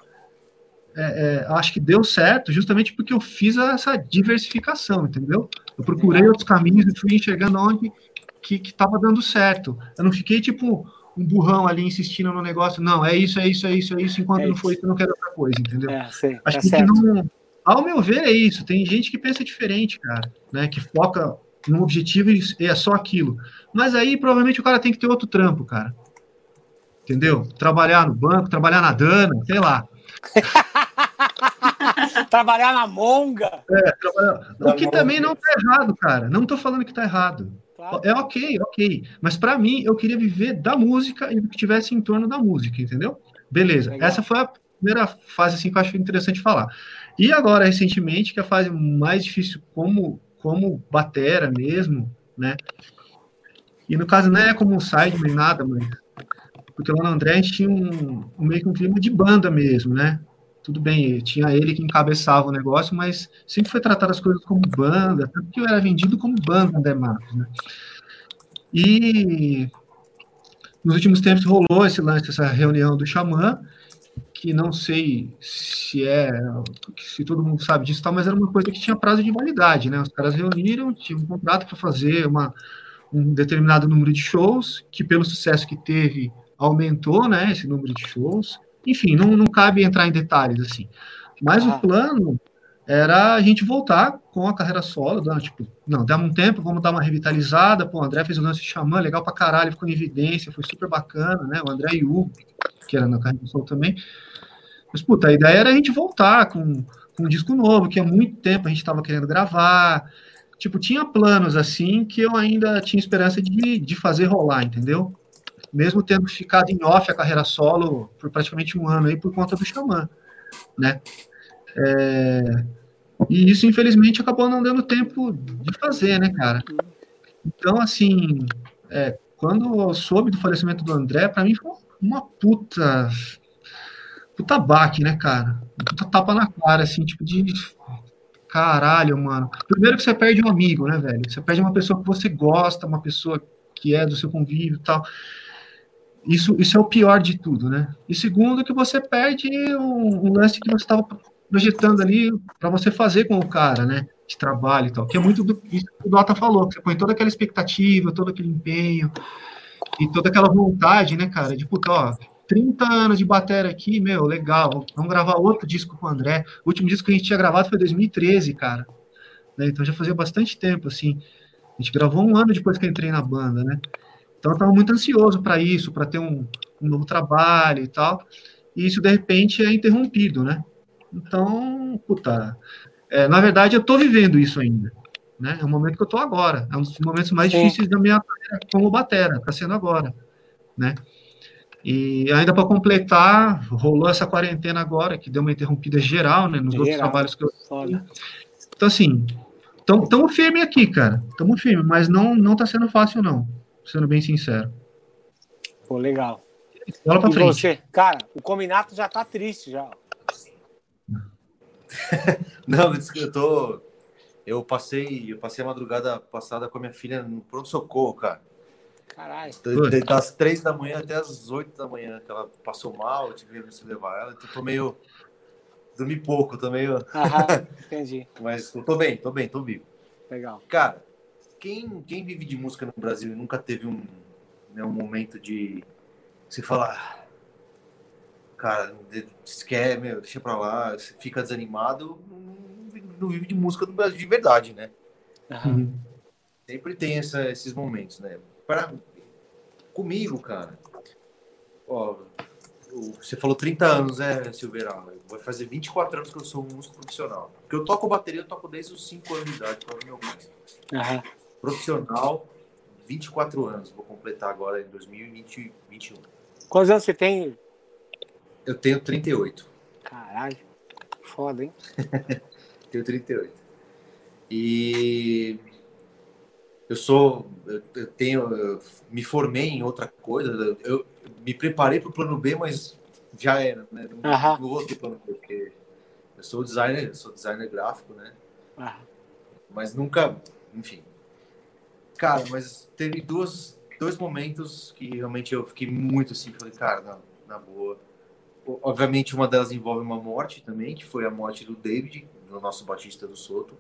é, é, acho que deu certo justamente porque eu fiz essa diversificação, entendeu? Eu procurei outros caminhos e fui enxergando onde que estava dando certo. Eu não fiquei tipo um burrão ali insistindo no negócio, não, é isso, é isso, é isso, é isso, enquanto é não foi isso, eu não quero outra coisa, entendeu? É, sim, acho tá que, que não ao meu ver, é isso. Tem gente que pensa diferente, cara, né? Que foca num objetivo e é só aquilo. Mas aí, provavelmente, o cara tem que ter outro trampo, cara. Entendeu? Trabalhar no banco, trabalhar na Dana, sei lá. Trabalhar na monga. É, trabalhar... O que também não tá errado, cara. Não tô falando que tá errado. Claro. É ok, ok. Mas para mim, eu queria viver da música e do que tivesse em torno da música, entendeu? Beleza. Legal. Essa foi a primeira fase assim, que eu acho interessante falar. E agora, recentemente, que é a fase mais difícil como, como batera mesmo, né? E no caso não é como um side nem nada, mas porque lá no André a gente tinha um, um meio que um clima de banda mesmo, né? Tudo bem, tinha ele que encabeçava o negócio, mas sempre foi tratado as coisas como banda, tanto que eu era vendido como banda André Marcos, né? E nos últimos tempos rolou esse lance, essa reunião do Xamã, que não sei se é, se todo mundo sabe disso, tal, mas era uma coisa que tinha prazo de validade, né? Os caras reuniram, tinham um contrato para fazer uma, um determinado número de shows, que pelo sucesso que teve, aumentou, né, esse número de shows. Enfim, não, não cabe entrar em detalhes, assim. Mas Ah. o plano era a gente voltar com a carreira solo, dando, tipo, não, dá um tempo, vamos dar uma revitalizada, pô, o André fez o lance de Xamã, legal pra caralho, ficou em evidência, foi super bacana, né, o André e o Hugo, que era na carreira solo também, mas, puta, a ideia era a gente voltar com, com um disco novo, que há muito tempo a gente estava querendo gravar. Tipo, tinha planos assim que eu ainda tinha esperança de, de fazer rolar, entendeu? Mesmo tendo ficado em off a carreira solo por praticamente um ano aí por conta do Xamã, né? É, E isso, infelizmente, acabou não dando tempo de fazer, né, cara? Então, assim, é, quando eu soube do falecimento do André, para mim foi uma puta puta baque, né, cara? Puta tapa na cara, assim, tipo de. Caralho, mano. Primeiro que você perde um amigo, né, velho? Você perde uma pessoa que você gosta, uma pessoa que é do seu convívio e tal. Isso, isso é o pior de tudo, né? E segundo, que você perde um, um lance que você estava projetando ali para você fazer com o cara, né? De trabalho e tal. Que é muito do isso que o Dota falou, que você põe toda aquela expectativa, todo aquele empenho e toda aquela vontade, né, cara? De puta, ó, 30 anos de bateria aqui, meu, legal. Vamos gravar outro disco com o André. O último disco que a gente tinha gravado foi em 2013, cara. Né? Então já fazia bastante tempo, assim. A gente gravou um ano depois que eu entrei na banda, né? Então eu tava muito ansioso para isso, para ter um, um novo trabalho e tal. E isso, de repente, é interrompido, né? Então, puta. é, na verdade, eu tô vivendo isso ainda. Né? É o momento que eu tô agora. É um dos momentos mais Sim. difíceis da minha carreira como batera, tá sendo agora, né? E ainda para completar, rolou essa quarentena agora, que deu uma interrompida geral, né, nos outros Geral. trabalhos que eu Foda. Então, assim, estamos firme aqui, cara. Estamos firme, mas não, não tá sendo fácil, não. Sendo bem sincero. Pô, legal. Bola pra E frente. você? Cara, o Cominato já tá triste já. Não, eu tô. Eu passei, eu passei a madrugada passada com a minha filha no pronto-socorro, cara. Caralho. D- d- Das três da manhã até as oito da manhã, que ela passou mal, eu tive que levar ela, então eu tô meio. Dormi pouco, tô meio. Aham, entendi. Mas tô bem, tô bem, tô vivo. Legal. Cara, quem, quem vive de música no Brasil e nunca teve um, né, um momento de você falar, cara, se quer, meu, deixa pra lá, fica desanimado, não, vive- de música no Brasil de verdade, né? Aham. Uhum. Sempre tem essa- esses momentos, né? Pra, comigo, cara, ó, você falou 30 anos, né, Silveira? Vai fazer 24 anos que eu sou um músico profissional. Porque eu toco bateria, eu toco desde os 5 anos de idade, do meu pai Aham. profissional, 24 anos. Vou completar agora em 2021. Quantos anos você tem? Eu tenho 38. Caralho. Foda, hein? Tenho 38. E eu sou. Eu tenho. eu me formei em outra coisa. Eu, me preparei para o plano B, mas já era, né? Não, Aham. não vou ter plano B, porque eu sou designer, eu sou designer gráfico, né? Aham. mas nunca, enfim. Cara, mas teve duas, dois momentos que realmente eu fiquei muito assim, falei, cara, na, na boa. Obviamente uma delas envolve uma morte também, que foi a morte do David, do nosso batista do Soto,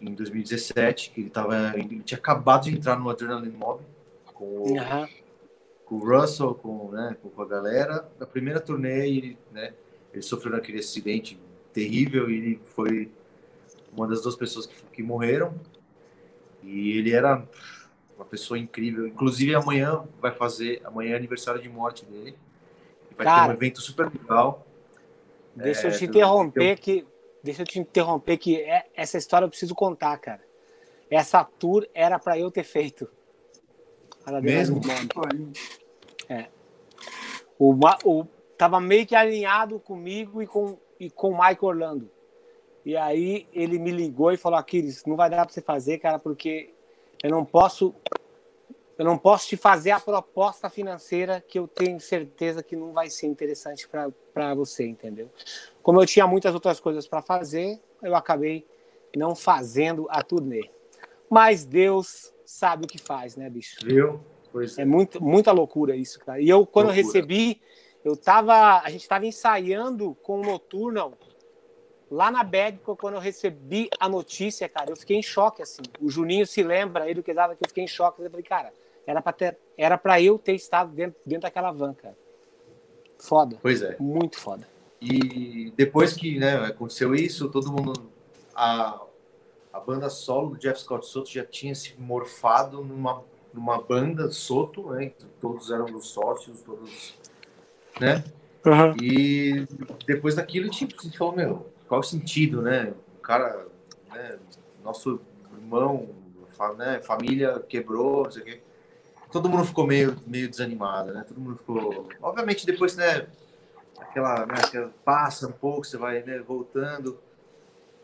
em 2017, que ele tava, ele tinha acabado de entrar no Adrenaline Mob com o, Aham. com o Russell, com, né, com a galera. Na primeira turnê, ele, né, ele sofreu naquele acidente terrível. E ele foi uma das duas pessoas que, que morreram. E ele era uma pessoa incrível. Inclusive, amanhã vai fazer. Amanhã é aniversário de morte dele. Vai ter Cara. um evento super legal. Deixa eu te É, interromper que. Deixa eu te interromper que é- essa história eu preciso contar, cara. Essa tour era pra eu ter feito. Ela Mesmo? nome. O, o, tava meio que alinhado comigo e com, e com o Mike Orlando. E aí ele me ligou e falou: Aquiles, não vai dar pra você fazer, cara, porque eu não posso. Eu não posso te fazer a proposta financeira que eu tenho certeza que não vai ser interessante para você, entendeu? Como eu tinha muitas outras coisas para fazer, eu acabei não fazendo a turnê. Mas Deus sabe o que faz, né, bicho? Viu? Pois É muito, muita loucura isso, cara. E eu, quando eu recebi, eu tava. A gente tava ensaiando com o Nocturnal lá na Bedco, quando eu recebi a notícia, cara, eu fiquei em choque, assim. O Juninho se lembra, ele que dava que eu fiquei em choque. Eu falei, cara, era pra, ter, era pra eu ter estado dentro, dentro daquela van, cara. Foda. Pois é. Muito foda. E depois que né, aconteceu isso, todo mundo. A, a banda solo do Jeff Scott Soto já tinha se morfado numa, numa banda Soto, né? Todos eram os sócios, todos. Né? E depois daquilo, tipo, a gente falou, meu, qual o sentido, né? O cara, né? Nosso irmão, fa- né? família quebrou, não sei o quê. Todo mundo ficou meio, meio desanimado, né? Todo mundo ficou. Obviamente, depois, né? Aquela, né? aquela- passa um pouco, você vai né, voltando.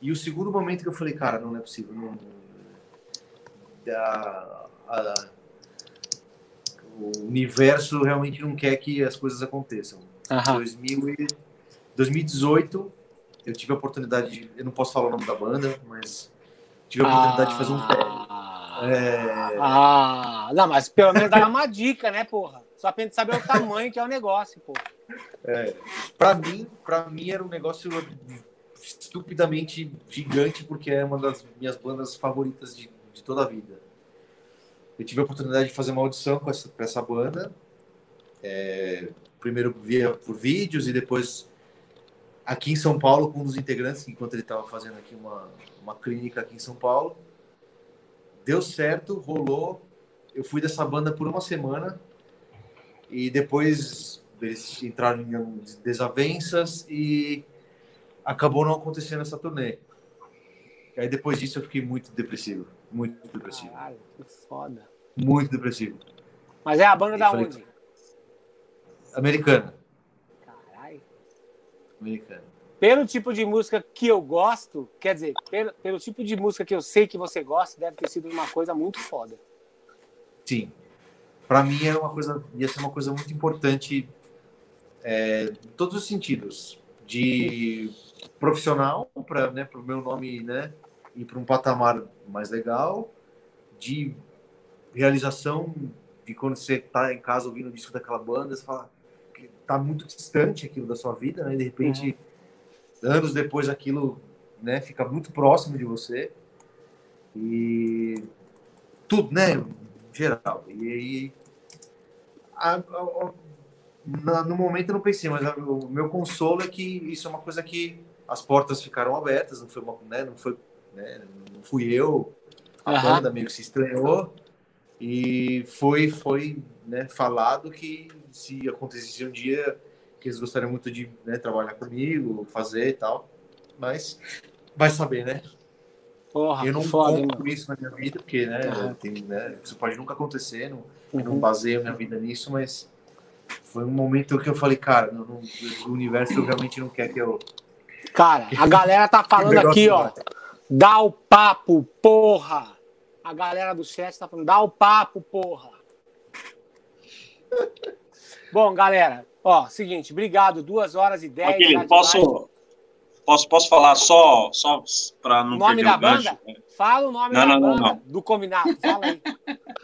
E o segundo momento que eu falei, cara, não é possível. Não, a- a- o universo realmente não quer que as coisas aconteçam. Aham. 2000 e 2018, eu tive a oportunidade de. Eu não posso falar o nome da banda, mas tive a oportunidade de fazer um teste. Ah, É, ah, não, mas pelo menos dá uma dica, né, porra? Só pra gente saber o tamanho que é o negócio, porra. para mim, para mim era um negócio estupidamente gigante, porque é uma das minhas bandas favoritas de, de toda a vida. Eu tive a oportunidade de fazer uma audição com essa, com essa banda. É, primeiro via por vídeos e depois aqui em São Paulo com um dos integrantes, enquanto ele estava fazendo aqui uma, uma clínica aqui em São Paulo. Deu certo, rolou. Eu fui dessa banda por uma semana e depois eles entraram em desavenças e acabou não acontecendo essa turnê. E aí depois disso eu fiquei muito depressivo, muito depressivo, Caralho, que foda. muito depressivo. Mas é a banda da falei- onde? Americana, Caralho. americana. Pelo tipo de música que eu gosto, quer dizer, pelo, pelo tipo de música que eu sei que você gosta, deve ter sido uma coisa muito foda. Sim. Para mim era uma coisa, ia ser uma coisa muito importante é, em todos os sentidos, de profissional para né, o meu nome, né, ir para um patamar mais legal, de realização de quando você tá em casa ouvindo o disco daquela banda, você fala que tá muito distante aquilo da sua vida, né? E de repente, anos depois aquilo, né, fica muito próximo de você. E tudo, né, geral. E aí a- a- a- no momento eu não pensei, mas o meu consolo é que isso é uma coisa que as portas ficaram abertas, não foi uma, né, não foi, né, não fui eu, a Aham. banda meio que se estranhou e foi foi né, falado que se acontecesse um dia que eles gostariam muito de né, trabalhar comigo, fazer e tal, mas vai saber, né? Porra, eu não foda, conto mano. isso na minha vida porque né, Aham. tem, né, isso pode nunca acontecer, não, eu não Uhum. baseio minha vida nisso, mas foi um momento que eu falei, cara, não, não, o universo realmente não quer que eu Cara, a galera tá falando aqui, ó. Dá o papo, porra! A galera do chat tá falando, dá o papo, porra! Bom, galera, ó, seguinte, obrigado, duas horas e dez. Aquele, live. posso, posso, posso falar só, só para não O nome perder da o gancho? banda? Fala o nome Não, da não, não, banda, não. do combinado, fala aí.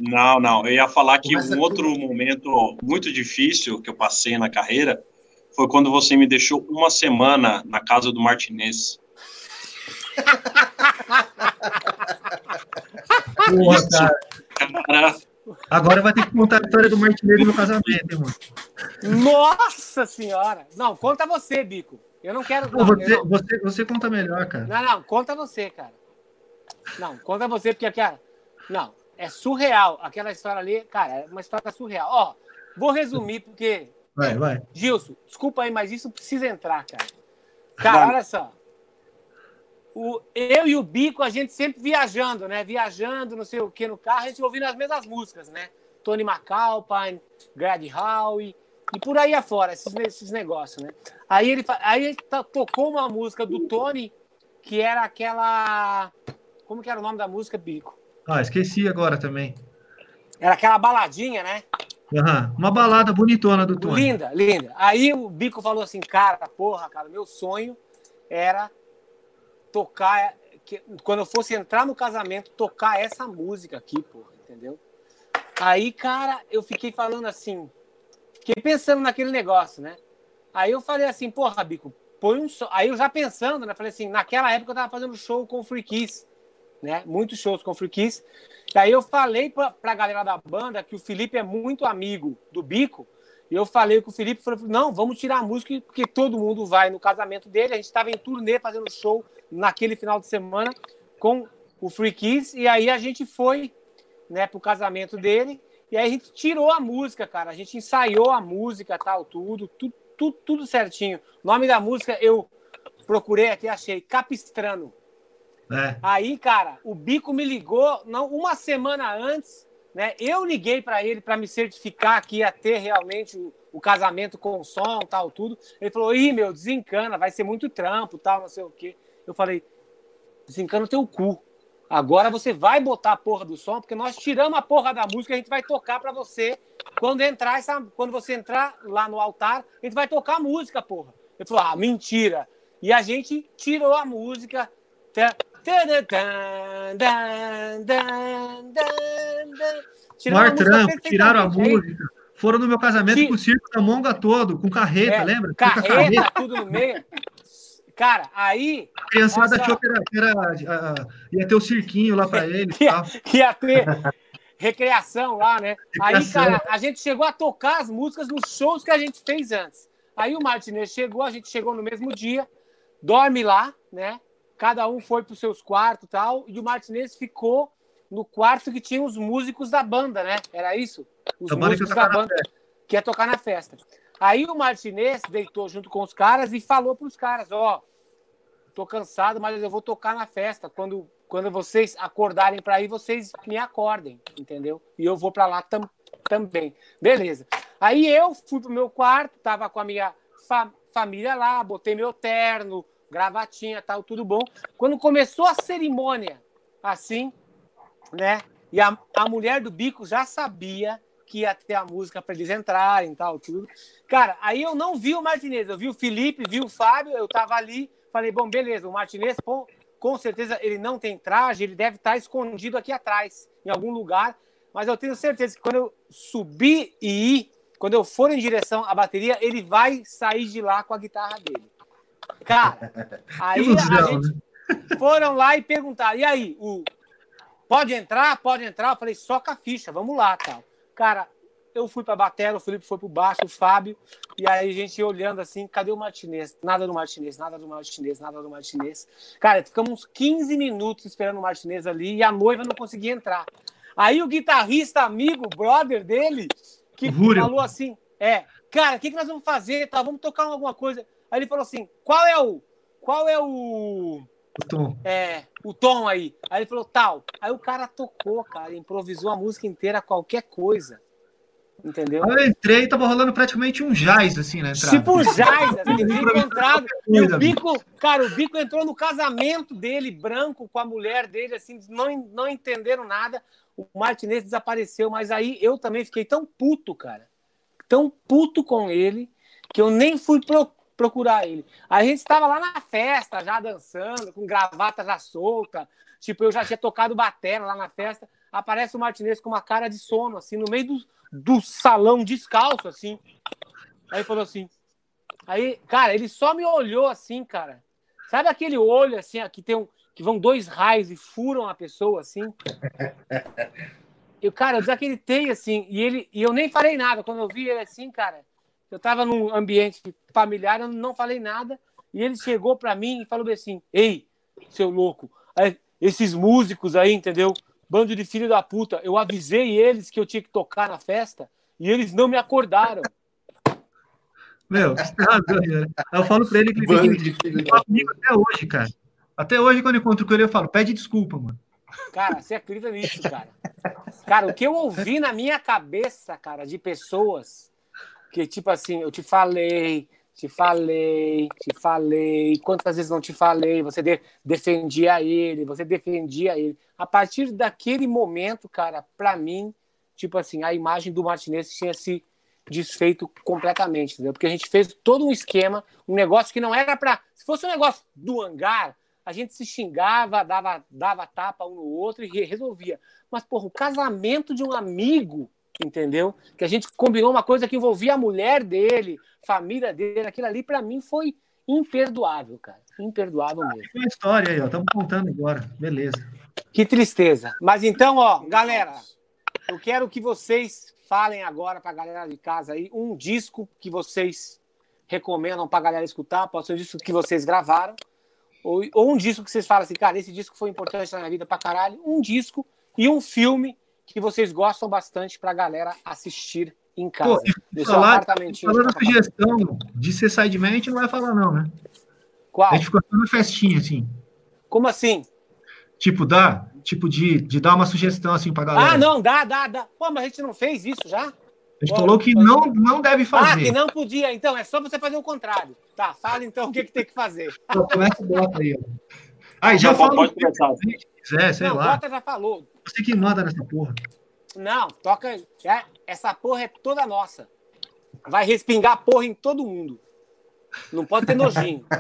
Não, não. Eu ia falar que Começa um outro momento muito difícil que eu passei na carreira foi quando você me deixou uma semana na casa do Martinez. Porra. Cara, Agora vai ter que contar a história do Martinez no casamento, hein, mano. Nossa senhora! Não, conta você, Bico. Eu não quero. Não, você, eu não- você, você conta melhor, cara. Não, não, conta você, cara. Não, conta você, porque, cara, não, é surreal. Aquela história ali, cara, é uma história surreal. Ó, vou resumir, porque, Vai, vai. Gilson, desculpa aí, mas isso precisa entrar, cara. Cara, Vai. olha só. O, eu e o Bico, a gente sempre viajando, né? Viajando, não sei o que, no carro, a gente ouvindo as mesmas músicas, né? Tony McAlpine, Grad Howe e por aí afora, esses, esses negócios, né? Aí ele, aí ele to- tocou uma música do Tony, que era aquela... Como que era o nome da música, Bico? Ah, esqueci agora também. Era aquela baladinha, né? Aham, Uma balada bonitona do Tony. Linda, linda. Aí o Bico falou assim, cara, porra, cara, meu sonho era tocar, que- quando eu fosse entrar no casamento, tocar essa música aqui, porra, entendeu? Aí, cara, eu fiquei falando assim, fiquei pensando naquele negócio, né? Aí eu falei assim, porra, Bico, põe um som. Aí eu já pensando, né? Falei assim, naquela época eu tava fazendo show com o Free Kiss, né? Muitos shows com o Free Kiss. Aí eu falei pra, pra galera da banda que o Felipe é muito amigo do Bico. E eu falei com o Felipe, falei, não, vamos tirar a música, porque todo mundo vai no casamento dele. A gente estava em turnê fazendo show naquele final de semana com o Free Kiss. E aí a gente foi né, pro casamento dele. E aí a gente tirou a música, cara. A gente ensaiou a música, tal, tudo, tudo, tudo, tudo certinho. O nome da música eu procurei aqui, achei Capistrano. É. Aí, cara, o Bico me ligou não, uma semana antes, né? Eu liguei para ele para me certificar que ia ter realmente o, o casamento com som, tal, tudo. Ele falou: "Ih, meu, desencana, vai ser muito trampo, tal, não sei o quê". Eu falei: "Desencana o teu cu. Agora você vai botar a porra do som, porque nós tiramos a porra da música, a gente vai tocar para você quando entrar essa, quando você entrar lá no altar, a gente vai tocar a música, porra". Ele falou: "Ah, mentira". E a gente tirou a música Maior trampo, tiraram a. Aí, música. Foram no meu casamento Ti- com o circo da Monga todo, com carreta, é, lembra? Com a Carreta, tudo no meio. Cara, aí A criançada Nossa. achou que era, era, ia ter o cirquinho lá pra ele. ia, ia ter recreação lá, né? Aí, Recreação. cara, a gente chegou a tocar as músicas nos shows que a gente fez antes. Aí o Martinez chegou, a gente chegou no mesmo dia, dorme lá, né? Cada um foi para os seus quartos e tal, e o Martinez ficou no quarto que tinha os músicos da banda, né? Era isso? Os que músicos da banda que ia tocar na festa. Aí o Martinez deitou junto com os caras e falou para os caras: Ó, tô cansado, mas eu vou tocar na festa. Quando, quando vocês acordarem para ir, vocês me acordem, entendeu? E eu vou para lá tam, também. Beleza. Aí eu fui pro meu quarto, tava com a minha fa- família lá, botei meu terno, gravatinha, tal, tudo bom. Quando começou a cerimônia, assim, né? E a, a mulher do bico já sabia que ia ter a música para eles entrarem, tal, tudo. Cara, aí eu não vi o Martinez, eu vi o Felipe, vi o Fábio, eu tava ali, falei, bom, beleza, o Martinez, pô, com certeza ele não tem traje, ele deve estar escondido aqui atrás, em algum lugar, mas eu tenho certeza que quando eu subir e ir, quando eu for em direção à bateria, ele vai sair de lá com a guitarra dele. Cara, aí a Ilusão, gente foram lá e perguntaram, e aí, o pode entrar, pode entrar? Eu falei, soca a ficha, vamos lá, tal. Cara, eu fui pra batera, o Felipe foi pro baixo, o Fábio, e aí a gente olhando assim, cadê o Martinez? Nada do Martinez, nada do Martinez, nada do Martinez. Cara, ficamos uns 15 minutos esperando o Martinez ali e a noiva não conseguia entrar. Aí o guitarrista amigo, brother dele, que Rúrio. falou assim, é, cara, o que, que nós vamos fazer? Tá, vamos tocar alguma coisa. Aí ele falou assim, qual é o, qual é o, O Tom. é, o tom aí. Aí ele falou, tal. Aí o cara tocou, cara, improvisou a música inteira, qualquer coisa. Entendeu? Aí eu entrei e tava rolando praticamente um jazz, assim, entrada. Tipo jazz, assim, desencontrado. E o Bico, cara, o Bico entrou no casamento dele, branco, com a mulher dele, assim, não, não entenderam nada. O Martinez desapareceu, mas aí eu também fiquei tão puto, cara. Tão puto com ele, que eu nem fui pro- procurar ele. Aí a gente estava lá na festa, já dançando, com gravata já solta. Tipo, eu já tinha tocado batera lá na festa. Aparece o Martinez com uma cara de sono, assim, no meio do, do salão, descalço, assim. Aí falou assim. Aí, cara, ele só me olhou assim, cara. Sabe aquele olho assim, que tem um, que vão dois raios e furam a pessoa assim? Eu, cara, eu desacreditei assim, e ele e eu nem falei nada quando eu vi ele assim, cara. Eu tava num ambiente familiar, eu não falei nada. E ele chegou para mim e falou assim: Ei, seu louco, é, esses músicos aí, entendeu? Bando de filho da puta. Eu avisei eles que eu tinha que tocar na festa e eles não me acordaram. Meu, você tem razão, né? Eu falo pra ele que ele tem Bando que de filho falar comigo até hoje, cara. Até hoje, quando eu encontro com ele, eu falo, pede desculpa, mano. Cara, você acredita nisso, cara? Cara, o que eu ouvi na minha cabeça, cara, de pessoas que, tipo assim, eu te falei, te falei, te falei, quantas vezes não te falei, você de- defendia ele, você defendia ele. A partir daquele momento, cara, pra mim, tipo assim, a imagem do Martinez tinha se desfeito completamente, entendeu? Porque a gente fez todo um esquema, um negócio que não era pra. Se fosse um negócio do hangar, a gente se xingava, dava, dava tapa um no outro e re- resolvia. Mas, porra, o casamento de um amigo, entendeu? Que a gente combinou uma coisa que envolvia a mulher dele, família dele, aquilo ali pra mim foi imperdoável, cara. Imperdoável mesmo. Tem uma história aí, ó. Estamos contando agora. Beleza. Que tristeza. Mas então, ó, galera, eu quero que vocês falem agora pra galera de casa aí um disco que vocês recomendam pra galera escutar, pode ser um disco que vocês gravaram, ou, ou um disco que vocês falam assim, cara, esse disco foi importante na minha vida pra caralho, um disco e um filme que vocês gostam bastante pra galera assistir em casa. Pô, e falar, de da sugestão de ser sideman, a gente não vai falar, não, né? Qual? A gente ficou na festinha, assim. Como assim? Tipo, dá, tipo, de, de dar uma sugestão, assim, pra galera. Ah, não, dá, dá, dá. Pô, mas a gente não fez isso já? A gente falou que não, não deve Ah, fazer. que não podia. Então, é só você fazer o contrário. Tá, fala então o que, que tem que fazer. Começa e bota aí, ó. Aí, já Não, fala pode o começar. você quiser, sei não, lá. Bota já falou. Você que manda nessa porra. Não, toca. é, essa porra é toda nossa. Vai respingar porra em todo mundo. Não pode ter nojinho.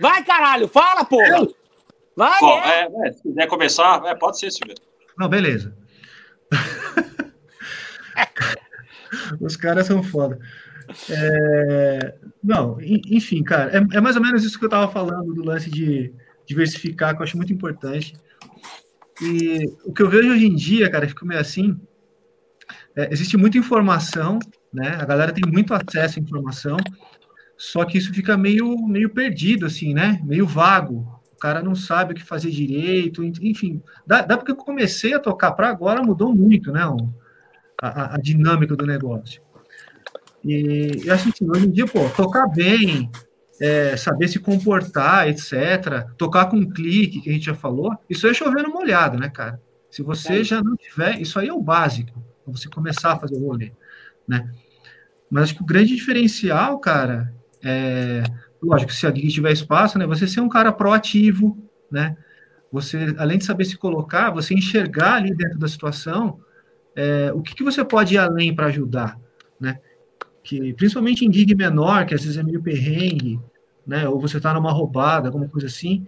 Vai, caralho, fala, porra! Vai, Bom, é. é, é, se quiser começar, é, pode ser, Silvio. Não, beleza. Os caras são foda. É, Não, en- enfim, cara, é, é mais ou menos isso que eu tava falando do lance de diversificar, que eu acho muito importante. E o que eu vejo hoje em dia, cara, fica meio assim, é, existe muita informação, né? A galera tem muito acesso à informação, só que isso fica meio, meio perdido, assim, né? Meio vago. O cara não sabe o que fazer direito, enfim. Dá, porque eu comecei a tocar para agora, mudou muito, né? a- a dinâmica do negócio. E eu acho que assim, hoje em dia, pô, tocar bem, é, saber se comportar, etc., tocar com um clique, que a gente já falou, isso é chover no molhado, né, cara? Se você É. já não tiver, isso aí é o básico, pra você começar a fazer o rolê, né? Mas acho que o grande diferencial, cara, é, lógico, se a gig tiver espaço, né, você ser um cara proativo, né? Você, além de saber se colocar, você enxergar ali dentro da situação é, o que, que você pode ir além para ajudar, né? Que, principalmente em gig menor, que às vezes é meio perrengue, né? Ou você está numa roubada, alguma coisa assim.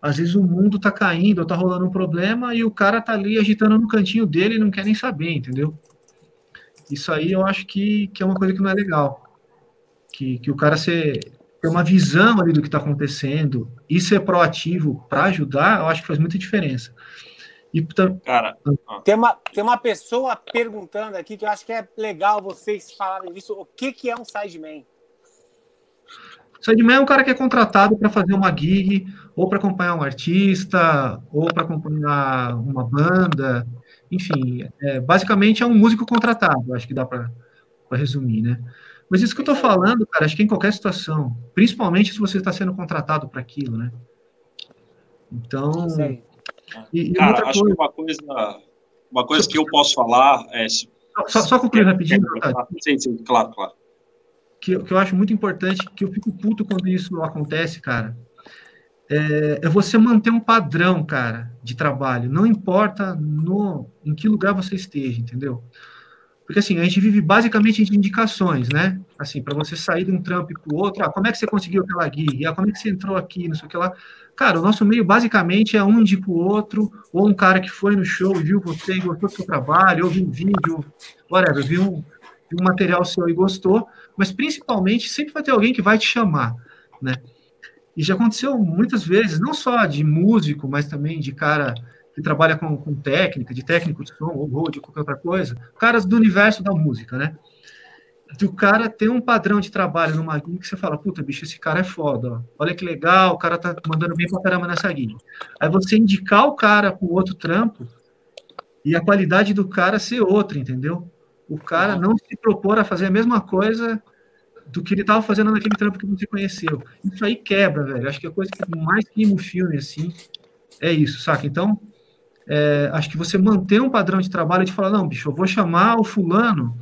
Às vezes o mundo tá caindo, ou tá rolando um problema e o cara tá ali agitando no cantinho dele e não quer nem saber, entendeu? Isso aí eu acho que, que é uma coisa que não é legal. Que, que o cara ser, ter uma visão ali do que está acontecendo e ser proativo para ajudar, eu acho que faz muita diferença. E Cara, Tem uma, tem uma pessoa perguntando aqui que eu acho que é legal vocês falarem disso. O que, que é um sideman? Sideman é um cara que é contratado para fazer uma gig, ou para acompanhar um artista, ou para acompanhar uma banda, enfim, é, basicamente é um músico contratado, acho que dá para resumir, né? Mas isso que eu tô falando, cara, acho que em qualquer situação, principalmente se você está sendo contratado para aquilo, né? Então, e, e cara, outra acho coisa, que uma coisa, uma coisa que eu posso falar é. só, só concluir rapidinho, Otávio. Sim, sim, claro, claro. Que, eu- que eu acho muito importante, que eu fico puto quando isso acontece, cara, é, é você manter um padrão, cara, de trabalho. Não importa no, em que lugar você esteja, entendeu? Porque assim, a gente vive basicamente de indicações, né? Assim, para você sair de um trampo para o outro, ah, como é que você conseguiu aquela gig? Ah, como é que você entrou aqui? Não sei o que lá. Cara, o nosso meio basicamente é um indica o outro, ou um cara que foi no show viu você e gostou do seu trabalho, ou viu um vídeo, whatever, viu viu um material seu e gostou, mas principalmente sempre vai ter alguém que vai te chamar, né? E já aconteceu muitas vezes, não só de músico, mas também de cara que trabalha com, com técnica, de técnico de som ou ou qualquer outra coisa, caras do universo da música, né? do cara ter um padrão de trabalho numa gig que você fala, puta, bicho, esse cara é foda, ó. olha que legal, o cara tá mandando bem pra caramba nessa gig. Aí você indicar o cara pro outro trampo e a qualidade do cara ser outra, entendeu? O cara não se propor a fazer a mesma coisa do que ele estava fazendo naquele trampo que você conheceu. Isso aí quebra, velho. Acho que a coisa que mais queima o filme, assim, é isso, saca? Então, é, acho que você manter um padrão de trabalho de falar, não, bicho, eu vou chamar o fulano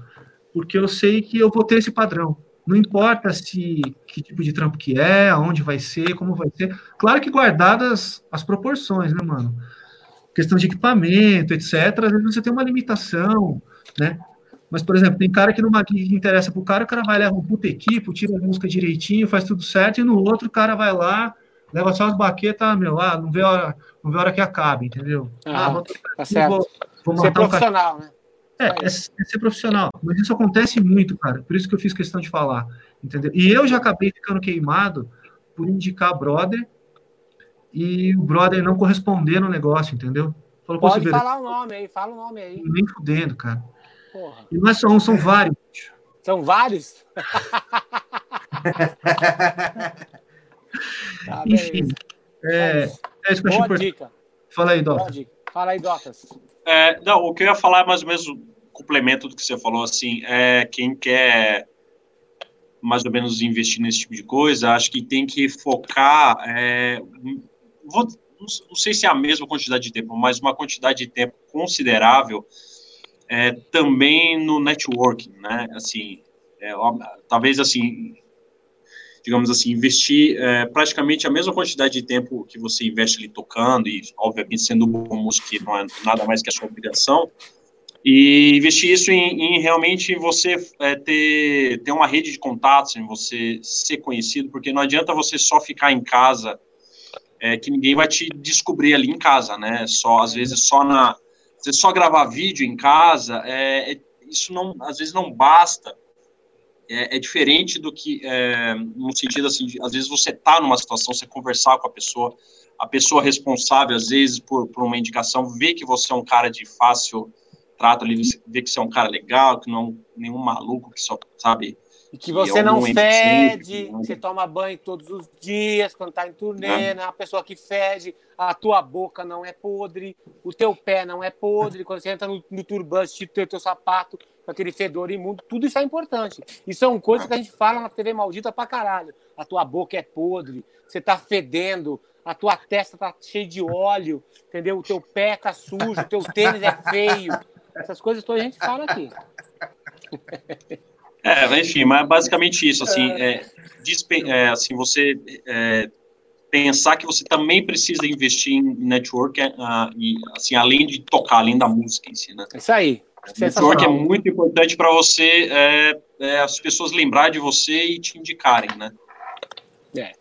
porque eu sei que eu vou ter esse padrão. Não importa se que tipo de trampo que é, aonde vai ser, como vai ser. Claro que guardadas as proporções, né, mano? Questão de equipamento, etc. Às vezes você tem uma limitação, né? Mas, por exemplo, tem cara que numa que interessa pro cara, o cara vai levar um puta equipe, tira a música direitinho, faz tudo certo, e no outro o cara vai lá, leva só as baquetas, meu, ah, não vê a hora, não vê hora que acabe, entendeu? Ah, ah vou, tá certo. Vou, vou ser profissional, um né? É, é, é, ser profissional. Mas isso acontece muito, cara. Por isso que eu fiz questão de falar. Entendeu? E eu já acabei ficando queimado por indicar brother e o brother não corresponder no negócio, entendeu? Falou, Pode falar o nome aí, fala o nome aí. Nem fudendo, cara. Porra. E não é só um, são vários. São vários? tá Enfim, é, é isso que eu achei dica. Fala aí, Dotas. Fala aí, Dotas. É, não, o que eu ia falar é mais ou menos o complemento do que você falou, assim, é quem quer mais ou menos investir nesse tipo de coisa, acho que tem que focar, é, vou, não sei se é a mesma quantidade de tempo, mas uma quantidade de tempo considerável é, também no networking, né? Assim, é, talvez assim, digamos assim, investir é, praticamente a mesma quantidade de tempo que você investe ali tocando e, obviamente, sendo bom músico, que não é nada mais que a sua obrigação, e investir isso em, em realmente você é, ter, ter uma rede de contatos, em você ser conhecido, porque não adianta você só ficar em casa, é, que ninguém vai te descobrir ali em casa, né? Só, às vezes, só na... Você só gravar vídeo em casa, é, é isso não, às vezes não basta, é, é diferente do que, é, no sentido assim, de, às vezes você está numa situação, você conversar com a pessoa, a pessoa responsável, às vezes, por, por uma indicação, vê que você é um cara de fácil trato ali, vê que você é um cara legal, que não é nenhum maluco que só, sabe, e que você não fede, você toma banho todos os dias quando está em turnê, é. né? Uma pessoa que fede, a tua boca não é podre, o teu pé não é podre, quando você entra no, no turbante, tipo, teu, teu sapato com aquele fedor imundo, tudo isso é importante. E são coisas que a gente fala na TV maldita pra caralho. A tua boca é podre, você tá fedendo, a tua testa tá cheia de óleo, entendeu? O teu pé tá sujo, o teu tênis é feio. Essas coisas todas a gente fala aqui. É, enfim, mas é basicamente isso, assim, é, é assim você é, pensar que você também precisa investir em network, uh, e, assim, além de tocar, além da música em si, né? Isso aí. Network é muito importante para você, é, é, as pessoas lembrar de você e te indicarem, né? É.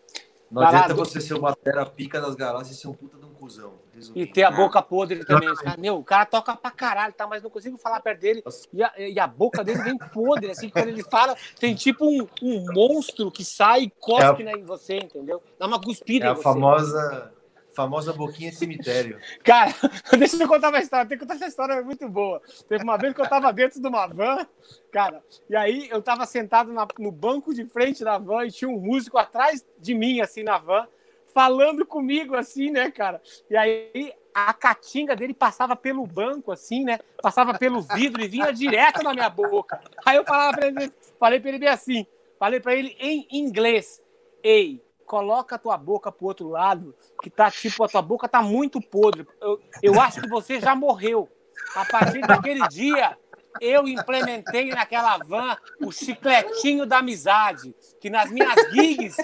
Não adianta você ser uma batera pica das galáxias e ser um puta de um cuzão. E ter a boca podre também. Cara, meu, o cara toca pra caralho, tá? Mas não consigo falar perto dele. E a, e a boca dele vem podre, assim, quando ele fala, tem tipo um, um monstro que sai e cospe é a... em você, entendeu? Dá uma cuspida é a famosa famosa boquinha cemitério. Cara, deixa eu contar uma história. Tem que contar essa história, é muito boa. Teve uma vez que eu tava dentro de uma van, cara, e aí eu tava sentado na, no banco de frente da van e tinha um músico atrás de mim, assim, na van falando comigo assim, né, cara? E aí a catinga dele passava pelo banco, assim, né? Passava pelo vidro e vinha direto na minha boca. Aí eu falava pra ele, falei pra ele bem assim, falei pra ele em inglês: Ei, coloca a tua boca pro outro lado, que tá tipo, a tua boca tá muito podre. Eu, eu acho que você já morreu. A partir daquele dia, eu implementei naquela van o chicletinho da amizade, que nas minhas gigs,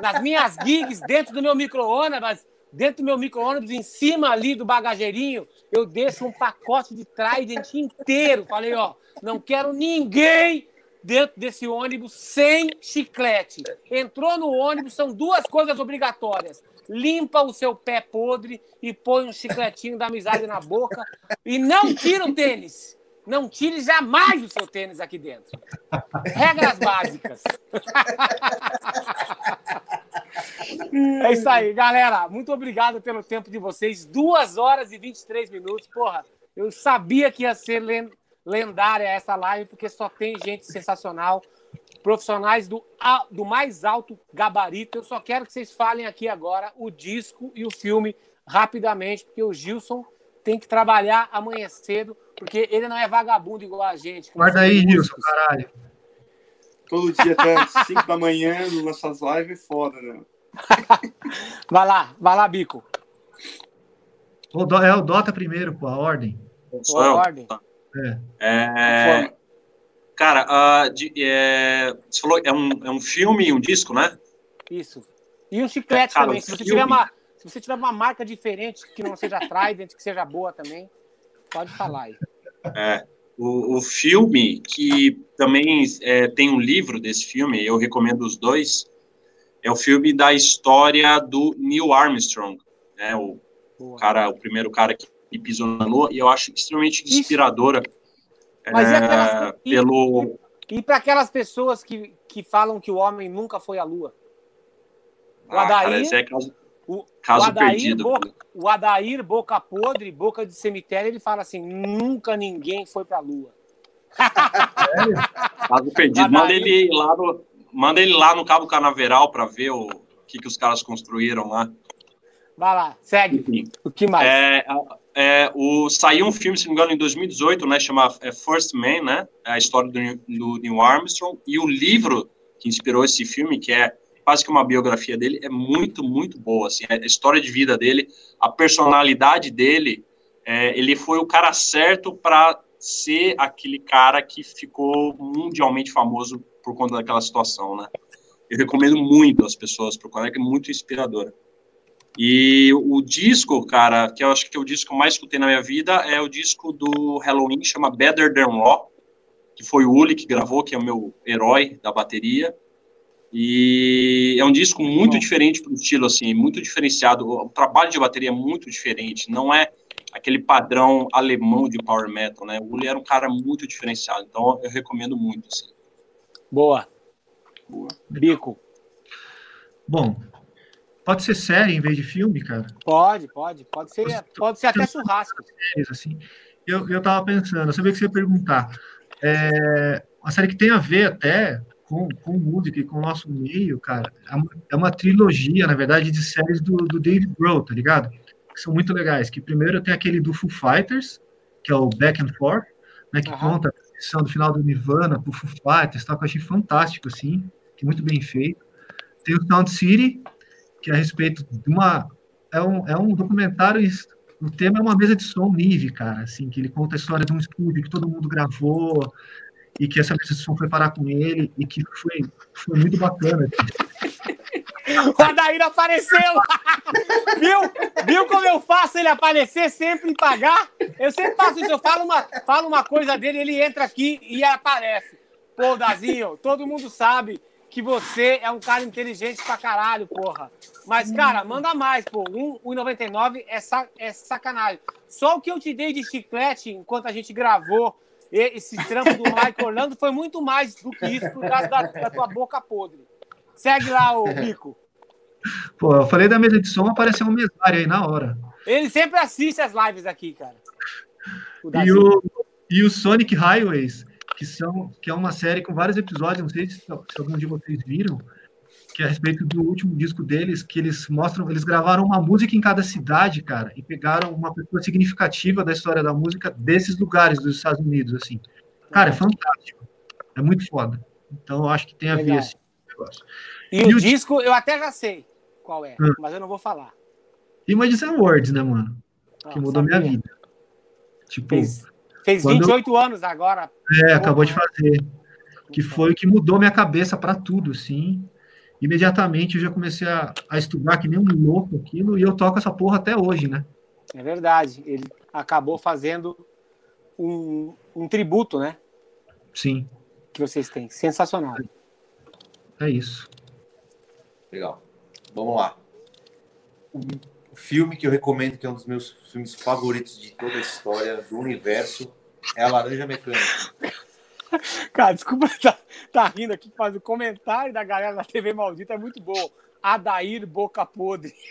nas minhas gigs, dentro do meu micro-ônibus, dentro do meu micro-ônibus, em cima ali do bagageirinho, eu deixo um pacote de Trident inteiro. Falei, ó, não quero ninguém dentro desse ônibus sem chiclete. Entrou no ônibus, são duas coisas obrigatórias. Limpa o seu pé podre e põe um chicletinho da amizade na boca e não tira o tênis. Não tire jamais o seu tênis aqui dentro. Regras básicas. É isso aí, galera. Muito obrigado pelo tempo de vocês. Duas horas e 23 minutos. Porra, eu sabia que ia ser lendária essa live, porque só tem gente sensacional, profissionais do, a- do mais alto gabarito. Eu só quero que vocês falem aqui agora o disco e o filme rapidamente, porque o Gilson tem que trabalhar amanhã cedo, porque ele não é vagabundo igual a gente. Guarda aí, Gilson, caralho. Todo dia até 5 da manhã nessas lives é foda, né? Vai lá, vai lá, Bico. O Do- é o Dota primeiro, pô, a ordem. Sou eu. ordem. É, cara, ah, de- é, você falou é um, é um filme, um disco, né? Isso. E um chiclete Cara, também. o Se você, filme- tiver uma, se você tiver uma marca diferente, que não seja Trident, que seja boa também, pode falar aí. É, o, o filme, que também é, tem um livro desse filme, eu recomendo os dois, é o filme da história do Neil Armstrong, né? O Boa. cara, o primeiro cara que pisou na Lua, e eu acho extremamente inspiradora. Mas e é, aquelas- e- pelo E para aquelas pessoas que, que falam que o homem nunca foi à Lua? O Ah, cara, Adair, esse é caso, o, caso o Adair perdido. Boca, o Adair, boca podre, boca de cemitério, ele fala assim: nunca ninguém foi para a Lua. Caso perdido. Manda ele lá no, manda ele lá no Cabo Canaveral para ver o que, que os caras construíram lá. Vai lá, segue. Enfim. O que mais? É, é, o, saiu um filme, se não me engano, em 2018, né? Chama é, First Man, né? É a história do, do Neil Armstrong. E o livro que inspirou esse filme, que é quase que uma biografia dele, é muito, muito boa. Assim, a história de vida dele, a personalidade dele. é, ele foi o cara certo para ser aquele cara que ficou mundialmente famoso por conta daquela situação, né? Eu recomendo muito as pessoas procurar, é muito inspiradora. E o disco, cara, que eu acho que é o disco que eu mais escutei na minha vida, é o disco do Halloween, chama Better Than Raw, que foi o Uli que gravou, que é o meu herói da bateria. E é um disco muito diferente pro estilo, assim, muito diferenciado. O trabalho de bateria é muito diferente, não é aquele padrão alemão de power metal, né? O Uli era um cara muito diferenciado, então eu recomendo muito, assim. Boa. Boa. Bico. Bom, pode ser série em vez de filme, cara? Pode, pode. Pode ser, pode ser até churrasco. Séries, assim. Eu, eu tava pensando, eu sabia que você ia perguntar. É, uma série que tem a ver até com, com música e com o nosso meio, cara. É uma, é uma trilogia, na verdade, de séries do, do Dave Grohl, tá ligado? Que são muito legais. Que primeiro tem aquele do Foo Fighters, que é o Back and Forth, né, que Aham. conta a transição do final do Nirvana pro Foo Fighters, tal, que eu achei fantástico, assim, que é muito bem feito. Tem o Sound City, que é a respeito de uma... É um, é um documentário o tema é uma mesa de som Nive, cara, assim, que ele conta a história de um estúdio que todo mundo gravou e que essa mesa de som foi parar com ele e que foi, foi muito bacana. O Adair apareceu! Viu? Viu como eu faço ele aparecer sempre e pagar? Eu sempre faço isso. Eu falo uma, falo uma coisa dele, ele entra aqui e aparece. Pô, Dazinho, todo mundo sabe que você é um cara inteligente pra caralho, porra. Mas, cara, manda mais, pô. 1,99 é, sa é sacanagem. Só o que eu te dei de chiclete enquanto a gente gravou esse trampo do Mike Orlando foi muito mais do que isso por causa da, da tua boca podre. Segue lá, ô Bico. Pô, eu falei da mesa de som, apareceu um mesário aí na hora. Ele sempre assiste as lives aqui, cara. O E o, e o Sonic Highways, que, são, que é uma série com vários episódios, não sei se, se algum de vocês viram, que é a respeito do último disco deles, que eles mostram, eles gravaram uma música em cada cidade, cara, e pegaram uma pessoa significativa da história da música desses lugares dos Estados Unidos, assim. Cara, é fantástico. É muito foda. Então eu acho que tem a ver esse negócio. E, E o disco, eu até já sei qual é, Hum. mas eu não vou falar. E Madison Awards, né, mano? Que Ah, mudou minha sabia. vida. Tipo, Fez, fez Quando- 28 anos agora. é, acabou de fazer. Que foi o que mudou minha cabeça para tudo, assim. Imediatamente eu já comecei a, a estudar que nem um louco aquilo, e eu toco essa porra até hoje, né? É verdade. Ele acabou fazendo um, um tributo, né? Sim, Que vocês têm. Sensacional. é isso. Legal. Vamos lá. Filme que eu recomendo, que é um dos meus filmes favoritos de toda a história do universo, é A Laranja Mecânica. Cara, desculpa tá, tá rindo aqui, mas o comentário da galera da TV Maldita é muito bom. Adair Boca Podre.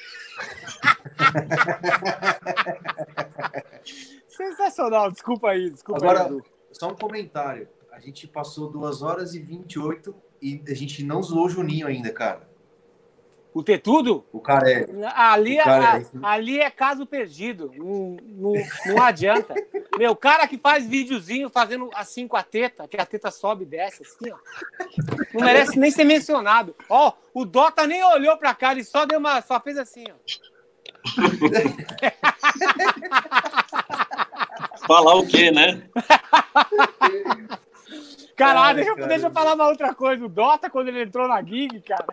Sensacional, desculpa aí, desculpa Agora- aí, só um comentário. A gente passou 2 horas e 28 e a gente não zoou o Juninho ainda, cara. O ter tudo? O cara é. Ali, O cara é, é- ali é caso perdido. Não, não, não adianta. Meu, o cara que faz videozinho fazendo assim com a teta, que a teta sobe e desce, assim, ó. Não merece nem ser mencionado. Ó, o Dota nem olhou pra cá, ele só deu uma. Só fez assim, ó. Falar o quê, né? Caralho, Ai, deixa, eu- cara. deixa eu falar uma outra coisa. O Dota, quando ele entrou na gig, cara,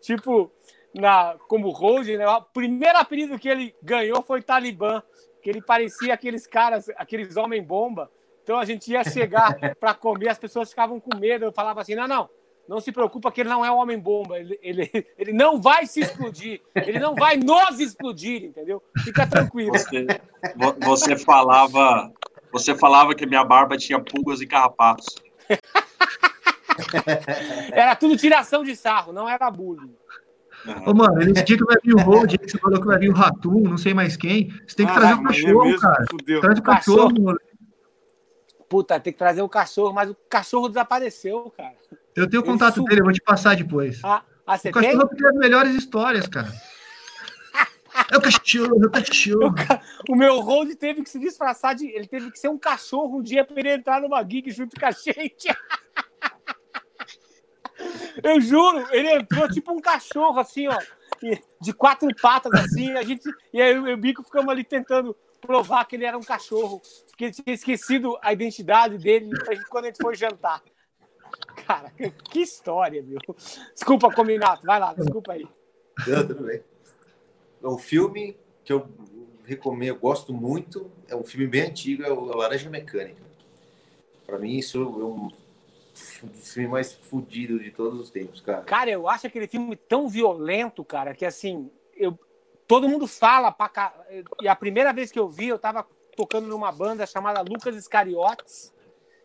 tipo, na, como Roger, né? O primeiro apelido que ele ganhou foi Talibã, que ele parecia aqueles caras, aqueles homem-bomba. Então a gente ia chegar para comer, as pessoas ficavam com medo. Eu falava assim: não, não, não se preocupa que ele não é um homem-bomba. Ele, ele, ele não vai se explodir. Ele não vai nos explodir, entendeu? Fica tranquilo. Você, vo- você falava. Você falava que minha barba tinha pulgas e carrapatos. Era tudo tiração de sarro, não era bullying. Ô, mano, nesse dia que vai vir o Road, você falou que vai vir o Ratum, não sei mais quem, você tem que trazer o é cachorro, mesmo? cara. Fudeu. Traz o Cachorro. cachorro, mano. Puta, tem que trazer o cachorro, mas o cachorro desapareceu, cara. Eu tenho o contato dele, eu vou te passar depois. Ah, ah O tem? cachorro tem as melhores histórias, cara. É o cachorro, é o cachorro. O meu Road teve que se disfarçar de. Ele teve que ser um cachorro um dia pra ele entrar numa gig junto com a gente. Eu juro, ele entrou tipo um cachorro, assim, ó, de quatro patas, assim, a gente. E aí o Bico ficamos ali tentando provar que ele era um cachorro, porque ele tinha esquecido a identidade dele quando a gente foi jantar. Cara, que- história, meu. Desculpa, Cominato, vai lá, desculpa aí. Não, tudo bem. O filme que eu recomendo, eu gosto muito, é um filme bem antigo, é o Laranja Mecânica. Pra mim, isso é um dos filmes mais fudido de todos os tempos, cara. Cara, eu acho aquele filme tão violento, cara, que assim, eu, todo mundo fala pra cá. E a primeira vez que eu vi, eu tava tocando numa banda chamada Lucas Iscariotes,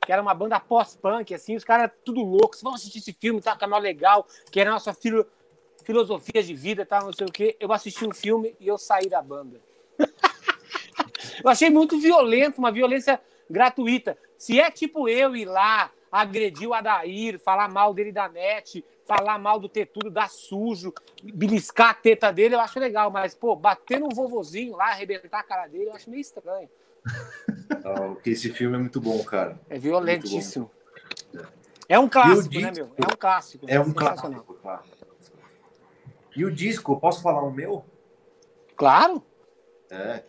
que era uma banda pós-punk, assim, os caras tudo loucos, vamos assistir esse filme, tá, mó legal, que era a nossa filo- filosofia de vida, tá, não sei o quê. Eu assisti o filme e eu saí da banda. eu achei muito violento, uma violência gratuita. Se é tipo eu ir lá, agredir o Adair, falar mal dele da net, falar mal do Tetudo, dar sujo, beliscar a teta dele, eu acho legal. Mas, pô, bater num vovozinho lá, arrebentar a cara dele, eu acho meio estranho. Ah, Porque esse filme é muito bom, cara. É violentíssimo. É um clássico, né, disco? meu? É um clássico. É um clássico, claro. E o disco, posso falar o meu? Claro. É.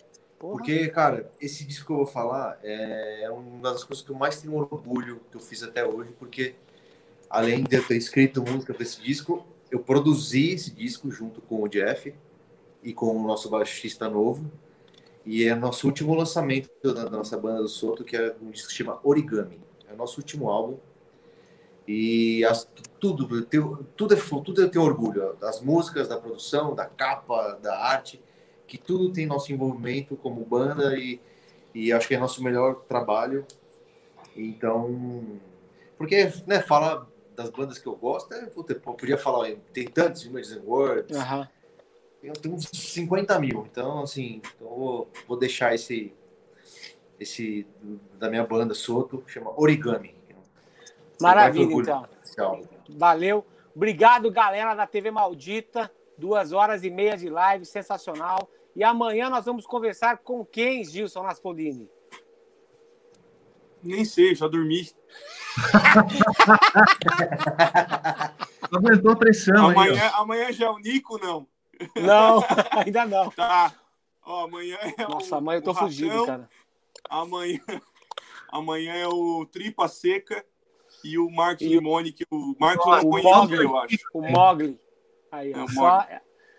Porra. Porque, cara, esse disco que eu vou falar é uma das coisas que eu mais tenho orgulho que eu fiz até hoje, porque além de eu ter escrito música para esse disco, eu produzi esse disco junto com o Jeff e com o nosso baixista novo. E é nosso último lançamento da da nossa banda do Soto, que é um disco que chama Origami. É o nosso último álbum. E as- tudo, eu tenho- tudo, é, tudo eu tenho orgulho. Das músicas, da produção, da capa, da arte que tudo tem nosso envolvimento como banda e, e acho que é nosso melhor trabalho. Então, porque, né, falar das bandas que eu gosto, é, eu podia falar, tem tantos, Images and Words, Aham. tem, tem uns 50 mil, então, assim, então eu vou, vou deixar esse, esse da minha banda, Soto, chama Origami. Maravilha, então. Valeu. Obrigado, galera da TV Maldita. Duas horas e meia de live, sensacional. E amanhã nós vamos conversar com quem, Gilson Naspolini? Nem sei, já dormi. Não aguentou a pressão aí, Amanhã, amanhã já é o Nico, não. Não, ainda não. Tá. Ó, amanhã é Nossa, o, mãe, eu tô o fugido, Ratão, cara. Amanhã, amanhã é o Tripa Seca e o Marcos E Limone, que o Marcos não Mogli. eu acho. O Mogli. Aí, ó, É, só-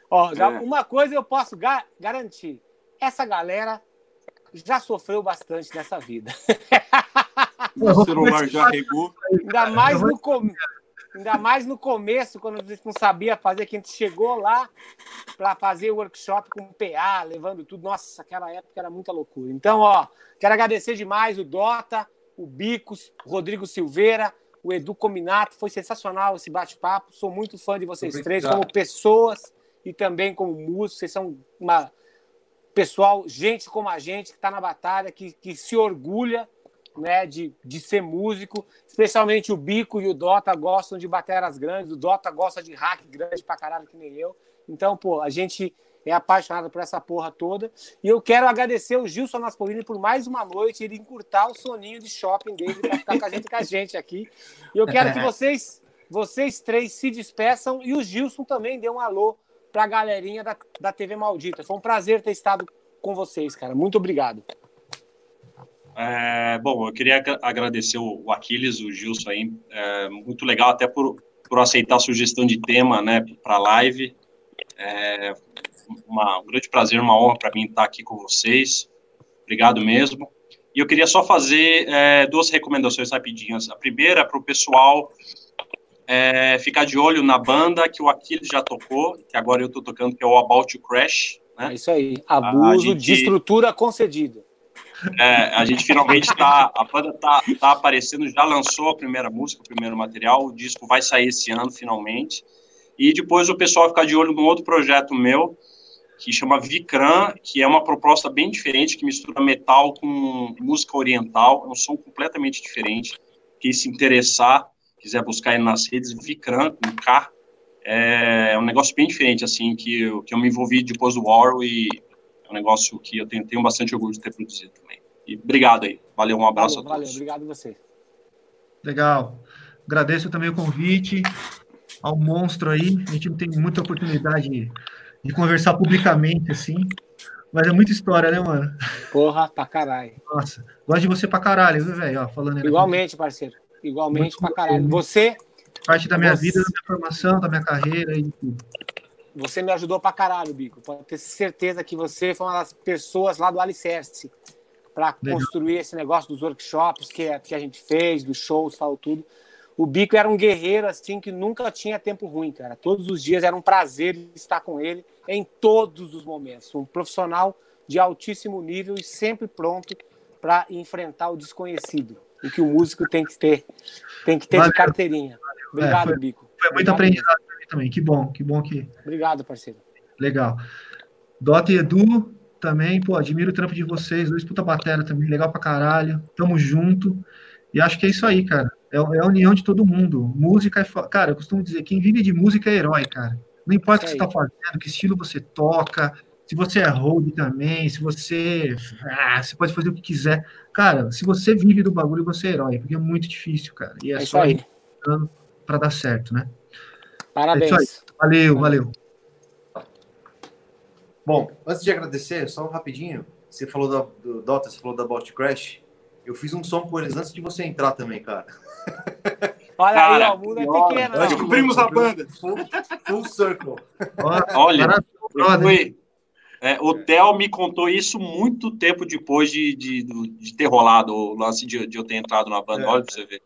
ó, já, É. uma coisa eu posso ga- garantir. Essa galera já sofreu bastante nessa vida. O celular já regou. Ainda mais no com... Ainda mais no começo, quando a gente não sabia fazer, que a gente chegou lá para fazer o workshop com o PA, levando tudo. Nossa, aquela época era muita loucura. Então, ó, quero agradecer demais o Dota, o Bicos, o Rodrigo Silveira, o Edu Cominato. Foi sensacional esse bate-papo. Sou muito fã de vocês Obrigado. três, como pessoas e também como músicos. Vocês são uma pessoal, gente como a gente, que está na batalha, que, que se orgulha né, de, de ser músico, especialmente o Bico e o Dota gostam de bateras grandes, o Dota gosta de hack grande pra caralho, que nem eu. Então, pô, a gente é apaixonado por essa porra toda. E eu quero agradecer o Gilson Naspolini por mais uma noite, ele encurtar o soninho de shopping dele para ficar com a gente, com a gente aqui. E eu quero que vocês, vocês três se despeçam e o Gilson também dê um alô para a galerinha da, da TV Maldita. Foi um prazer ter estado com vocês, cara. Muito obrigado. É, bom, eu queria agradecer o Aquiles, o Gilson aí, é, muito legal até por, por aceitar a sugestão de tema, né, para live. É uma, um grande prazer, uma honra para mim estar aqui com vocês. Obrigado mesmo. E eu queria só fazer é, duas recomendações rapidinhas. A primeira é para o pessoal é, ficar de olho na banda que o Aquiles já tocou, que agora eu estou tocando, que é o About to Crash. Né? É isso aí, abuso gente, de estrutura concedido. É, a gente finalmente está, a banda está tá aparecendo, já lançou a primeira música, o primeiro material, o disco vai sair esse ano finalmente. E depois o pessoal ficar de olho num outro projeto meu, que chama Vikram, que é uma proposta bem diferente, que mistura metal com música oriental, é um som completamente diferente. Quem se interessar, quiser buscar ele nas redes, Vikram, com K, é um negócio bem diferente, assim, que eu, que eu me envolvi depois do War e é um negócio que eu tenho, tenho bastante orgulho de ter produzido também. E obrigado aí. Valeu, um abraço valeu, a todos. Valeu, obrigado a você. Legal. Agradeço também o convite ao monstro aí. A gente não tem muita oportunidade de conversar publicamente, assim. Mas é muita história, né, mano? Porra, pra caralho. Nossa, gosto de você pra caralho, viu, velho? Falando Igualmente, aqui. parceiro. Igualmente Muito pra caralho. Você. Parte da minha você... vida, da minha formação, da minha carreira e de tudo. Você me ajudou pra caralho, Bico. Pode ter certeza que você foi uma das pessoas lá do Alicerce para construir esse negócio dos workshops que, que a gente fez, dos shows, tal, tudo. O Bico era um guerreiro assim que nunca tinha tempo ruim, cara. Todos os dias era um prazer estar com ele em todos os momentos. Um profissional de altíssimo nível e sempre pronto para enfrentar o desconhecido. O que o músico tem que ter, tem que ter Valeu. de carteirinha. Obrigado, é, foi, Bico. Foi muito aprendizado também. Que bom, que bom que. Obrigado, parceiro. Legal. Dota e Edu também, pô, admiro o trampo de vocês, dois puta batera também, legal pra caralho. Tamo junto. E acho que é isso aí, cara. É, é, a união de todo mundo. Música é. Cara, eu costumo dizer: quem vive de música é herói, cara. Não importa o que você está fazendo, que estilo você toca, se você é road também, se você. Ah, você pode fazer o que quiser. Cara, se você vive do bagulho, você é herói, porque é muito difícil, cara. E é, é só aí para dar certo, né? Parabéns. É valeu, valeu. Bom, antes de agradecer, só um rapidinho. Você falou da, do Dota, você falou da Bot Crash. Eu fiz um som com eles antes de você entrar também, cara. Olha cara, aí, ó, o mundo é pequeno. Nós descobrimos a banda. Full, full circle. Olha, foi, é, o Theo me contou isso muito tempo depois de, de, de ter rolado o lance de, de eu ter entrado na banda. É. Olha pra você ver.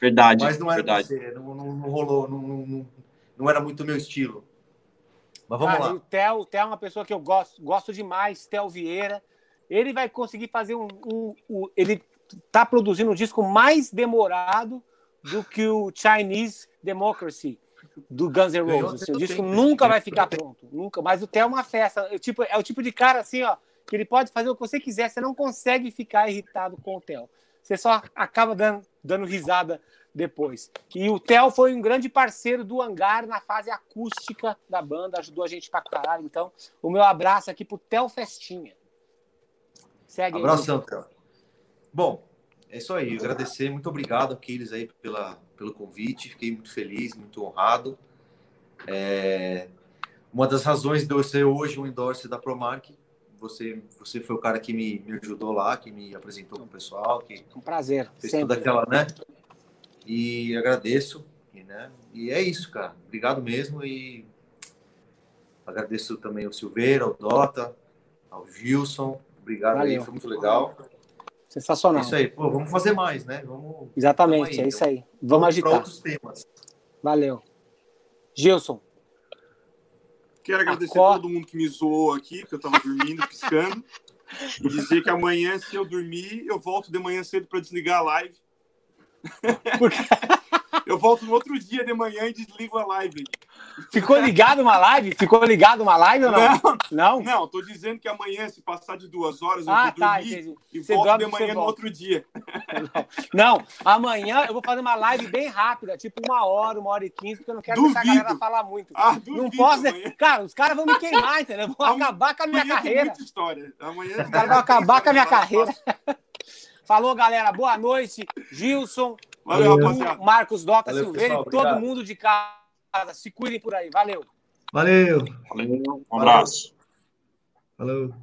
Verdade. Mas não era verdade. Você, não, não, não, rolou, não, não, não era muito meu estilo. Mas vamos ah, lá. O Theo, o Theo é uma pessoa que eu gosto, gosto demais, Theo Vieira. Ele vai conseguir fazer um, um, um ele está produzindo um disco mais demorado do que o Chinese Democracy do Guns N' Roses. O disco nunca vai ficar pronto, nunca. Mas o Theo é uma festa. É o tipo, é o tipo de cara assim, ó, que ele pode fazer o que você quiser. Você não consegue ficar irritado com o Theo. Você só acaba dando, dando risada depois. E o Theo foi um grande parceiro do Hangar na fase acústica da banda, ajudou a gente pra caralho. Então, o meu abraço aqui pro Theo Festinha. Segue Abração, Theo. Bom, é isso aí. Agradecer, muito obrigado, Aquiles, aí, pela, pelo convite. Fiquei muito feliz, muito honrado. É... Uma das razões de eu ser hoje um endorse da Promark, você, você foi o cara que me, me ajudou lá, que me apresentou com o pessoal. Que um prazer. Fez sempre. toda aquela, né? E agradeço. E, né? e é isso, cara. Obrigado mesmo. E agradeço também ao Silveira, ao Dota, ao Gilson. Obrigado Valeu. aí, foi muito legal. Sensacional. É isso aí, pô, vamos fazer mais, né? Vamos, Exatamente, aí, é isso aí. Vamos, vamos agitar. outros temas. Valeu. Gilson. Quero agradecer a todo mundo que me zoou aqui, que eu tava dormindo, piscando. E dizer que amanhã, se eu dormir, eu volto de manhã cedo para desligar a live. Eu volto no outro dia de manhã e desligo a live. Ficou ligado uma live? Ficou ligado uma live ou não? Não? Não, tô dizendo que amanhã, se passar de duas horas, eu Ah, vou tá, dormir entendi. e Você volto de manhã no volta. outro dia. Não, amanhã eu vou fazer uma live bem rápida, tipo uma hora, uma hora e quinze, porque eu não quero deixar a Duvido. galera falar muito. Ah, duvido não posso. amanhã. Cara, os caras vão me queimar, entendeu? Vão Amanhã- acabar com a minha carreira. muita história. Amanhã Os caras vão acabar com a minha carreira. Falou, galera. Boa noite. Gilson, Valeu, Valeu. rapaziada. Marcos Dota Valeu, Silveira pessoal, e todo obrigado. mundo de casa. Se cuidem por aí. Valeu. Valeu. Valeu, um abraço. Falou.